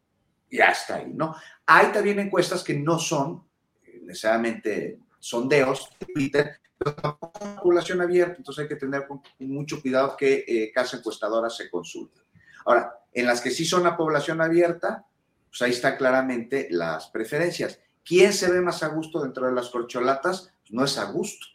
Y hasta ahí, ¿no? Hay también encuestas que no son eh, necesariamente sondeos de Twitter, pero tampoco son población abierta, entonces hay que tener mucho cuidado que eh, casa encuestadora se consulte. Ahora, en las que sí son a población abierta, pues ahí está claramente las preferencias. ¿Quién se ve más a gusto dentro de las corcholatas? Pues no es a gusto.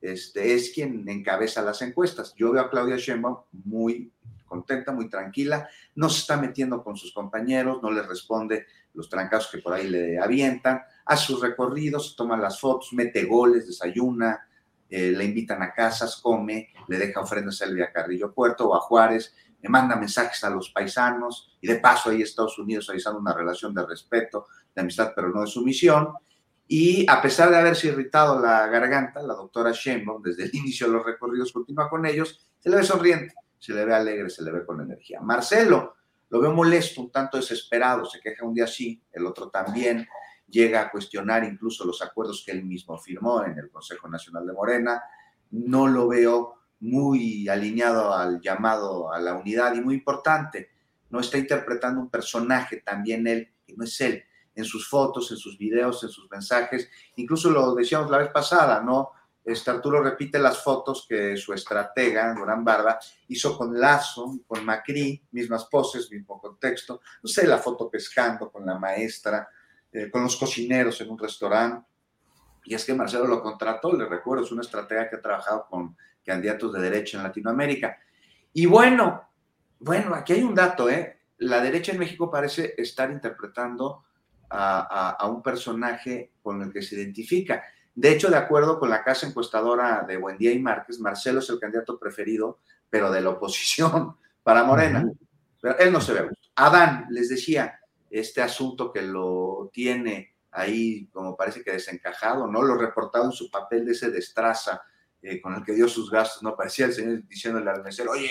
Este, es quien encabeza las encuestas. Yo veo a Claudia Sheinbaum muy contenta, muy tranquila, no se está metiendo con sus compañeros, no les responde los trancazos que por ahí le avientan, hace sus recorridos, toma las fotos, mete goles, desayuna, eh, le invitan a casas, come, le deja ofrendas a Elvia Carrillo Puerto o a Juárez, le manda mensajes a los paisanos y de paso ahí Estados Unidos avisando una relación de respeto, de amistad, pero no de sumisión. Y a pesar de haberse irritado la garganta, la doctora Sheinbaum, desde el inicio de los recorridos, continúa con ellos, se le ve sonriente, se le ve alegre, se le ve con energía. Marcelo, lo veo molesto, un tanto desesperado, se queja un día sí, el otro también, llega a cuestionar incluso los acuerdos que él mismo firmó en el Consejo Nacional de Morena, no lo veo muy alineado al llamado a la unidad y muy importante, no está interpretando un personaje también él, que no es él, en sus fotos, en sus videos, en sus mensajes, incluso lo decíamos la vez pasada, ¿no? Este Arturo repite las fotos que su estratega, Durán Barba, hizo con Lazo, con Macri, mismas poses, mismo contexto. No sé, la foto pescando con la maestra, eh, con los cocineros en un restaurante. Y es que Marcelo lo contrató, le recuerdo, es una estratega que ha trabajado con candidatos de derecha en Latinoamérica. Y bueno, bueno, aquí hay un dato, ¿eh? La derecha en México parece estar interpretando a, a- a un personaje con el que se identifica. De hecho, de acuerdo con la casa encuestadora de Buendía y Márquez, Marcelo es el candidato preferido, pero de la oposición para Morena. Pero él no se ve a gusto. Adán, les decía, este asunto que lo tiene ahí, como parece que desencajado, ¿no? Lo reportado en su papel de ese destraza eh, con el que dio sus gastos, ¿no? Parecía el señor diciéndole al mesero, oye,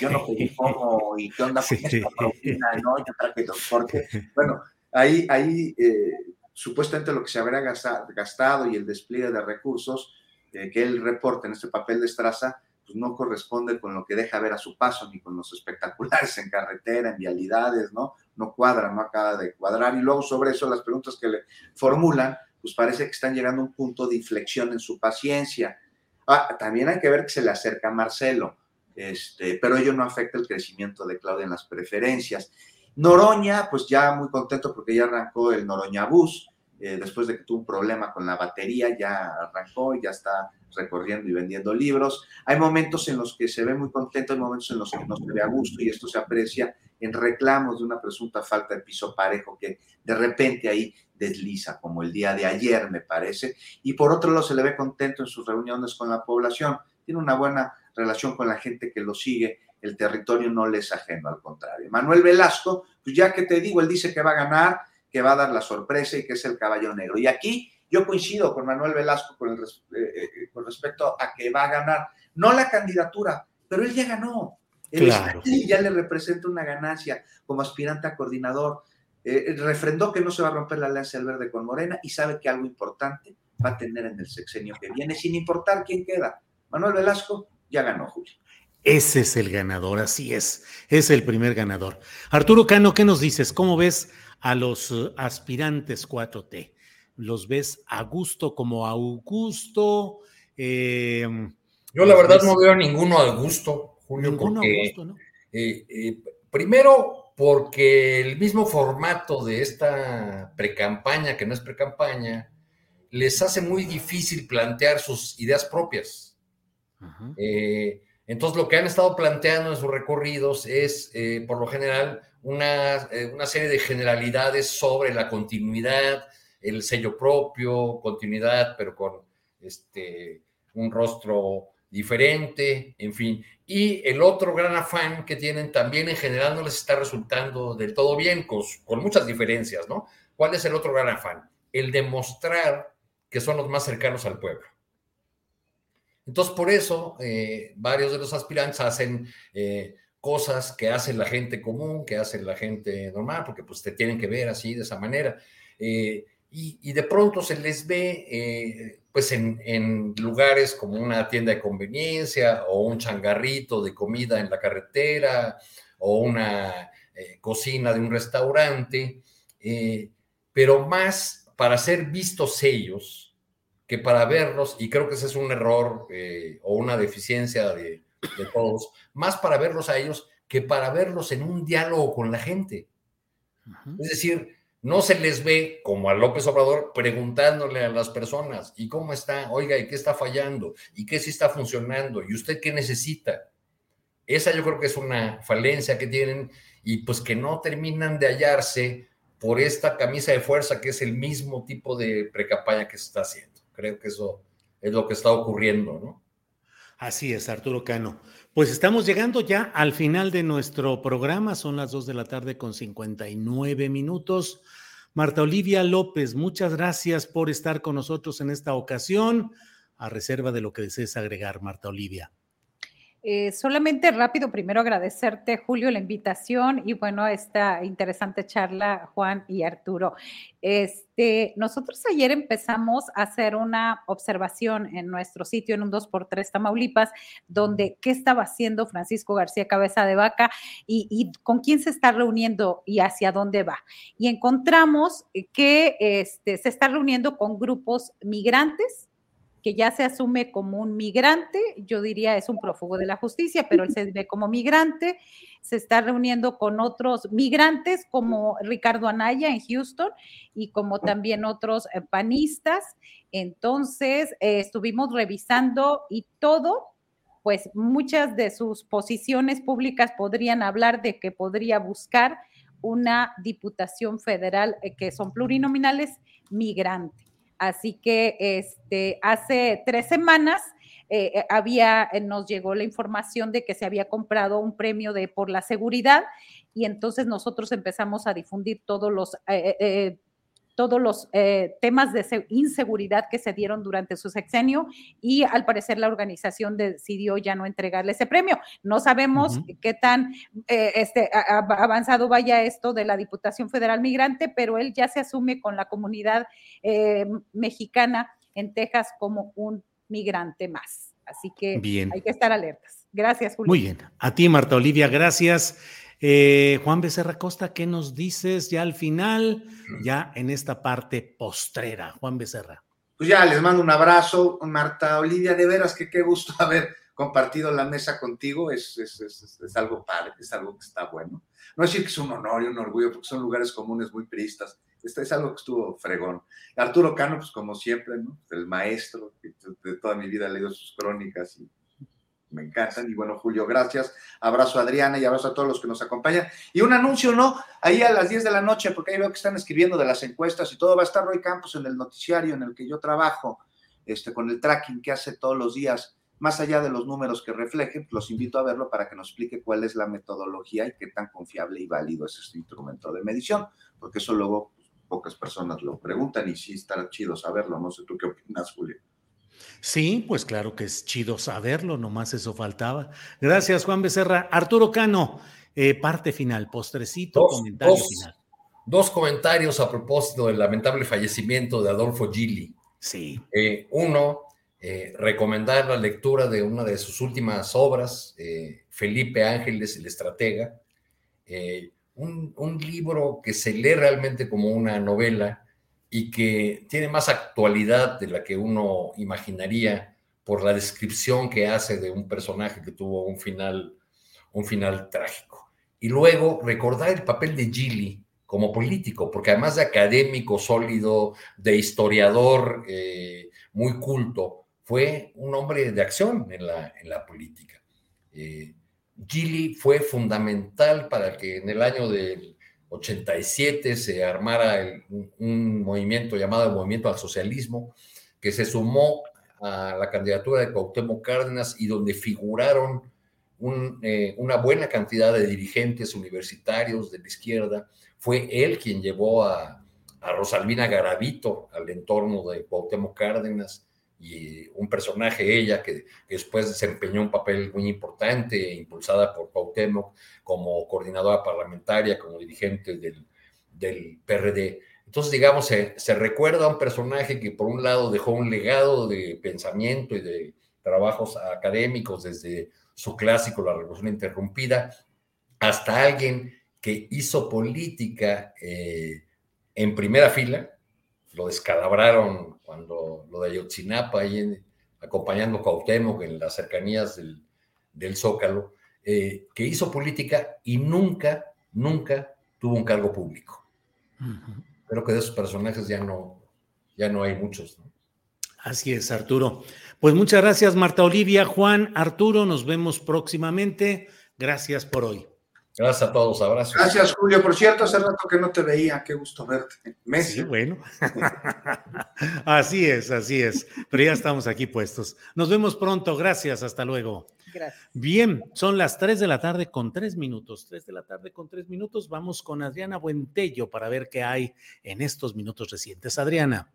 yo no pedí cómo y qué onda con Sí. esta propina, no, yo traje transporte. Bueno, ahí, ahí eh, supuestamente lo que se habrá gasta- gastado y el despliegue de recursos eh, que él reporta en este papel de estraza, pues no corresponde con lo que deja ver a su paso, ni con los espectaculares en carretera, en vialidades, ¿no? No cuadra, no acaba de cuadrar. Y luego sobre eso las preguntas que le formulan, pues parece que están llegando a un punto de inflexión en su paciencia. Ah, también hay que ver que se le acerca a Marcelo, este, pero ello no afecta el crecimiento de Claudia en las preferencias. Noroña, pues ya muy contento porque ya arrancó el Noroña Bus, eh, después de que tuvo un problema con la batería, ya arrancó, ya está recorriendo y vendiendo libros. Hay momentos en los que se ve muy contento, hay momentos en los que no se ve a gusto y esto se aprecia en reclamos de una presunta falta de piso parejo que de repente ahí desliza, como el día de ayer me parece. Y por otro lado se le ve contento en sus reuniones con la población, tiene una buena relación con la gente que lo sigue, el territorio no le es ajeno, al contrario. Manuel Velasco, pues ya que te digo, él dice que va a ganar, que va a dar la sorpresa y que es el caballo negro. Y aquí yo coincido con Manuel Velasco con, el eh, eh, con respecto a que va a ganar, no la candidatura, pero él ya ganó. Él Claro. ya le representa una ganancia como aspirante a coordinador. Eh, refrendó que no se va a romper la alianza del verde con Morena y sabe que algo importante va a tener en el sexenio que viene, sin importar quién queda. Manuel Velasco ya ganó, Julio. Ese es el ganador, así es. Es el primer ganador. Arturo Cano, ¿qué nos dices? ¿Cómo ves a los eh, aspirantes 4T? ¿Los ves a gusto como Augusto? Eh, Yo la verdad ves- no veo a ninguno al gusto, Julio, Ninguno a porque gusto, ¿no? eh, eh, primero porque el mismo formato de esta precampaña, que no es precampaña, les hace muy difícil plantear sus ideas propias. Eh, Entonces, lo que han estado planteando en sus recorridos es, eh, por lo general, una, eh, una, serie de generalidades sobre la continuidad, el sello propio, continuidad, pero con este, un rostro diferente, en fin. Y el otro gran afán que tienen también en general no les está resultando del todo bien, con, con muchas diferencias, ¿no? ¿Cuál es el otro gran afán? El demostrar que son los más cercanos al pueblo. Entonces, por eso, eh, varios de los aspirantes hacen eh, cosas que hace la gente común, que hace la gente normal, porque pues te tienen que ver así, de esa manera. Eh, y, de pronto se les ve, pues, en, en, lugares como una tienda de conveniencia o un changarrito de comida en la carretera o una cocina de un restaurante, pero más para ser vistos ellos, que para verlos, y creo que ese es un error eh, o una deficiencia de, todos, más para verlos a ellos que para verlos en un diálogo con la gente. Es decir, no se les ve como a López Obrador preguntándole a las personas, ¿y cómo está? Oiga, ¿y qué está fallando? ¿Y qué sí está funcionando? ¿Y usted qué necesita? Esa yo creo que es una falencia que tienen y pues que no terminan de hallarse por esta camisa de fuerza que es el mismo tipo de precampaña que se está haciendo. Creo que eso es lo que está ocurriendo, ¿no? Así es, Arturo Cano. Pues estamos llegando ya al final de nuestro programa, son las 2 de la tarde con 59 minutos. Marta Olivia López, muchas gracias por estar con nosotros en esta ocasión, a reserva de lo que desees agregar, Marta Olivia. Eh, solamente rápido, primero agradecerte, Julio, la invitación y bueno, esta interesante charla, Juan y Arturo. Este, nosotros ayer empezamos a hacer una observación en nuestro sitio, en un 2x3 Tamaulipas, donde qué estaba haciendo Francisco García Cabeza de Vaca y, con quién se está reuniendo y hacia dónde va. Y encontramos que este, se está reuniendo con grupos migrantes que ya se asume como un migrante, yo diría es un prófugo de la justicia, pero él se ve como migrante, se está reuniendo con otros migrantes como Ricardo Anaya en Houston y como también otros eh, panistas. Entonces, eh, estuvimos revisando y todo, pues muchas de sus posiciones públicas podrían hablar de que podría buscar una diputación federal eh, que son plurinominales migrante. Así que este, hace tres semanas eh, eh, había, eh, nos llegó la información de que se había comprado un premio de por la seguridad y entonces nosotros empezamos a difundir todos los todos los temas de inseguridad que se dieron durante su sexenio y al parecer la organización decidió ya no entregarle ese premio. No sabemos qué tan este, avanzado vaya esto de la Diputación Federal Migrante, pero él ya se asume con la comunidad mexicana en Texas como un migrante más. Así que hay que estar alertas. Gracias, Julio. Muy bien. A ti, Marta Olivia, gracias. Eh, Juan Becerra Costa, ¿qué nos dices ya al final, ya en esta parte postrera? Juan Becerra. Pues ya les mando un abrazo, Marta Olivia, de veras que qué gusto haber compartido la mesa contigo, es, es, es, es algo padre, es algo que está bueno. No decir que es un honor y un orgullo, porque son lugares comunes muy priistas, este es algo que estuvo fregón. Arturo Cano, pues como siempre, ¿no? El maestro, de toda mi vida he sus crónicas y me encantan. Y bueno, Julio, gracias. Abrazo a Adriana y abrazo a todos los que nos acompañan. Y un anuncio, ¿no? Ahí a las 10 de la noche, porque ahí veo que están escribiendo de las encuestas y todo. Va a estar Roy Campos en el noticiario en el que yo trabajo, este, con el tracking que hace todos los días. Más allá de los números que reflejen, los invito a verlo para que nos explique cuál es la metodología y qué tan confiable y válido es este instrumento de medición, porque eso luego pocas personas lo preguntan y sí está chido saberlo. No sé tú qué opinas, Julio. Sí, pues claro que es chido saberlo, nomás eso faltaba. Gracias, Juan Becerra. Arturo Cano, eh, parte final, postrecito, comentario final. Dos comentarios a propósito del lamentable fallecimiento de Adolfo Gili. Sí. Eh, uno, eh, recomendar la lectura de una de sus últimas obras, Felipe Ángeles, el estratega un, libro que se lee realmente como una novela y que tiene más actualidad de la que uno imaginaría por la descripción que hace de un personaje que tuvo un final, un final trágico. Y luego recordar el papel de Gilly como político, porque además de académico sólido, de historiador eh, muy culto, fue un hombre de acción en la, en la política. Eh, Gili fue fundamental para que en el año del 87 se armara un, movimiento llamado Movimiento al Socialismo, que se sumó a la candidatura de Cuauhtémoc Cárdenas y donde figuraron eh, una buena cantidad de dirigentes universitarios de la izquierda. Fue él quien llevó a, a Rosalvina Garavito al entorno de Cuauhtémoc Cárdenas y un personaje ella que, después desempeñó un papel muy importante, impulsada por Cuauhtémoc como coordinadora parlamentaria, como dirigente del, del PRD. Entonces, digamos, se, se, recuerda a un personaje que por un lado dejó un legado de pensamiento y de trabajos académicos desde su clásico La Revolución Interrumpida, hasta alguien que hizo política eh, en primera fila, lo descalabraron cuando lo de Ayotzinapa, ahí acompañando a Cuauhtémoc en las cercanías del, Zócalo, eh, que hizo política y nunca, nunca tuvo un cargo público. Creo que de esos personajes ya no, ya no hay muchos. Así es, Arturo. Pues muchas gracias, Marta Olivia, Juan, Arturo, nos vemos próximamente. Gracias por hoy. Gracias a todos, abrazos. Gracias, Julio. Por cierto, hace rato que no te veía, qué gusto verte. Messi. Sí, bueno. así es, así es. Pero ya estamos aquí puestos. Nos vemos pronto. Gracias, hasta luego. Gracias. Bien, son las 3 de la tarde con 3 minutos. 3 de la tarde con 3 minutos. Vamos con Adriana Buentello para ver qué hay en estos minutos recientes. Adriana.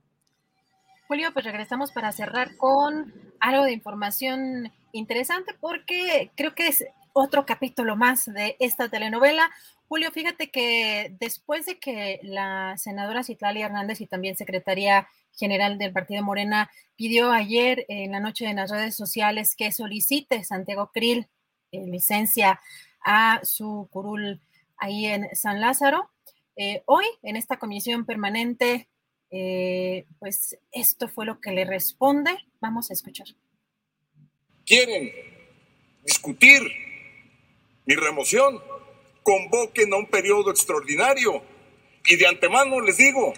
Julio, pues regresamos para cerrar con algo de información interesante porque creo que es otro capítulo más de esta telenovela. Julio, fíjate que después de que la senadora Citlali Hernández y también secretaria general del Partido Morena pidió ayer en la noche en las redes sociales que solicite Santiago Krill eh, licencia a su curul ahí en San Lázaro, eh, hoy en esta comisión permanente, eh, pues esto fue lo que le responde. Vamos a escuchar. Quieren discutir mi remoción, convoquen a un periodo extraordinario. Y de antemano les digo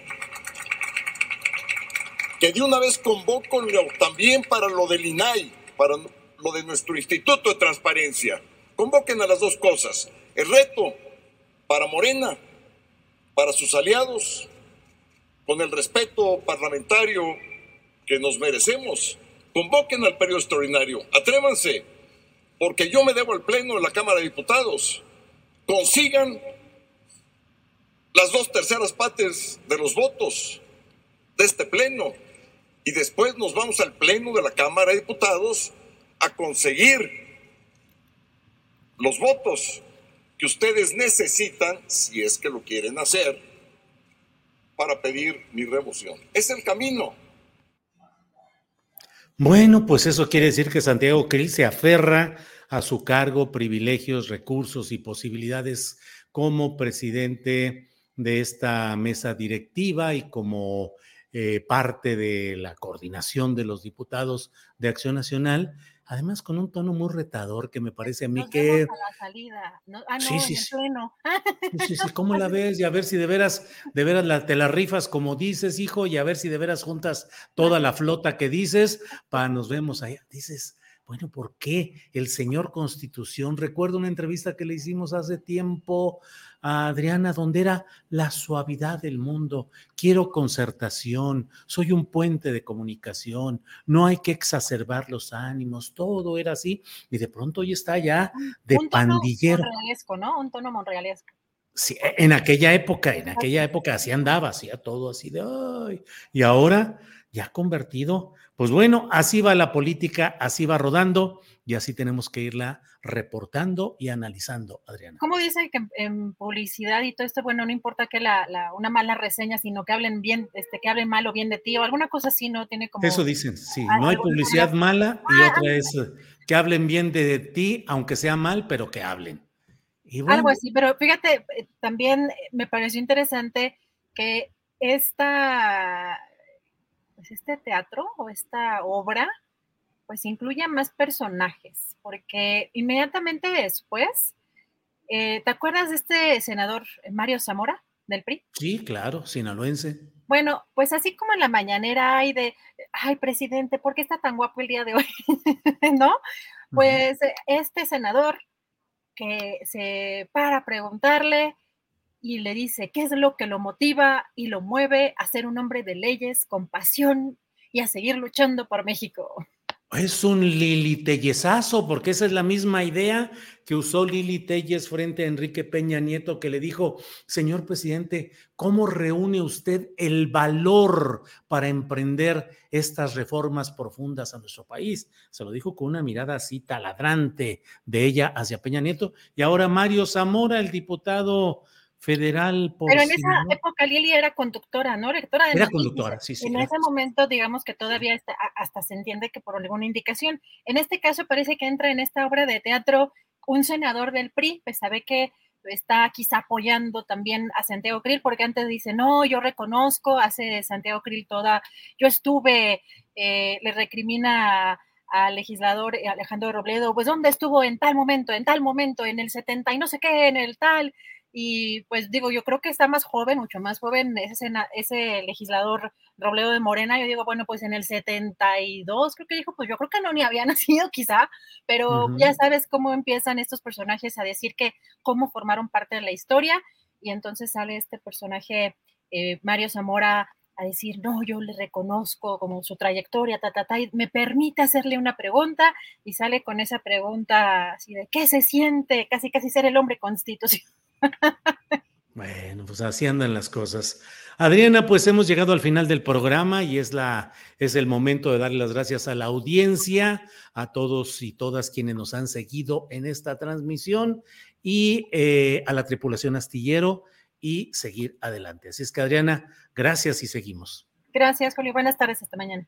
que de una vez convoco también para lo del INAI, para lo de nuestro Instituto de Transparencia. Convoquen a las dos cosas. El reto para Morena, para sus aliados, con el respeto parlamentario que nos merecemos. Convoquen al periodo extraordinario. Atrévanse porque yo me debo al Pleno de la Cámara de Diputados, consigan las dos terceras partes de los votos de este Pleno y después nos vamos al Pleno de la Cámara de Diputados a conseguir los votos que ustedes necesitan, si es que lo quieren hacer, para pedir mi remoción. Es el camino. Bueno, pues eso quiere decir que Santiago Krill se aferra a su cargo privilegios, recursos y posibilidades como presidente de esta mesa directiva y como eh, parte de la coordinación de los diputados de Acción Nacional, además con un tono muy retador que me parece a mí que... sí, sí, sí. sí, sí, ¿cómo la ves? Y a ver si de veras, de veras la, te la rifas como dices, hijo, y a ver si de veras juntas toda la flota que dices, para nos vemos allá. Dices, bueno, ¿por qué el señor Constitución? Recuerdo una entrevista que le hicimos hace tiempo a Adriana, donde era la suavidad del mundo. Quiero concertación, soy un puente de comunicación, no hay que exacerbar los ánimos, todo era así. Y de pronto hoy está ya de un tono pandillero. Monrealesco, ¿no? Un tono monrealesco. Sí, e, en aquella época, en aquella época así andaba, hacía todo así de ay. Y ahora ya convertido pues bueno, así va la política, así va rodando y así tenemos que irla reportando y analizando, Adriana. ¿Cómo dice que en, publicidad y todo esto, bueno, no importa que la, una mala reseña, sino que hablen bien, este, que hablen mal o bien de ti o alguna cosa así, ¿no? Tiene como... Eso dicen, sí, no hay publicidad mala y ah, otra es eh, que hablen bien de ti, aunque sea mal, pero que hablen. Algo así, pero fíjate, eh, también me pareció interesante que esta pues este teatro o esta obra pues incluye más personajes, porque inmediatamente después, eh, ¿te acuerdas de este senador Mario Zamora del PRI? Sí, claro, sinaloense. Bueno, pues así como en la mañanera hay de, ay, presidente, ¿por qué está tan guapo el día de hoy? ¿No? Pues este senador que se para a preguntarle y le dice qué es lo que lo motiva y lo mueve a ser un hombre de leyes con pasión y a seguir luchando por México. Es un Lili Tellesazo, porque esa es la misma idea que usó Lili Telles frente a Enrique Peña Nieto, que le dijo, señor presidente, ¿cómo reúne usted el valor para emprender estas reformas profundas a nuestro país? Se lo dijo con una mirada así taladrante de ella hacia Peña Nieto. Y ahora Mario Zamora, el diputado federal. Por Pero en esa época Lili era conductora, ¿no? Rectora de Era conductora, sí, sí. En ese momento, digamos que todavía está, hasta se entiende que por alguna indicación. En este caso parece que entra en esta obra de teatro un senador del PRI, pues sabe que está quizá apoyando también a Santiago Krill, porque antes dice, no, yo reconozco, hace Santiago Krill toda, yo estuve, eh, le recrimina al legislador Alejandro Robledo, pues ¿dónde estuvo en tal momento, en tal momento, en el 70 y no sé qué, en el tal? Y pues digo, yo creo que está más joven, mucho más joven ese, ese legislador Robledo de Morena. Yo digo, bueno, pues en el 72, creo que dijo, pues yo creo que no ni había nacido quizá, pero ya sabes cómo empiezan estos personajes a decir que cómo formaron parte de la historia. Y entonces sale este personaje, eh, Mario Zamora, a decir, no, yo le reconozco como su trayectoria, ta, ta, ta, y me permite hacerle una pregunta y sale con esa pregunta así de, ¿qué se siente? Casi, casi ser el hombre constitucional bueno, pues así andan las cosas. Adriana, pues hemos llegado al final del programa y es, la, es el momento de darle las gracias a la audiencia, a todos y todas quienes nos han seguido en esta transmisión y eh, a la tripulación astillero y seguir adelante. Así es que Adriana, gracias y seguimos. Gracias, Julio. Buenas tardes, hasta mañana.